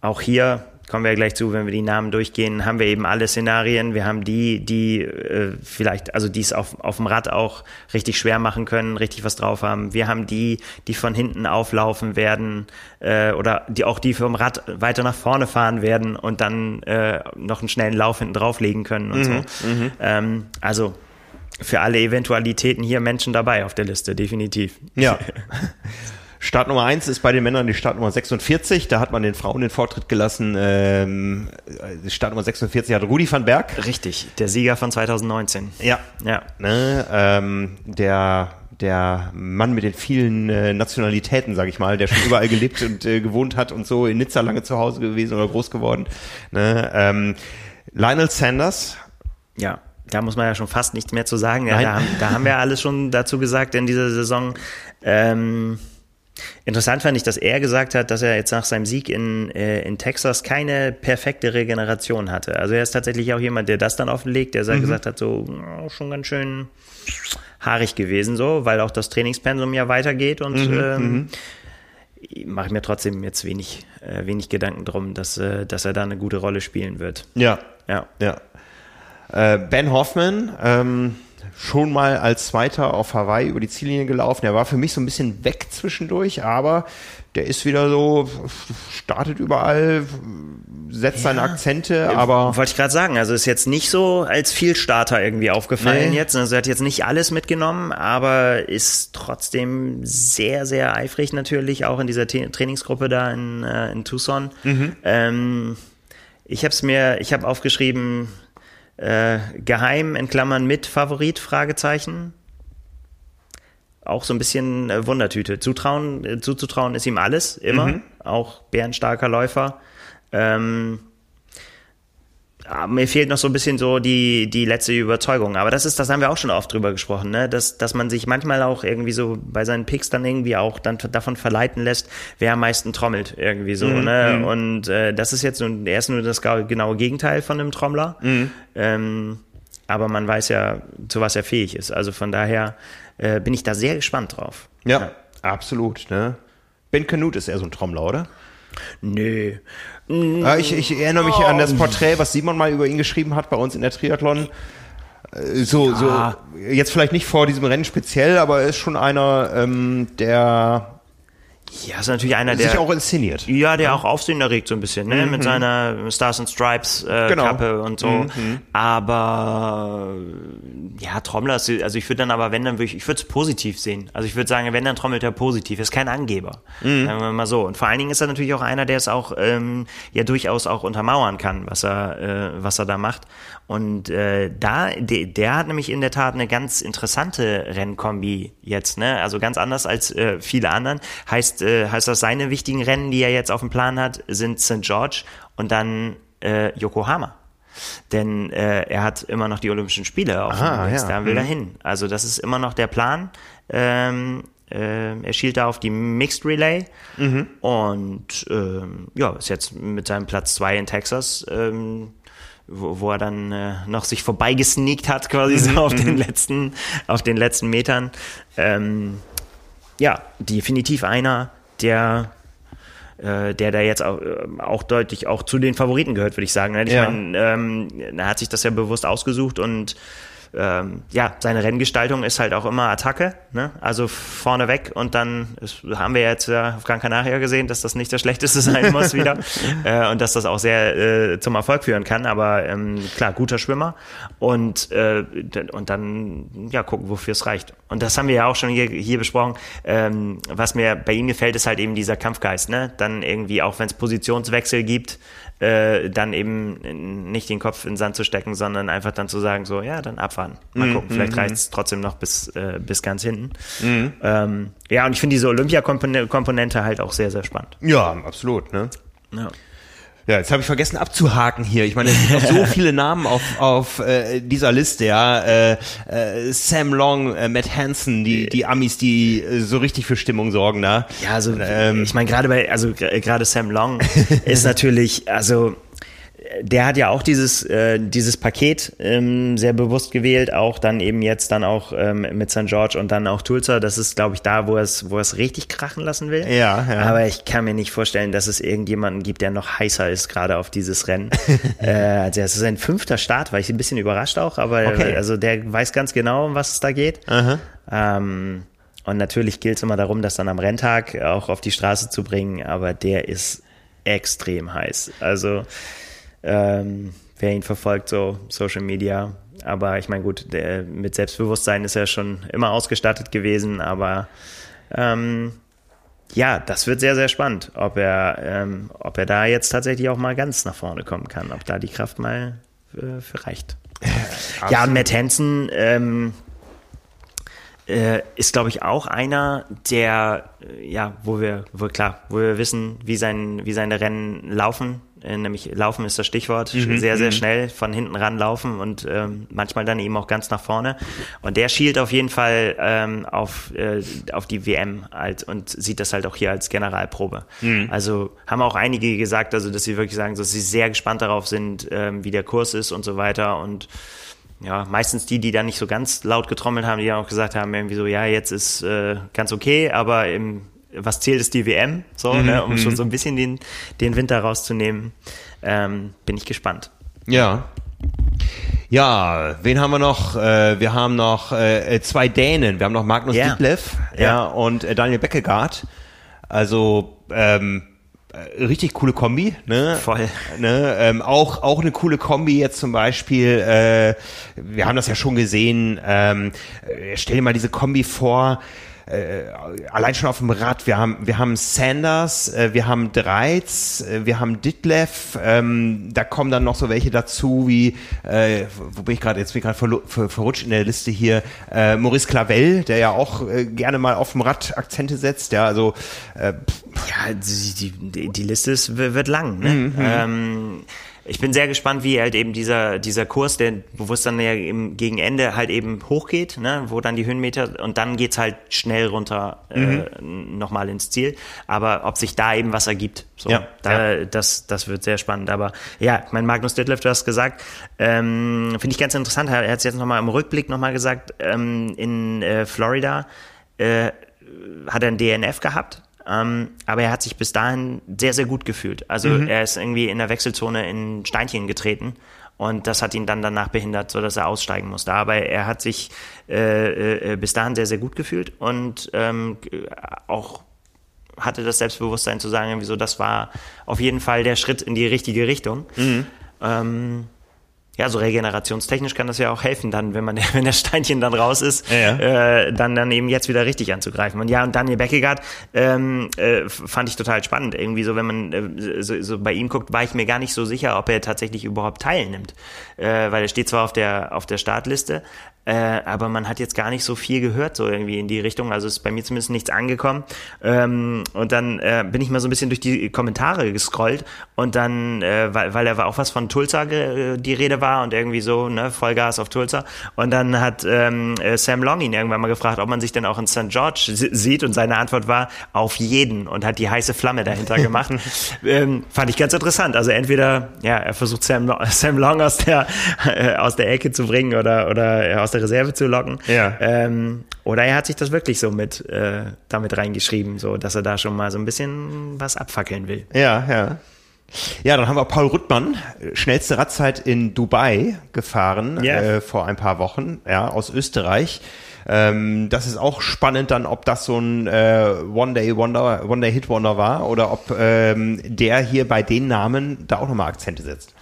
auch hier kommen wir ja gleich zu, wenn wir die Namen durchgehen, haben wir eben alle Szenarien. Wir haben die, die äh, vielleicht, also die es auf, auf dem Rad auch richtig schwer machen können, richtig was drauf haben. Wir haben die, die von hinten auflaufen werden äh, oder die auch die vom Rad weiter nach vorne fahren werden und dann äh, noch einen schnellen Lauf hinten drauflegen können und mhm, so. Mhm. Ähm, also für alle Eventualitäten hier Menschen dabei auf der Liste, definitiv. Ja. (laughs) Start Nummer 1 ist bei den Männern die Startnummer 46. Da hat man den Frauen den Vortritt gelassen. Ähm, Startnummer 46 hat Rudi van Berg. Richtig, der Sieger von 2019. Ja. ja. Ne, ähm, der der Mann mit den vielen äh, Nationalitäten, sag ich mal, der schon überall gelebt und äh, gewohnt hat und so in Nizza lange zu Hause gewesen oder groß geworden. Ne? Ähm, Lionel Sanders. Ja da muss man ja schon fast nichts mehr zu sagen. Ja, da, da, haben wir alles schon dazu gesagt in dieser Saison. Ähm, Interessant fand ich, dass er gesagt hat, dass er jetzt nach seinem Sieg in, äh, in Texas keine perfekte Regeneration hatte. Also er ist tatsächlich auch jemand, der das dann offenlegt, der mhm. gesagt hat, so oh, schon ganz schön haarig gewesen, so, weil auch das Trainingspensum ja weitergeht und mhm. ähm, mhm. mache mir trotzdem jetzt wenig, äh, wenig Gedanken drum, dass, äh, dass er da eine gute Rolle spielen wird. Ja, ja, ja. Äh, ben Hoffman, ähm, schon mal als Zweiter auf Hawaii über die Ziellinie gelaufen. Er war für mich so ein bisschen weg zwischendurch, aber der ist wieder so, startet überall, setzt ja. seine Akzente, aber. Wollte ich gerade sagen, also ist jetzt nicht so als Vielstarter irgendwie aufgefallen nee. jetzt. Also er hat jetzt nicht alles mitgenommen, aber ist trotzdem sehr, sehr eifrig natürlich, auch in dieser Trainingsgruppe da in, äh, in Tucson. Mhm. Ähm, ich habe es mir, ich habe aufgeschrieben, äh, geheim in Klammern mit Favorit, Fragezeichen. Auch so ein bisschen äh, Wundertüte. Zutrauen, äh, zuzutrauen ist ihm alles, immer. Mhm. Auch bärenstarker Läufer. Ähm, mir fehlt noch so ein bisschen so die, die letzte Überzeugung. Aber das ist, das haben wir auch schon oft drüber gesprochen, ne? dass, dass man sich manchmal auch irgendwie so bei seinen Picks dann irgendwie auch dann davon verleiten lässt, wer am meisten trommelt irgendwie so. Mhm. Ne? Mhm. Und äh, das ist jetzt nur, er ist nur das genaue Gegenteil von einem Trommler. Mhm. Ähm, aber man weiß ja, zu was er fähig ist. Also von daher äh, bin ich da sehr gespannt drauf. Ja, ja. absolut. Ne? Ben Canute ist eher so ein Trommler, oder? Nö. Äh, ich, ich, erinnere mich oh. an das Porträt, was Simon mal über ihn geschrieben hat bei uns in der Triathlon. Äh, so, ja. so, jetzt vielleicht nicht vor diesem Rennen speziell, aber er ist schon einer, ähm, der ja, ist natürlich einer, der sich auch inszeniert. Ja, der auch Aufsehen erregt so ein bisschen, ne, mhm. mit seiner Stars and Stripes äh, genau. Kappe und so. Mhm. Aber ja, Trommler, also ich würde dann aber, wenn dann würde ich, ich würde es positiv sehen. Also ich würde sagen, wenn dann trommelt er positiv, ist kein Angeber, mhm. sagen wir mal so. Und vor allen Dingen ist er natürlich auch einer, der es auch ähm, ja durchaus auch untermauern kann, was er äh, was er da macht. Und äh, da, de, der hat nämlich in der Tat eine ganz interessante Rennkombi jetzt, ne? Also ganz anders als äh, viele anderen. Heißt, äh, heißt das, seine wichtigen Rennen, die er jetzt auf dem Plan hat, sind St. George und dann äh, Yokohama. Denn äh, er hat immer noch die Olympischen Spiele auf Aha, dem List, ja. da will mhm. er hin. Also das ist immer noch der Plan. Ähm, äh, er schielt da auf die Mixed Relay mhm. und ähm, ja, ist jetzt mit seinem Platz zwei in Texas ähm, wo, wo er dann äh, noch sich vorbeigesneakt hat, quasi so auf den mhm. letzten, auf den letzten Metern. Ähm, ja, definitiv einer, der äh, der da jetzt auch, äh, auch deutlich auch zu den Favoriten gehört, würde ich sagen. Ich ja. meine, ähm, er hat sich das ja bewusst ausgesucht und ähm, ja, seine Renngestaltung ist halt auch immer Attacke, ne? also vorne weg und dann ist, haben wir jetzt ja auf Gran Canaria gesehen, dass das nicht das (laughs) Schlechteste sein muss wieder (laughs) äh, und dass das auch sehr äh, zum Erfolg führen kann, aber ähm, klar, guter Schwimmer und, äh, und dann ja gucken, wofür es reicht. Und das haben wir ja auch schon hier, hier besprochen. Ähm, was mir bei ihm gefällt, ist halt eben dieser Kampfgeist, ne? Dann irgendwie, auch wenn es Positionswechsel gibt, äh, dann eben nicht den Kopf in den Sand zu stecken, sondern einfach dann zu sagen, so, ja, dann abfahren. Mal mhm, gucken, vielleicht mhm. reicht es trotzdem noch bis, äh, bis ganz hinten. Mhm. Ähm, ja, und ich finde diese Olympia-Komponente halt auch sehr, sehr spannend. Ja, absolut, ne? Ja. Ja, jetzt habe ich vergessen abzuhaken hier. Ich meine, es sind noch so (laughs) viele Namen auf, auf äh, dieser Liste, ja. Äh, äh, Sam Long, äh, Matt Hansen, die, die Amis, die äh, so richtig für Stimmung sorgen da. Ja, also ähm, ich meine, gerade bei, also gerade Sam Long (laughs) ist natürlich, also der hat ja auch dieses, äh, dieses Paket ähm, sehr bewusst gewählt, auch dann eben jetzt dann auch ähm, mit St. George und dann auch Tulsa. Das ist, glaube ich, da, wo er es wo es richtig krachen lassen will. Ja, ja. Aber ich kann mir nicht vorstellen, dass es irgendjemanden gibt, der noch heißer ist, gerade auf dieses Rennen. (laughs) äh, also es ist ein fünfter Start, war ich ein bisschen überrascht auch, aber okay. also der weiß ganz genau, um was es da geht. Ähm, und natürlich gilt es immer darum, das dann am Renntag auch auf die Straße zu bringen, aber der ist extrem heiß. Also ähm, wer ihn verfolgt, so Social Media. Aber ich meine, gut, der, mit Selbstbewusstsein ist er schon immer ausgestattet gewesen, aber ähm, ja, das wird sehr, sehr spannend, ob er, ähm, ob er da jetzt tatsächlich auch mal ganz nach vorne kommen kann, ob da die Kraft mal äh, für reicht. (laughs) Ja, ja und Matt Hansen ähm, äh, ist, glaube ich, auch einer, der, äh, ja, wo wir, wo klar, wo wir wissen, wie, sein, wie seine Rennen laufen nämlich Laufen ist das Stichwort, mhm. sehr, sehr mhm. schnell von hinten ran laufen und ähm, manchmal dann eben auch ganz nach vorne. Und der schielt auf jeden Fall ähm, auf, äh, auf die WM als, und sieht das halt auch hier als Generalprobe. Mhm. Also haben auch einige gesagt, also dass sie wirklich sagen, dass sie sehr gespannt darauf sind, ähm, wie der Kurs ist und so weiter und ja, meistens die, die da nicht so ganz laut getrommelt haben, die auch gesagt haben, irgendwie so, ja, jetzt ist äh, ganz okay, aber im, was zählt, ist die WM, so, mhm, ne, um schon mhm. so ein bisschen den, den Winter rauszunehmen. Ähm, bin ich gespannt. Ja. Ja, wen haben wir noch? Äh, wir haben noch äh, äh zwei Dänen. Wir haben noch Magnus yeah. Ditlev ja. ja. und Daniel Beckegaard. Also ähm, äh, richtig coole Kombi, ne? Voll. Ne? Ähm, auch auch eine coole Kombi jetzt zum Beispiel. Äh, wir haben das ja schon gesehen. Ähm, äh, stell dir mal diese Kombi vor äh, allein schon auf dem Rad, wir haben, wir haben Sanders, äh, wir haben Dreiz, äh, wir haben Ditlev, ähm, da kommen dann noch so welche dazu wie, äh, wo bin ich gerade, jetzt? Bin ich gerade ver ver verrutscht in der Liste hier, äh, Maurice Clavel, der ja auch äh, gerne mal auf dem Rad Akzente setzt, ja, also äh, ja, die, die, die Liste ist, wird lang, ne? Mhm. Ähm, ich bin sehr gespannt, wie halt eben dieser, dieser Kurs, der bewusst dann ja im, gegen Ende halt eben hochgeht, ne, wo dann die Höhenmeter und dann geht's halt schnell runter äh, mhm. nochmal ins Ziel. Aber ob sich da eben was ergibt, so, ja, da, ja. Das, das wird sehr spannend. Aber ja, mein Magnus Detlef, du hast gesagt, ähm, finde ich ganz interessant. Er hat es jetzt nochmal im Rückblick nochmal gesagt, ähm, in äh, Florida äh, hat er ein DNF gehabt ähm, aber er hat sich bis dahin sehr, sehr gut gefühlt. Also mhm. er ist irgendwie in der Wechselzone in Steinchen getreten und das hat ihn dann danach behindert, so dass er aussteigen musste. Aber er hat sich äh, äh, bis dahin sehr, sehr gut gefühlt und ähm, auch hatte das Selbstbewusstsein zu sagen, wieso das war auf jeden Fall der Schritt in die richtige Richtung. Mhm. Ähm, ja, so regenerationstechnisch kann das ja auch helfen, dann, wenn man, (laughs) wenn der Steinchen dann raus ist, ja, ja. Äh, dann, dann eben jetzt wieder richtig anzugreifen. Und ja, und Daniel Beckegaard ähm, äh, fand ich total spannend. Irgendwie so, wenn man äh, so, so bei ihm guckt, war ich mir gar nicht so sicher, ob er tatsächlich überhaupt teilnimmt. Äh, weil er steht zwar auf der, auf der Startliste, äh, aber man hat jetzt gar nicht so viel gehört, so irgendwie in die Richtung. Also ist bei mir zumindest nichts angekommen. Ähm, und dann äh, bin ich mal so ein bisschen durch die Kommentare gescrollt und dann, äh, weil, weil er auch was von Tulsa die Rede war und irgendwie so, ne, Vollgas auf Tulsa. Und dann hat ähm, äh, Sam Long ihn irgendwann mal gefragt, ob man sich denn auch in St. George sieht und seine Antwort war, auf jeden und hat die heiße Flamme dahinter gemacht. (laughs) ähm, fand ich ganz interessant. Also entweder, ja, er versucht Sam, Sam Long aus der, (laughs) äh, aus der Ecke zu bringen oder, oder äh, aus der der Reserve zu locken. Ja. Ähm, oder er hat sich das wirklich so mit äh, damit reingeschrieben, so dass er da schon mal so ein bisschen was abfackeln will. Ja, ja. Ja, dann haben wir Paul Ruttmann, schnellste Radzeit in Dubai gefahren yeah. äh, vor ein paar Wochen, ja, aus Österreich. Ähm, das ist auch spannend dann, ob das so ein äh, One-Day-Wonder, One-Day-Hit-Wonder war oder ob ähm, der hier bei den Namen da auch nochmal Akzente setzt.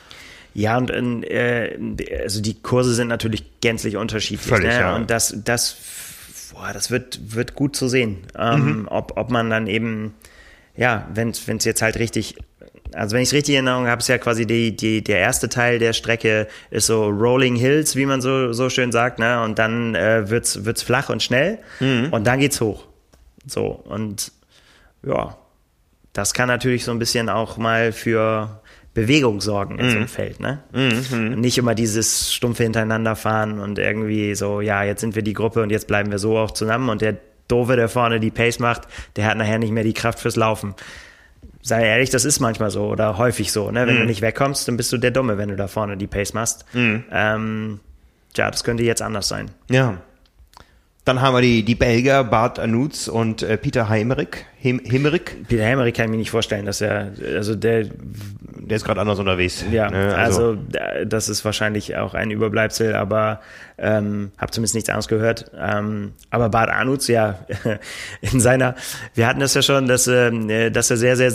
Ja, und äh, also die Kurse sind natürlich gänzlich unterschiedlich. Völlig, ne? ja. Und das, das, boah, das wird, wird gut zu sehen. Ähm, mhm. ob, ob man dann eben, ja, wenn es jetzt halt richtig also wenn ich es richtig in Erinnerung habe, ist ja quasi die, die, der erste Teil der Strecke ist so Rolling Hills, wie man so, so schön sagt, ne? Und dann äh, wird's, wird's flach und schnell mhm. und dann geht's hoch. So, und ja, das kann natürlich so ein bisschen auch mal für Bewegung sorgen in mhm. so einem mhm. Feld, ne? Mhm. Nicht immer dieses stumpfe hintereinander fahren und irgendwie so, ja, jetzt sind wir die Gruppe und jetzt bleiben wir so auch zusammen und der Doofe, der vorne die Pace macht, der hat nachher nicht mehr die Kraft fürs Laufen. Sei ehrlich, das ist manchmal so oder häufig so, ne? Wenn mhm. du nicht wegkommst, dann bist du der Dumme, wenn du da vorne die Pace machst. Mhm. Ähm, ja, das könnte jetzt anders sein. Ja. Dann haben wir die, die Belgier Bart Anutz und äh, Peter Heimerich. Hem, Hemerik. Peter Heimerich kann ich mir nicht vorstellen, dass er, also der, der ist gerade anders unterwegs. Ja, ne? also. also. das ist wahrscheinlich auch ein Überbleibsel, aber ähm, habe zumindest nichts anderes gehört. Ähm, aber Bart Anutz, ja, (laughs) in seiner, wir hatten das ja schon, dass, äh, dass er sehr, sehr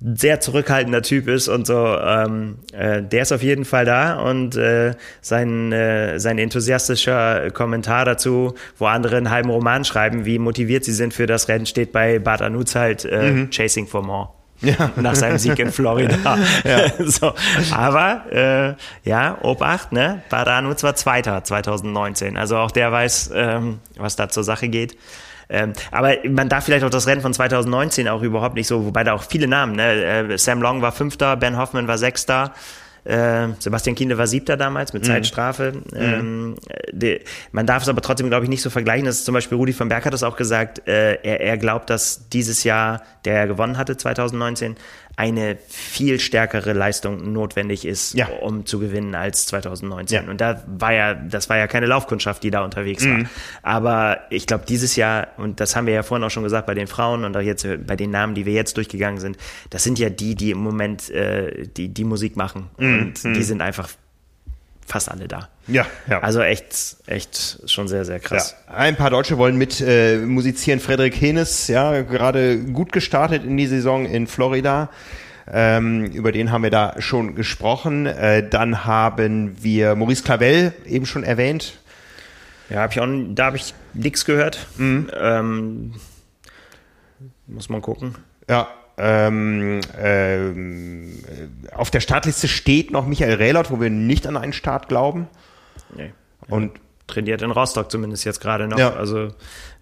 sehr zurückhaltender Typ ist und so, ähm, äh, der ist auf jeden Fall da und äh, sein, äh, sein enthusiastischer Kommentar dazu, wo andere einen halben Roman schreiben, wie motiviert sie sind für das Rennen, steht bei Bart Anutz halt äh, mhm. Chasing for More. Ja. (laughs) Nach seinem Sieg in Florida. (laughs) ja. (laughs) so. Aber äh, ja, Obacht, ne? Bart Anutz war Zweiter 2019. Also auch der weiß, ähm, was da zur Sache geht. Ähm, aber man darf vielleicht auch das Rennen von 2019 auch überhaupt nicht so, wobei da auch viele Namen, ne? Äh, Sam Long war Fünfter, Ben Hoffman war Sechster. Äh, Sebastian Kienle war Siebter damals mit mhm. Zeitstrafe. Mhm. Ähm, die, man darf es aber trotzdem, glaube ich, nicht so vergleichen. Das ist zum Beispiel Rudi von Berg hat das auch gesagt. Äh, er, er glaubt, dass dieses Jahr, der er gewonnen hatte, 2019, eine viel stärkere Leistung notwendig ist, ja. um zu gewinnen als 2019. Ja. Und da war ja, das war ja keine Laufkundschaft, die da unterwegs mhm. war. Aber ich glaube, dieses Jahr, und das haben wir ja vorhin auch schon gesagt bei den Frauen und auch jetzt bei den Namen, die wir jetzt durchgegangen sind, das sind ja die, die im Moment äh, die, die Musik machen. Mhm. Und die mhm. sind einfach fast alle da. Ja, ja. Also echt, echt schon sehr, sehr krass. Ja. Ein paar Deutsche wollen mit äh, musizieren. Frederik Henes, ja, gerade gut gestartet in die Saison in Florida. Ähm, über den haben wir da schon gesprochen. Äh, dann haben wir Maurice Clavel eben schon erwähnt. Ja, hab ich auch, da habe ich nichts gehört. Mhm. Ähm, muss man gucken. Ja, ähm, ähm, auf der Startliste steht noch Michael Rehlert, wo wir nicht an einen Start glauben. Nee. Und trainiert in Rostock zumindest jetzt gerade noch. Ja. Also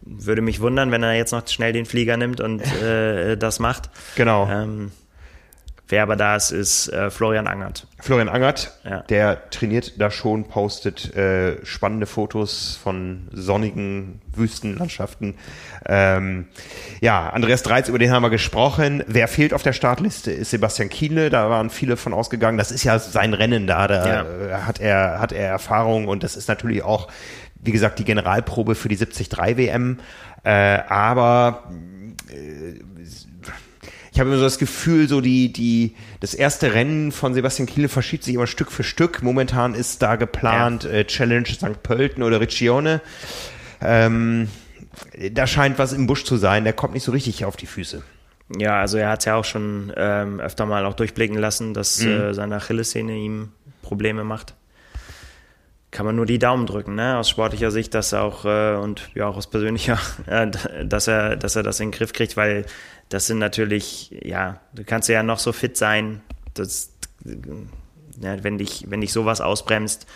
würde mich wundern, wenn er jetzt noch schnell den Flieger nimmt und (laughs) äh, das macht. Genau. Ähm, Wer aber da ist, ist äh, Florian Angert. Florian Angert, ja. der trainiert da schon, postet äh, spannende Fotos von sonnigen Wüstenlandschaften. Ähm, ja, Andreas Dreiz, über den haben wir gesprochen. Wer fehlt auf der Startliste, ist Sebastian Kiele. Da waren viele von ausgegangen. Das ist ja sein Rennen da. Da ja. Äh, hat, er, hat er Erfahrung und das ist natürlich auch, wie gesagt, die Generalprobe für die 73 WM. Äh, aber äh, ich habe immer so das Gefühl, so die, die, das erste Rennen von Sebastian Kiele verschiebt sich immer Stück für Stück. Momentan ist da geplant ja. äh, Challenge St. Pölten oder Riccione. Ähm, da scheint was im Busch zu sein. Der kommt nicht so richtig auf die Füße. Ja, also er hat es ja auch schon ähm, öfter mal auch durchblicken lassen, dass mhm. äh, seine Achillessehne ihm Probleme macht. Kann man nur die Daumen drücken, ne? Aus sportlicher Sicht, dass er auch äh, und ja auch aus persönlicher, (laughs) äh, dass er, dass er das in den Griff kriegt, weil das sind natürlich, ja, du kannst ja noch so fit sein, das, ja, wenn dich, wenn dich sowas ausbremst,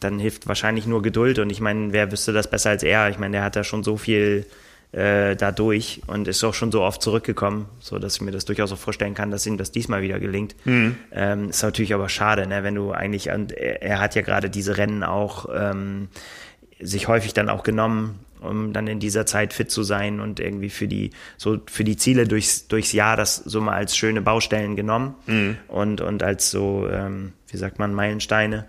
dann hilft wahrscheinlich nur Geduld. Und ich meine, wer wüsste das besser als er? Ich meine, der hat ja schon so viel äh, dadurch und ist auch schon so oft zurückgekommen, so dass ich mir das durchaus auch vorstellen kann, dass ihm das diesmal wieder gelingt. Mhm. Ähm, ist natürlich aber schade, ne, wenn du eigentlich, und er, er hat ja gerade diese Rennen auch ähm, sich häufig dann auch genommen, um dann in dieser Zeit fit zu sein und irgendwie für die so für die Ziele durchs durchs Jahr das so mal als schöne Baustellen genommen mhm. und und als so ähm, wie sagt man Meilensteine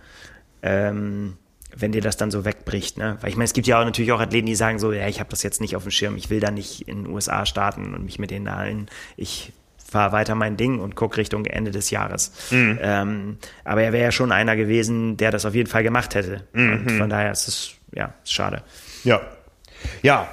ähm, wenn dir das dann so wegbricht, ne? Weil ich meine, es gibt ja auch natürlich auch Athleten, die sagen so, ja, ich habe das jetzt nicht auf dem Schirm, ich will da nicht in den USA starten und mich mit denen allen, ich fahre weiter mein Ding und guck Richtung Ende des Jahres. Mhm. Ähm, aber er wäre ja schon einer gewesen, der das auf jeden Fall gemacht hätte. Mhm. Und von daher ist es, ja, ist schade. Ja, ja,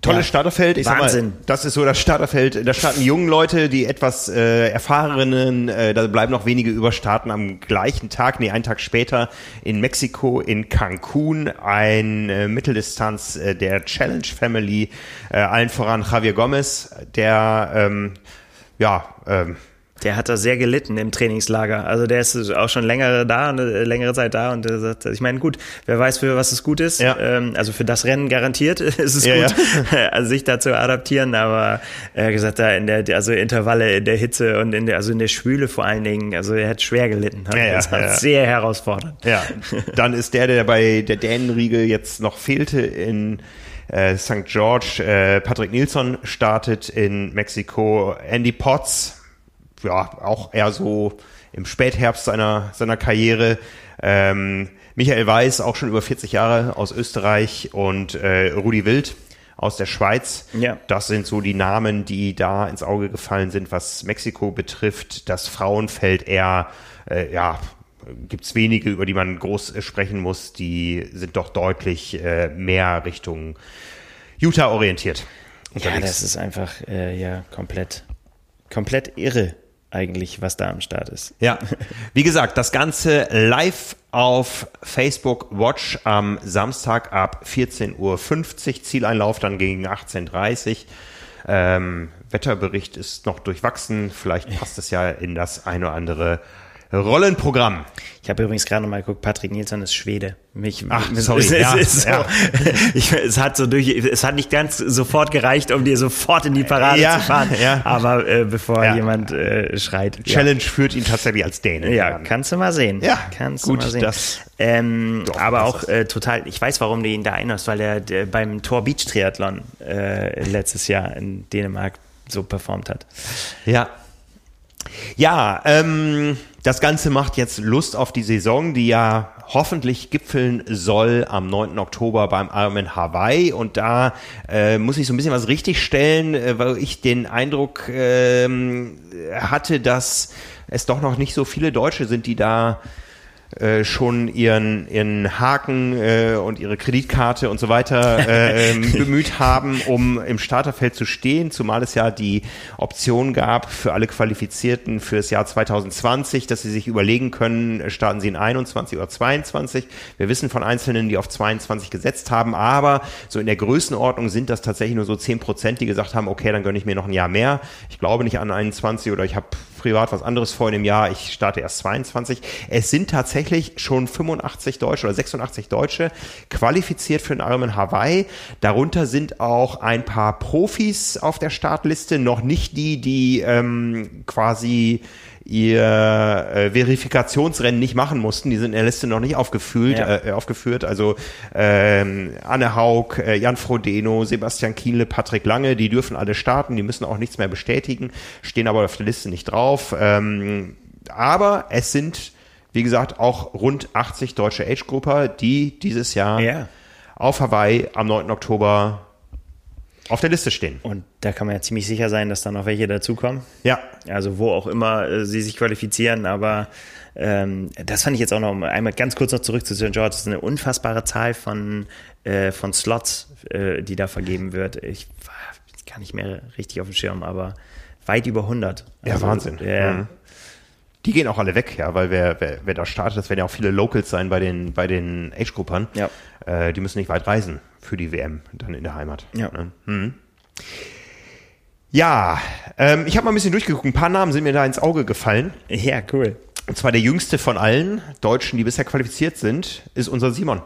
tolles ja. Starterfeld. Ich Wahnsinn. Mal, das ist so das Starterfeld. Da starten jungen Leute, die etwas äh, erfahrenen, äh, da bleiben noch wenige über, starten am gleichen Tag, nee, einen Tag später in Mexiko, in Cancun, ein äh, Mitteldistanz äh, der Challenge Family, äh, allen voran Javier Gomez, der ähm, ja, ähm, der hat da sehr gelitten im Trainingslager. Also der ist auch schon längere da, eine längere Zeit da und der sagt, ich meine, gut, wer weiß, für was es gut ist. Ja. Ähm, also für das Rennen garantiert (laughs) ist es ja, gut, ja. (laughs) also sich da zu adaptieren, aber er hat gesagt, da in der, also Intervalle in der Hitze und in der, also in der Schwüle vor allen Dingen, also er hat schwer gelitten. Ja, ja, das war sehr herausfordernd. Ja, (laughs) dann ist der, der bei der Dänenriege jetzt noch fehlte in äh, St. George, äh, Patrick Nilsson startet in Mexiko, Andy Potts ja, auch eher so im Spätherbst seiner, seiner Karriere. Ähm, Michael Weiß, auch schon über 40 Jahre aus Österreich und äh, Rudi Wild aus der Schweiz. Ja. Das sind so die Namen, die da ins Auge gefallen sind, was Mexiko betrifft. Das Frauenfeld eher, äh, ja, gibt's wenige, über die man groß äh, sprechen muss. Die sind doch deutlich äh, mehr Richtung Utah orientiert. Unterwegs. Ja, das ist einfach äh, ja komplett, komplett irre eigentlich, was da am Start ist. Ja, wie gesagt, das Ganze live auf Facebook Watch am Samstag ab 14.50 Uhr. Zieleinlauf dann gegen 18.30 Uhr. Ähm, Wetterbericht ist noch durchwachsen. Vielleicht passt es ja in das eine oder andere Rollenprogramm. Ich habe übrigens gerade mal geguckt, Patrick Nilsson ist Schwede. Mich, Ach, (laughs) sorry. Es, ja, es, so, ja. (laughs) ich, es hat so durch, es hat nicht ganz sofort gereicht, um dir sofort in die Parade ja, zu fahren. Ja. Aber äh, bevor jemand äh, schreit. Challenge führt ihn tatsächlich als Däne. Ja, kannst du mal sehen. Ja, kannst gut, du mal sehen. Das ähm, aber auch äh, total, ich weiß, warum du ihn da erinnerst, weil er der, beim Tor Beach Triathlon äh, letztes Jahr in Dänemark so performt hat. Ja. Ja, ähm, das Ganze macht jetzt Lust auf die Saison, die ja hoffentlich gipfeln soll am 9. Oktober beim Ironman Hawaii. Und da äh, muss ich so ein bisschen was richtigstellen, äh, weil ich den Eindruck äh, hatte, dass es doch noch nicht so viele Deutsche sind, die da äh, schon ihren, ihren Haken äh, und ihre Kreditkarte und so weiter äh, ähm, (laughs) bemüht haben, um im Starterfeld zu stehen, zumal es ja die Option gab für alle Qualifizierten für das Jahr 2020, dass sie sich überlegen können, starten sie in 21 oder 22. Wir wissen von Einzelnen, die auf 22 gesetzt haben, aber so in der Größenordnung sind das tatsächlich nur so 10 Prozent, die gesagt haben, okay, dann gönne ich mir noch ein Jahr mehr. Ich glaube nicht an 21 oder ich habe privat was anderes vor dem Jahr, ich starte erst 22. Es sind tatsächlich schon 85 Deutsche oder 86 Deutsche qualifiziert für den Ironman Hawaii. Darunter sind auch ein paar Profis auf der Startliste, noch nicht die, die ähm, quasi ihr äh, Verifikationsrennen nicht machen mussten. Die sind in der Liste noch nicht aufgeführt. Ja. Äh, aufgeführt. Also ähm, Anne Haug, äh, Jan Frodeno, Sebastian Kienle, Patrick Lange, die dürfen alle starten. Die müssen auch nichts mehr bestätigen, stehen aber auf der Liste nicht drauf. Ähm, aber es sind, wie gesagt, auch rund 80 deutsche Age-Grupper, die dieses Jahr ja. auf Hawaii am 9. Oktober auf der Liste stehen. Und da kann man ja ziemlich sicher sein, dass da noch welche dazukommen. Ja. Also wo auch immer äh, sie sich qualifizieren, aber ähm, das fand ich jetzt auch noch einmal ganz kurz noch zurück zu St. George. Das ist eine unfassbare Zahl von, äh, von Slots, äh, die da vergeben wird. Ich war gar nicht mehr richtig auf dem Schirm, aber weit über 100. Also, ja, Wahnsinn. Äh, mhm. Die gehen auch alle weg, ja, weil wer, wer, wer da startet, das werden ja auch viele Locals sein bei den, bei den Age-Gruppern. Ja. Äh, die müssen nicht weit reisen für die WM dann in der Heimat. Ja. Ne? Hm. Ja, ähm, ich habe mal ein bisschen durchgeguckt. Ein paar Namen sind mir da ins Auge gefallen. Ja, cool. Und zwar der jüngste von allen Deutschen, die bisher qualifiziert sind, ist unser Simon.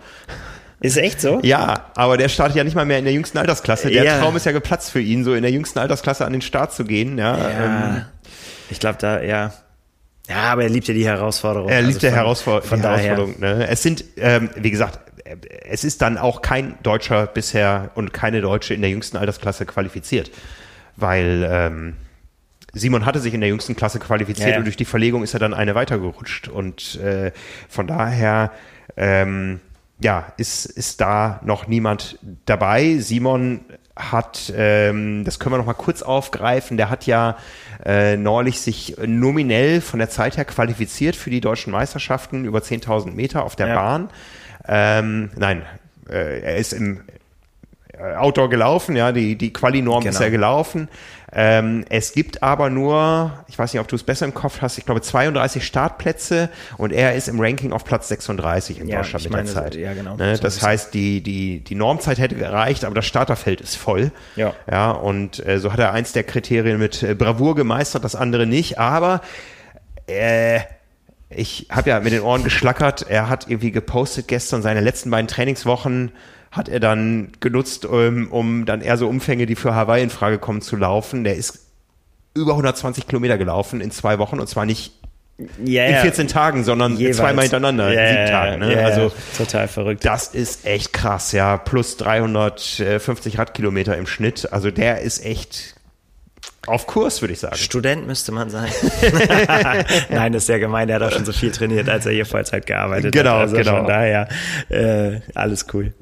Ist echt so? Ja, aber der startet ja nicht mal mehr in der jüngsten Altersklasse. Der Ja. Traum ist ja geplatzt für ihn, so in der jüngsten Altersklasse an den Start zu gehen. Ja, Ja. ähm, ich glaube, da, ja. Ja, aber er liebt ja die Herausforderung. er liebt Also der von- Herausfor von die. Herausforderung. Ne? Es sind, ähm, wie gesagt, es ist dann auch kein Deutscher bisher und keine Deutsche in der jüngsten Altersklasse qualifiziert, weil ähm, Simon hatte sich in der jüngsten Klasse qualifiziert Ja, ja. und durch die Verlegung ist er dann eine weitergerutscht und äh, von daher ähm, ja, ist, ist da noch niemand dabei. Simon hat, ähm, das können wir noch mal kurz aufgreifen, der hat ja äh, neulich sich nominell von der Zeit her qualifiziert für die deutschen Meisterschaften über 10.000 Meter auf der Ja. Bahn. Ähm, nein, äh, er ist im äh, Outdoor gelaufen, ja, die, die Quali-Norm ist Genau. ja gelaufen. Ähm, es gibt aber nur, ich weiß nicht, ob du es besser im Kopf hast, ich glaube 32 Startplätze und er ist im Ranking auf Platz 36 in Ja, Deutschland mit der meine, Zeit. ja, genau. Ne? Das ist heißt, die, die, die Normzeit hätte gereicht, aber das Starterfeld ist voll. Ja. Ja, und äh, so hat er eins der Kriterien mit äh, Bravour gemeistert, das andere nicht, aber äh, ich habe ja mit den Ohren geschlackert. Er hat irgendwie gepostet gestern seine letzten beiden Trainingswochen hat er dann genutzt, um, um dann eher so Umfänge, die für Hawaii in Frage kommen, zu laufen. Der ist über 120 Kilometer gelaufen in zwei Wochen und zwar nicht ja, in ja. 14 Tagen, sondern Jeweils. zweimal hintereinander ja, in sieben Tagen. Ne? ja, also total verrückt. das ist echt krass, ja. Plus 350 Radkilometer im Schnitt. Also der ist echt auf Kurs, würde ich sagen. Student müsste man sein. (laughs) Nein, das ist ja gemein, der hat auch schon so viel trainiert, als er hier Vollzeit gearbeitet Genau, hat. Also genau. Von daher, äh, alles cool.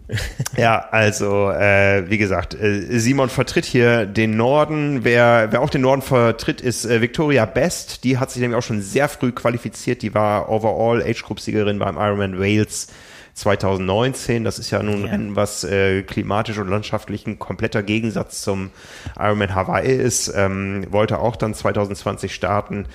Ja, also äh, wie gesagt, äh, Simon vertritt hier den Norden. Wer, wer auch den Norden vertritt, ist äh, Victoria Best. Die hat sich nämlich auch schon sehr früh qualifiziert. Die war Overall Age Group Siegerin beim Ironman Wales 2019. Das ist ja nun ein Ja. Rennen, was äh, klimatisch und landschaftlich ein kompletter Gegensatz zum Ironman Hawaii ist. Ähm, wollte auch dann 2020 starten.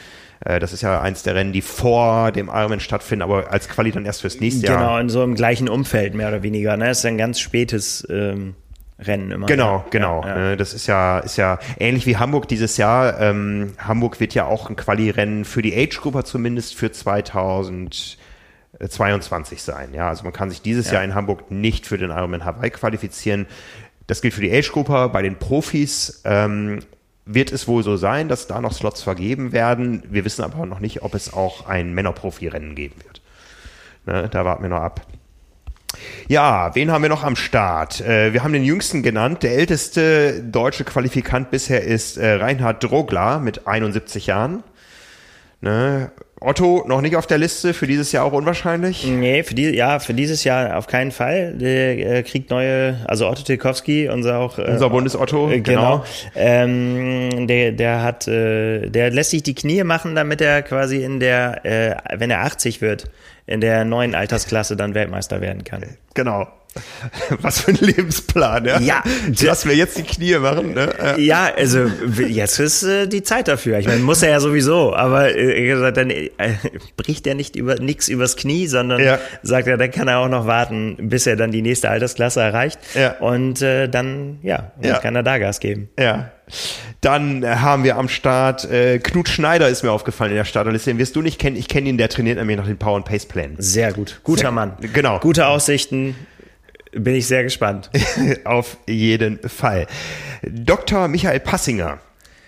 Äh, das ist ja eins der Rennen, die vor dem Ironman stattfinden, aber als Quali dann erst fürs nächste Jahr. Genau, in so einem gleichen Umfeld, mehr oder weniger. Ne? Das ist ein ganz spätes, ähm, Rennen immer. Genau, genau. Ja, ja. Ne, das ist ja, ist ja ähnlich wie Hamburg dieses Jahr. Ähm, Hamburg wird ja auch ein Quali-Rennen für die Age-Gruppe zumindest für 2022 sein. Ja, also man kann sich dieses ja. Jahr in Hamburg nicht für den Ironman Hawaii qualifizieren. Das gilt für die Age-Gruppe. Bei den Profis ähm, wird es wohl so sein, dass da noch Slots vergeben werden. Wir wissen aber noch nicht, ob es auch ein Männerprofi-Rennen geben wird. Ne, da warten wir noch ab. Ja, wen haben wir noch am Start? Äh, wir haben den jüngsten genannt. Der älteste deutsche Qualifikant bisher ist äh, Reinhard Drogler mit 71 Jahren. Ne? Otto noch nicht auf der Liste, für dieses Jahr auch unwahrscheinlich? Nee, für die, ja, für dieses Jahr auf keinen Fall. Der äh, kriegt neue, also Otto Tilkowski, unser auch. Äh, unser Bundesotto, äh, genau. genau. Ähm, der, der hat, äh, der lässt sich die Knie machen, damit er quasi in der, äh, wenn er 80 wird, in der neuen Altersklasse dann Weltmeister werden kann. Genau. (laughs) Was für ein Lebensplan, ja? Ja. Lass mir jetzt die Knie machen, ne? Ja, also jetzt ist äh, die Zeit dafür. Ich meine, muss er ja sowieso, aber äh, dann äh, bricht er nicht über nichts übers Knie, sondern ja. sagt er, dann kann er auch noch warten, bis er dann die nächste Altersklasse erreicht. Ja. Und äh, dann, ja, dann ja. kann er da Gas geben. Ja. Dann haben wir am Start äh, Knut Schneider ist mir aufgefallen in der Starterliste. Den wirst du nicht kennen. Ich kenne ihn, der trainiert nämlich nach den Power and Pace Plänen. Sehr gut. Guter Mann. Genau. Gute Aussichten. Bin ich sehr gespannt. (laughs) Auf jeden Fall. Dr. Michael Passinger.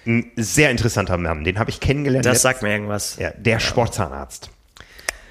Ein sehr interessanter Mann. Den habe ich kennengelernt. Das sagt mir irgendwas. Ja, der Sportzahnarzt.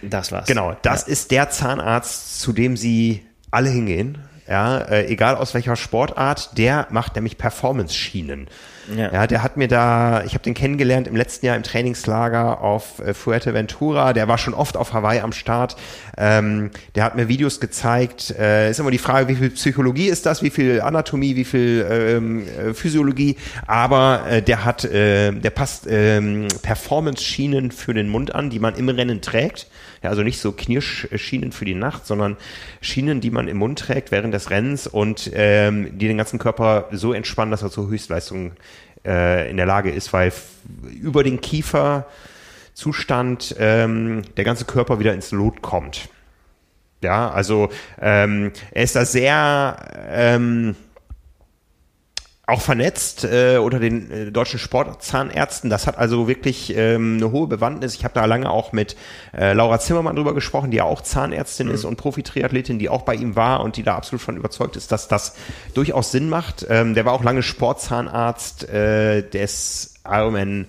Das war's. Genau, das ja. ist der Zahnarzt, zu dem Sie alle hingehen ja, äh, egal aus welcher Sportart, der macht nämlich Performance-Schienen. Ja. ja, der hat mir da, ich habe den kennengelernt im letzten Jahr im Trainingslager auf äh, Fuerteventura. Der war schon oft auf Hawaii am Start. Ähm, der hat mir Videos gezeigt. Äh, ist immer die Frage, wie viel Psychologie ist das, wie viel Anatomie, wie viel ähm, äh, Physiologie. Aber äh, der hat, äh, der passt ähm, Performance-Schienen für den Mund an, die man im Rennen trägt. Ja, also nicht so Knirschschienen für die Nacht, sondern Schienen, die man im Mund trägt während des Rennens und ähm, die den ganzen Körper so entspannen, dass er zur Höchstleistung äh, in der Lage ist, weil über den Kieferzustand ähm, der ganze Körper wieder ins Lot kommt. Ja, also ähm, er ist da sehr ähm, auch vernetzt äh, unter den äh, deutschen Sportzahnärzten. Das hat also wirklich ähm, eine hohe Bewandtnis. Ich habe da lange auch mit äh, Laura Zimmermann drüber gesprochen, die ja auch Zahnärztin mhm. ist und Profi-Triathletin, die auch bei ihm war und die da absolut von überzeugt ist, dass das durchaus Sinn macht. Ähm, der war auch lange Sportzahnarzt äh, des Ironman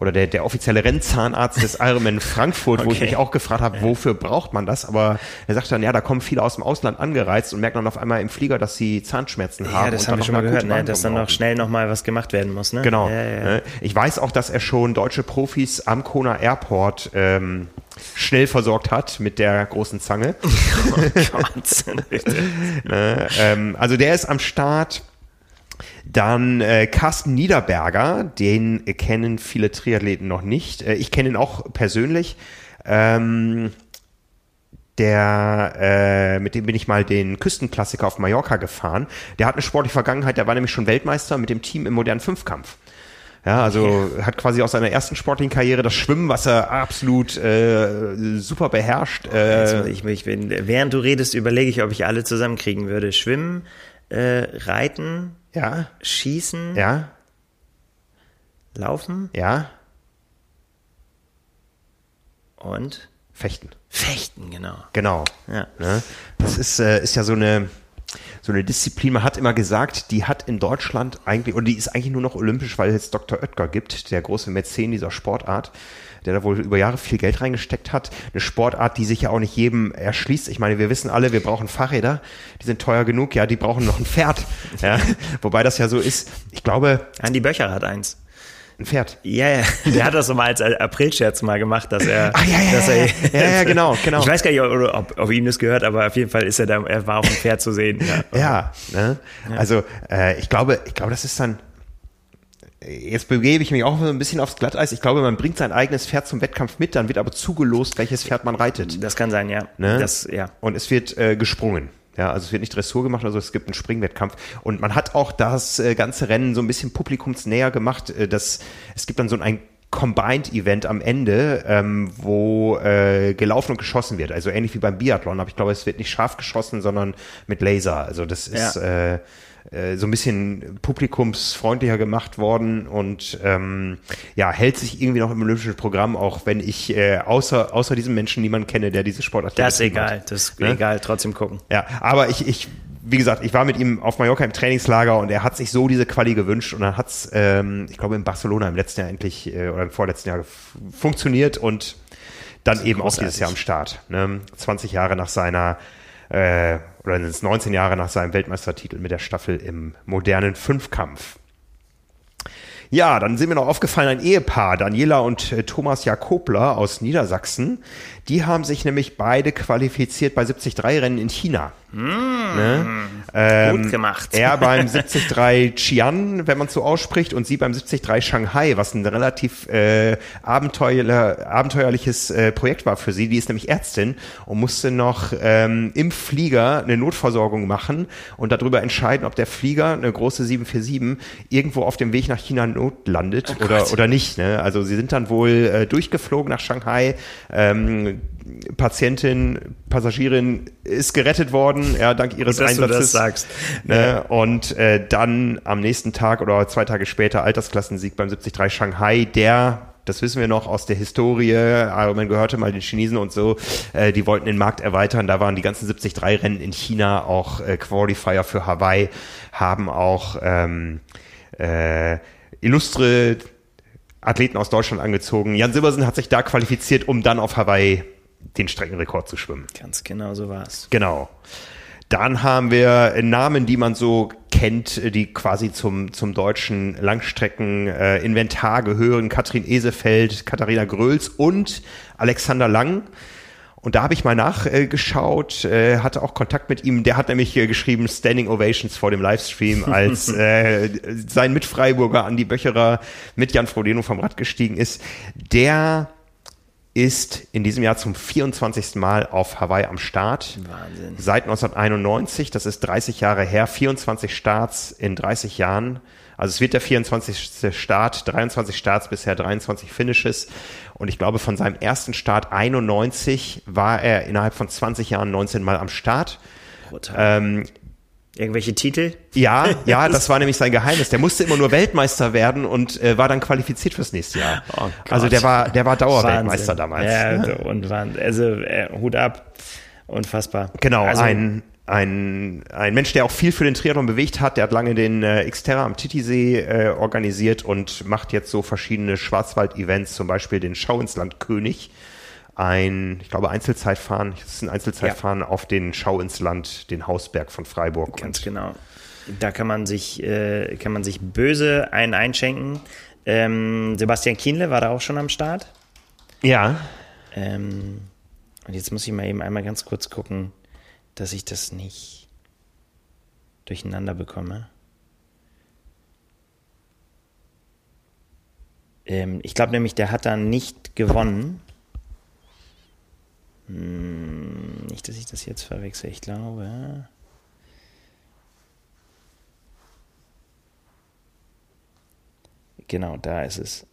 oder der, der offizielle Rennzahnarzt des (laughs) Ironman Frankfurt, okay. wo ich mich auch gefragt habe, wofür braucht man das? Aber er sagt dann, ja, da kommen viele aus dem Ausland angereizt und merken dann auf einmal im Flieger, dass sie Zahnschmerzen ja, haben. Ja, das haben wir schon mal gehört, ne? dass dann noch schnell nochmal was gemacht werden muss. Ne? Genau. Ja, ja, ne? ich weiß auch, dass er schon deutsche Profis am Kona Airport ähm, schnell versorgt hat mit der großen Zange. (laughs) Oh Gott. (laughs) ne? ähm, also der ist am Start. Dann äh, Carsten Niederberger, den kennen viele Triathleten noch nicht. Äh, ich kenne ihn auch persönlich. Ähm, der, äh, mit dem bin ich mal den Küstenklassiker auf Mallorca gefahren. Der hat eine sportliche Vergangenheit, der war nämlich schon Weltmeister mit dem Team im modernen Fünfkampf. Ja, also yeah. hat quasi aus seiner ersten sportlichen Karriere das Schwimmen, was er absolut äh, super beherrscht. Äh, also ich, ich bin, während du redest, überlege ich, ob ich alle zusammenkriegen würde. Schwimmen, äh, Reiten, ja. Schießen. Ja. Laufen. Ja. Und? Fechten. Fechten, genau. Genau. Ja. Ne? Das ist, äh, ist ja so eine, so eine Disziplin. Man hat immer gesagt, die hat in Deutschland eigentlich, und die ist eigentlich nur noch olympisch, weil es Dr. Oetker gibt, der große Mäzen dieser Sportart der da wohl über Jahre viel Geld reingesteckt hat. Eine Sportart, die sich ja auch nicht jedem erschließt. Ich meine, wir wissen alle, wir brauchen Fahrräder, die sind teuer genug, ja, die brauchen noch ein Pferd. Ja, wobei das ja so ist. Ich glaube. Andi Böcher hat eins. Ein Pferd. Ja, ja, (laughs) der hat das so mal als Aprilscherz mal gemacht, dass er, Ach, ja, ja, dass er, ja, ja, genau, genau. Ich weiß gar nicht, ob, ob, ihm das gehört, aber auf jeden Fall ist er da, er war auf dem Pferd zu sehen. Ja, ja, ne? ja. also äh, ich glaube, ich glaube, das ist dann Jetzt begebe ich mich auch so ein bisschen aufs Glatteis. Ich glaube, man bringt sein eigenes Pferd zum Wettkampf mit, dann wird aber zugelost, welches Pferd man reitet. Das kann sein, ja. Ne? Das, ja. Und es wird äh, gesprungen. Ja, also es wird nicht Dressur gemacht, also es gibt einen Springwettkampf. Und man hat auch das äh, ganze Rennen so ein bisschen publikumsnäher gemacht. Äh, dass, es gibt dann so ein Combined-Event am Ende, ähm, wo äh, gelaufen und geschossen wird. Also ähnlich wie beim Biathlon, aber ich glaube, es wird nicht scharf geschossen, sondern mit Laser. Also das ist ja. äh, äh, so ein bisschen publikumsfreundlicher gemacht worden und ähm, ja, hält sich irgendwie noch im olympischen Programm, auch wenn ich äh, außer, außer diesem Menschen niemanden kenne, der diese Sportart Das ist egal, hat. das ist ne? egal, trotzdem gucken. Ja, aber ich, ich wie gesagt, ich war mit ihm auf Mallorca im Trainingslager und er hat sich so diese Quali gewünscht und dann hat's, ähm, ich glaube, in Barcelona im letzten Jahr endlich äh, oder im vorletzten Jahr funktioniert und dann eben großartig. auch dieses Jahr am Start. Ne? 20 Jahre nach seiner äh, oder sind es 19 Jahre nach seinem Weltmeistertitel mit der Staffel im modernen Fünfkampf. Ja, dann sind mir noch aufgefallen ein Ehepaar, Daniela und äh, Thomas Jakobler aus Niedersachsen. Die haben sich nämlich beide qualifiziert bei 73-Rennen in China. Mm, ne? ähm, gut gemacht. Er beim (laughs) 73 Qian, wenn man so ausspricht, und sie beim 73 Shanghai, was ein relativ äh, abenteuerlicher, abenteuerliches äh, Projekt war für sie. Die ist nämlich Ärztin und musste noch ähm, im Flieger eine Notversorgung machen und darüber entscheiden, ob der Flieger, eine große 747, irgendwo auf dem Weg nach China not landet oh oder, oder nicht. Ne? Also sie sind dann wohl äh, durchgeflogen nach Shanghai. Ähm, Patientin, Passagierin ist gerettet worden, ja, dank ihres Dass Einsatzes. Du das sagst. Ne, und äh, dann am nächsten Tag oder zwei Tage später Altersklassensieg beim 73 Shanghai, der das wissen wir noch aus der Historie. Man gehörte mal den Chinesen und so. Äh, die wollten den Markt erweitern. Da waren die ganzen 73-Rennen in China auch äh, Qualifier für Hawaii, haben auch ähm, äh, illustre Athleten aus Deutschland angezogen. Jan Silbersen hat sich da qualifiziert, um dann auf Hawaii den Streckenrekord zu schwimmen. Ganz genau so war es. Genau. Dann haben wir Namen, die man so kennt, die quasi zum, zum deutschen Langstreckeninventar gehören. Katrin Esefeld, Katharina Gröls und Alexander Lang. Und da habe ich mal nachgeschaut, äh, hatte auch Kontakt mit ihm. Der hat nämlich äh, geschrieben Standing Ovations vor dem Livestream, (laughs) als äh, sein Mitfreiburger Andi Böcherer mit Jan Frodeno vom Rad gestiegen ist. Der ist in diesem Jahr zum 24. Mal auf Hawaii am Start. Wahnsinn. Seit 1991, das ist 30 Jahre her, 24 Starts in 30 Jahren. Also es wird der 24. Start, 23 Starts bisher, 23 Finishes. Und ich glaube, von seinem ersten Start 91 war er innerhalb von 20 Jahren 19 Mal am Start. Ähm, Irgendwelche Titel? Ja, ja, (laughs) das war nämlich sein Geheimnis. Der musste immer nur Weltmeister werden und äh, war dann qualifiziert fürs nächste Jahr. Oh also der war, der war Dauerweltmeister damals. Ja, also, und war, also äh, Hut ab, unfassbar. Genau, also, ein ein, ein Mensch, der auch viel für den Triathlon bewegt hat. Der hat lange den äh, Xterra am Titisee äh, organisiert und macht jetzt so verschiedene Schwarzwald-Events, zum Beispiel den Schau ins Land König ein, ich glaube, Einzelzeitfahren. Das ist ein Einzelzeitfahren ja. auf den Schau ins Land, den Hausberg von Freiburg. Ganz genau. Da kann man sich, äh, kann man sich böse einen einschenken. Ähm, Sebastian Kienle war da auch schon am Start. Ja. Ähm, und jetzt muss ich mal eben einmal ganz kurz gucken, dass ich das nicht durcheinander bekomme. Ähm, ich glaube nämlich, der hat da nicht gewonnen. Hm, nicht, dass ich das jetzt verwechsel. Ich glaube. Genau, da ist es.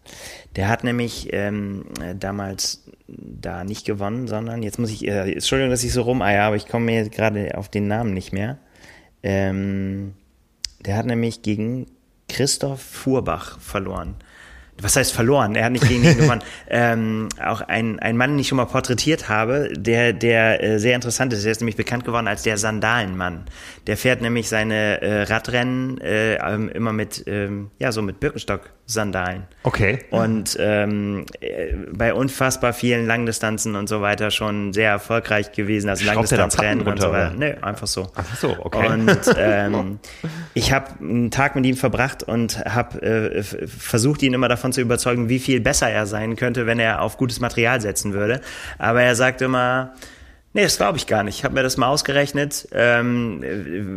Der hat nämlich ähm, damals da nicht gewonnen, sondern jetzt muss ich, äh, Entschuldigung, dass ich so rumeier, aber ich komme mir gerade auf den Namen nicht mehr. Ähm, der hat nämlich gegen Christoph Fuhrbach verloren was heißt verloren? Er hat nicht gegen ihn (laughs) gewonnen. ähm, auch ein, ein Mann, den ich schon mal porträtiert habe, der, der äh, sehr interessant ist. Der ist nämlich bekannt geworden als der Sandalenmann. Der fährt nämlich seine äh, Radrennen äh, ähm, immer mit, ähm, ja, so mit Birkenstock-Sandalen. Okay. Und ähm, äh, bei unfassbar vielen Langdistanzen und so weiter schon sehr erfolgreich gewesen. Also Langdistanzrennen und so weiter. Nee, einfach so. Ach so, okay. Und (laughs) ähm, ich habe einen Tag mit ihm verbracht und habe äh, versucht, ihn immer davon davon zu überzeugen, wie viel besser er sein könnte, wenn er auf gutes Material setzen würde. Aber er sagt immer, Nee, das glaube ich gar nicht. Ich habe mir das mal ausgerechnet, ähm,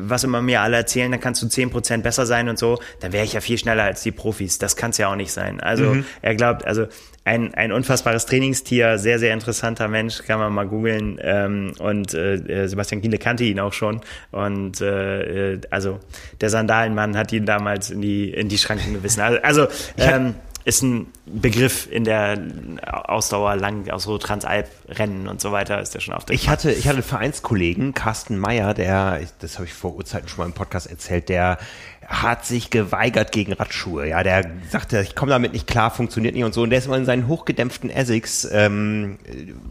was immer mir alle erzählen, dann kannst du zehn Prozent besser sein und so, dann wäre ich ja viel schneller als die Profis. Das kann es ja auch nicht sein. Also mhm. er glaubt, also ein, ein unfassbares Trainingstier, sehr, sehr interessanter Mensch, kann man mal googeln. Ähm, und äh, Sebastian Kiele kannte ihn auch schon. Und äh, also der Sandalenmann hat ihn damals in die, in die Schranken gewissen. Also, also ähm, ist ein Begriff in der Ausdauer lang, aus so Transalp-Rennen und so weiter ist der schon auf der Ich hatte, ich hatte einen Vereinskollegen, Carsten Meyer, der, das habe ich vor Urzeiten schon mal im Podcast erzählt, der hat sich geweigert gegen Radschuhe. Ja, der sagte, ich komme damit nicht klar, funktioniert nicht und so. Und der ist mal in seinen hochgedämpften Essex ähm,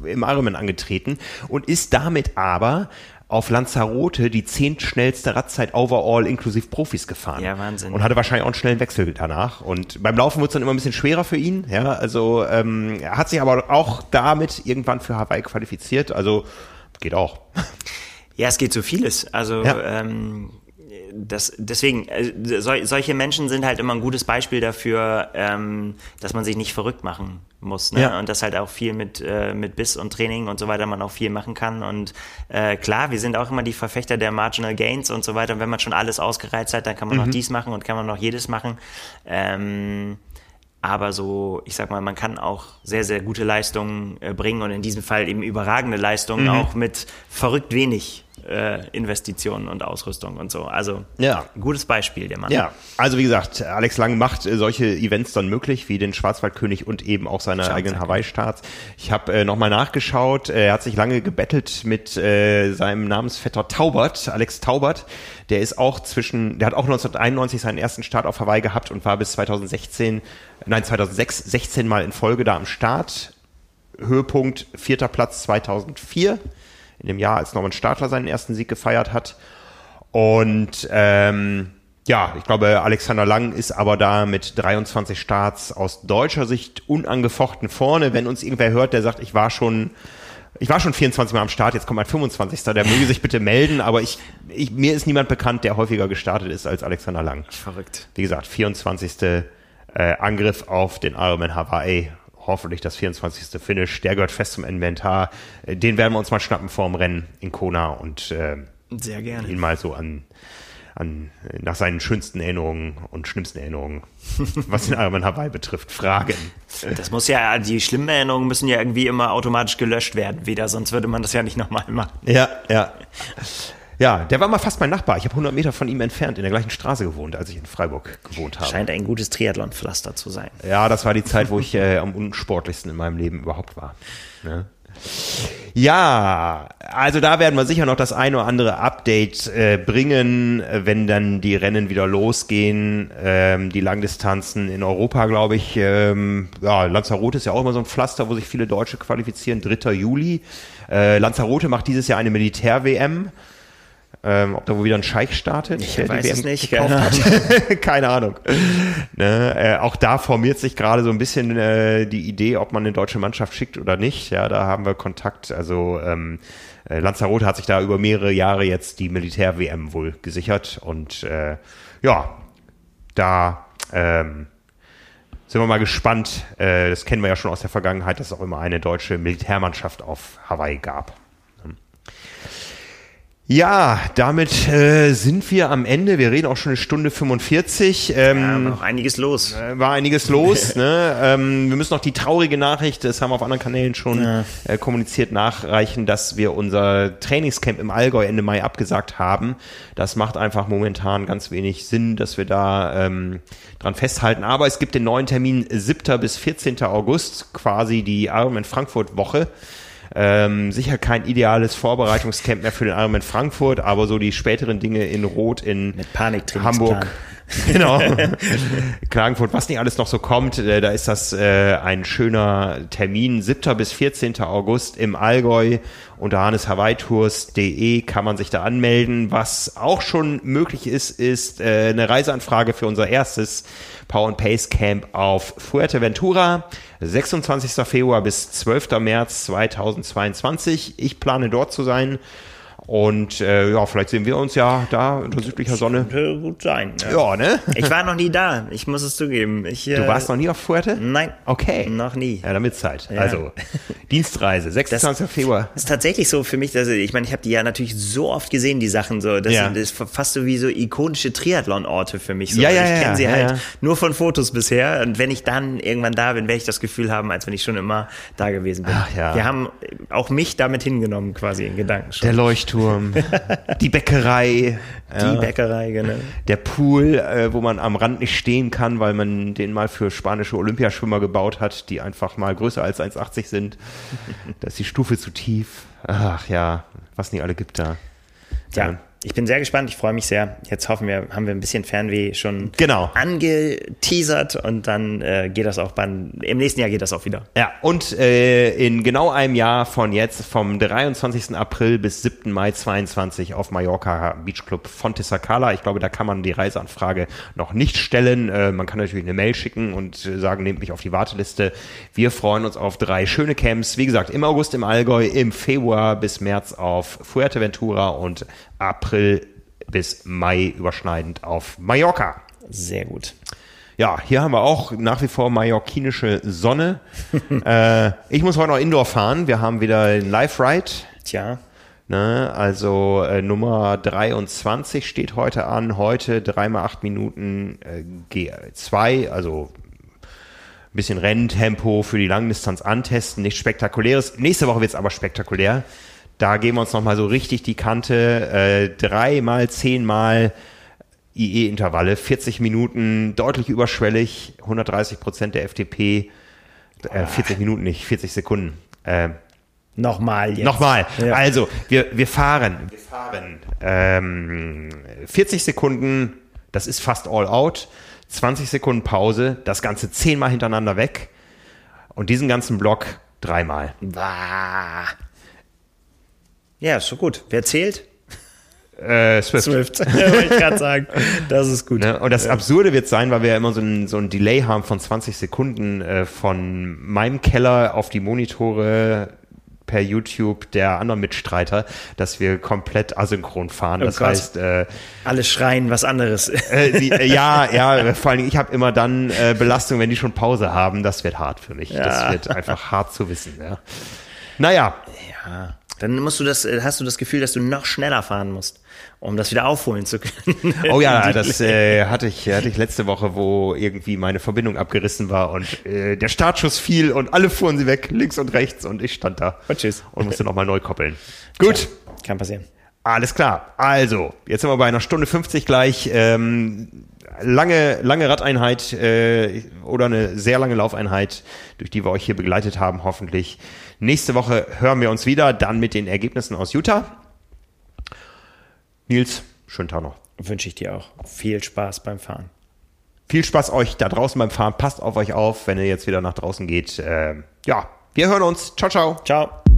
im Ironman angetreten und ist damit aber auf Lanzarote die zehntschnellste Radzeit overall inklusive Profis gefahren. Ja, Wahnsinn. Und hatte wahrscheinlich auch einen schnellen Wechsel danach. Und beim Laufen wurde es dann immer ein bisschen schwerer für ihn. Ja, also ähm, er hat sich aber auch damit irgendwann für Hawaii qualifiziert. Also geht auch. Ja, es geht so vieles. Also Ja. ähm, das, deswegen, äh, sol, solche Menschen sind halt immer ein gutes Beispiel dafür, ähm, dass man sich nicht verrückt machen muss. Ne? Ja. Und dass halt auch viel mit, äh, mit Biss und Training und so weiter man auch viel machen kann. Und äh, klar, wir sind auch immer die Verfechter der Marginal Gains und so weiter. Und wenn man schon alles ausgereizt hat, dann kann man Mhm. noch dies machen und kann man noch jedes machen. Ähm, aber so, ich sag mal, man kann auch sehr, sehr gute Leistungen äh, bringen und in diesem Fall eben überragende Leistungen Mhm. auch mit verrückt wenig äh, Investitionen und Ausrüstung und so. Also Ja. gutes Beispiel, der Mann. Ja, also wie gesagt, Alex Lang macht äh, solche Events dann möglich, wie den Schwarzwaldkönig und eben auch seine eigenen Hawaii-Starts. Ich habe äh, nochmal nachgeschaut, äh, er hat sich lange gebettelt mit äh, seinem Namensvetter Taubert, Alex Taubert. Der ist auch zwischen, der hat auch 1991 seinen ersten Start auf Hawaii gehabt und war bis 2016, nein 2006, 16 Mal in Folge da am Start. Höhepunkt vierter Platz 2004, in dem Jahr, als Norman Stadler seinen ersten Sieg gefeiert hat. Und ähm, ja, ich glaube, Alexander Lang ist aber da mit 23 Starts aus deutscher Sicht unangefochten vorne. Wenn uns irgendwer hört, der sagt, ich war schon, ich war schon 24 Mal am Start, jetzt kommt mein 25. Der möge sich bitte melden, aber ich, ich, mir ist niemand bekannt, der häufiger gestartet ist als Alexander Lang. Verrückt. Wie gesagt, 24. Äh, Angriff auf den Ironman Hawaii. Hoffentlich das 24. Finish. Der gehört fest zum Inventar. Äh, Den werden wir uns mal schnappen vorm Rennen in Kona und äh, Sehr gerne. ihn mal so an, an nach seinen schönsten Erinnerungen und schlimmsten Erinnerungen, (laughs) was den Ironman Hawaii betrifft, fragen. Das muss ja, die schlimmen Erinnerungen müssen ja irgendwie immer automatisch gelöscht werden wieder, sonst würde man das ja nicht nochmal machen. Ja, ja. Ja, der war mal fast mein Nachbar. Ich habe 100 Meter von ihm entfernt in der gleichen Straße gewohnt, als ich in Freiburg gewohnt habe. Scheint ein gutes Triathlon-Pflaster zu sein. Ja, das war die Zeit, wo ich äh, am unsportlichsten in meinem Leben überhaupt war. Ne? Ja, also da werden wir sicher noch das ein oder andere Update äh, bringen, wenn dann die Rennen wieder losgehen. Ähm, die Langdistanzen in Europa, glaube ich. Ähm, ja, Lanzarote ist ja auch immer so ein Pflaster, wo sich viele Deutsche qualifizieren. 3. Juli. Äh, Lanzarote macht dieses Jahr eine Militär-WM. Ähm, ob da wohl wieder ein Scheich startet? Ich der die weiß es WM nicht, gekauft keine hat? (laughs) keine Ahnung. Ne, äh, auch da formiert sich gerade so ein bisschen äh, die Idee, ob man eine deutsche Mannschaft schickt oder nicht. Ja, da haben wir Kontakt. Also ähm, äh, Lanzarote hat sich da über mehrere Jahre jetzt die Militär-WM wohl gesichert. Und äh, ja, da ähm, sind wir mal gespannt. Äh, das kennen wir ja schon aus der Vergangenheit, dass es auch immer eine deutsche Militärmannschaft auf Hawaii gab. Ja, damit äh, sind wir am Ende. Wir reden auch schon eine Stunde 45. Ja, Ähm, noch einiges los. äh, war einiges los. (laughs) ne? ähm, wir müssen noch die traurige Nachricht, das haben wir auf anderen Kanälen schon Ja. äh, kommuniziert, nachreichen, dass wir unser Trainingscamp im Allgäu Ende Mai abgesagt haben. Das macht einfach momentan ganz wenig Sinn, dass wir da ähm, dran festhalten. Aber es gibt den neuen Termin 7. bis 14. August, quasi die Ironman Frankfurt Woche. Ähm, sicher kein ideales Vorbereitungscamp mehr für den Ironman Frankfurt, aber so die späteren Dinge in Rot in. Hamburg. (laughs) Genau. (laughs) Klagenfurt, was nicht alles noch so kommt, äh, da ist das äh, ein schöner Termin. 7. bis 14. August im Allgäu unter hanneshawaitours.de kann man sich da anmelden. Was auch schon möglich ist, ist äh, eine Reiseanfrage für unser erstes Power and Pace Camp auf Fuerteventura. 26. Februar bis 12. März 2022. Ich plane dort zu sein. Und äh, ja, vielleicht sehen wir uns ja da unter südlicher Sonne. Könnte gut sein. Ja. Ja, ne? Ich war noch nie da, ich muss es zugeben. Ich, Du warst noch nie auf Fuerte? Nein. Okay. Noch nie. Ja, damit Zeit. Ja. Also, Dienstreise, 26. Februar. Das ist tatsächlich so für mich, dass ich meine, ich habe die ja natürlich so oft gesehen, die Sachen so. Das, Ja. sind, das ist fast so wie so ikonische Triathlon-Orte für mich. So. Ja, ja, ich kenne sie halt nur von Fotos bisher. Und wenn ich dann irgendwann da bin, werde ich das Gefühl haben, als wenn ich schon immer da gewesen bin. Ach, ja. Wir haben auch mich damit hingenommen, quasi in Gedanken schon. Der Leuchtturm, (laughs) die Bäckerei. Die ja, Bäckerei, genau. Der Pool, äh, wo man am Rand nicht stehen kann, weil man den mal für spanische Olympiaschwimmer gebaut hat, die einfach mal größer als 1,80 sind. (laughs) da ist die Stufe zu tief. Ach ja, was nie alle gibt da. Ja, ich bin sehr gespannt, ich freue mich sehr. Jetzt hoffen wir, haben wir ein bisschen Fernweh schon genau. angeteasert und dann äh, geht das auch beim, im nächsten Jahr geht das auch wieder. Ja, und äh, in genau einem Jahr von jetzt, vom 23. April bis 7. Mai 22 auf Mallorca Beach Club Fonte Sacala. Ich glaube, da kann man die Reiseanfrage noch nicht stellen. Äh, man kann natürlich eine Mail schicken und äh, sagen, nehmt mich auf die Warteliste. Wir freuen uns auf drei schöne Camps. Wie gesagt, im August im Allgäu, im Februar bis März auf Fuerteventura und April bis Mai überschneidend auf Mallorca. Sehr gut. Ja, hier haben wir auch nach wie vor mallorquinische Sonne. (laughs) äh, ich muss heute noch Indoor fahren. Wir haben wieder einen Live-Ride. Tja. Ne, also äh, Nummer 23 steht heute an. Heute dreimal acht Minuten äh, G2, also ein bisschen Renntempo für die Langdistanz antesten. Nichts Spektakuläres. Nächste Woche wird es aber spektakulär. Da geben wir uns nochmal so richtig die Kante. Äh, dreimal, zehnmal IE-Intervalle, 40 Minuten, deutlich überschwellig, 130 Prozent der FDP, äh, 40 Minuten nicht, 40 Sekunden. Äh, Nochmal jetzt. Nochmal. Ja. Also, wir, wir fahren, wir fahren ähm, 40 Sekunden, das ist fast all out, 20 Sekunden Pause, das Ganze zehnmal hintereinander weg und diesen ganzen Block dreimal. Bah. Ja, ist schon gut. Wer zählt? Äh, Swift. Swift, (laughs) (laughs) wollte ich gerade sagen. Das ist gut. Ne? Und das Absurde wird sein, weil wir ja immer so ein, so ein Delay haben von 20 Sekunden äh, von meinem Keller auf die Monitore per YouTube der anderen Mitstreiter, dass wir komplett asynchron fahren. Oh das Gott. heißt, äh, alle schreien was anderes. Äh, die, äh, ja, ja, vor allen Dingen, ich habe immer dann äh, Belastung, wenn die schon Pause haben. Das wird hart für mich. Ja. Das wird einfach hart zu wissen. Ja. Naja. Ja. Dann musst du das, äh, hast du das Gefühl, dass du noch schneller fahren musst, um das wieder aufholen zu können. (laughs) Oh ja, das äh, hatte ich, hatte ich letzte Woche, wo irgendwie meine Verbindung abgerissen war und äh, der Startschuss fiel und alle fuhren sie weg, links und rechts und ich stand da und, tschüss. und musste nochmal neu koppeln. (laughs) Gut. Ja, kann passieren. Alles klar. Also, jetzt sind wir bei einer Stunde 50 gleich. Ähm, lange, lange Radeinheit äh, oder eine sehr lange Laufeinheit, durch die wir euch hier begleitet haben, hoffentlich. Nächste Woche hören wir uns wieder, dann mit den Ergebnissen aus Utah. Nils, schönen Tag noch. Wünsche ich dir auch. Viel Spaß beim Fahren. Viel Spaß euch da draußen beim Fahren. Passt auf euch auf, wenn ihr jetzt wieder nach draußen geht. Äh, ja, wir hören uns. Ciao, ciao. Ciao.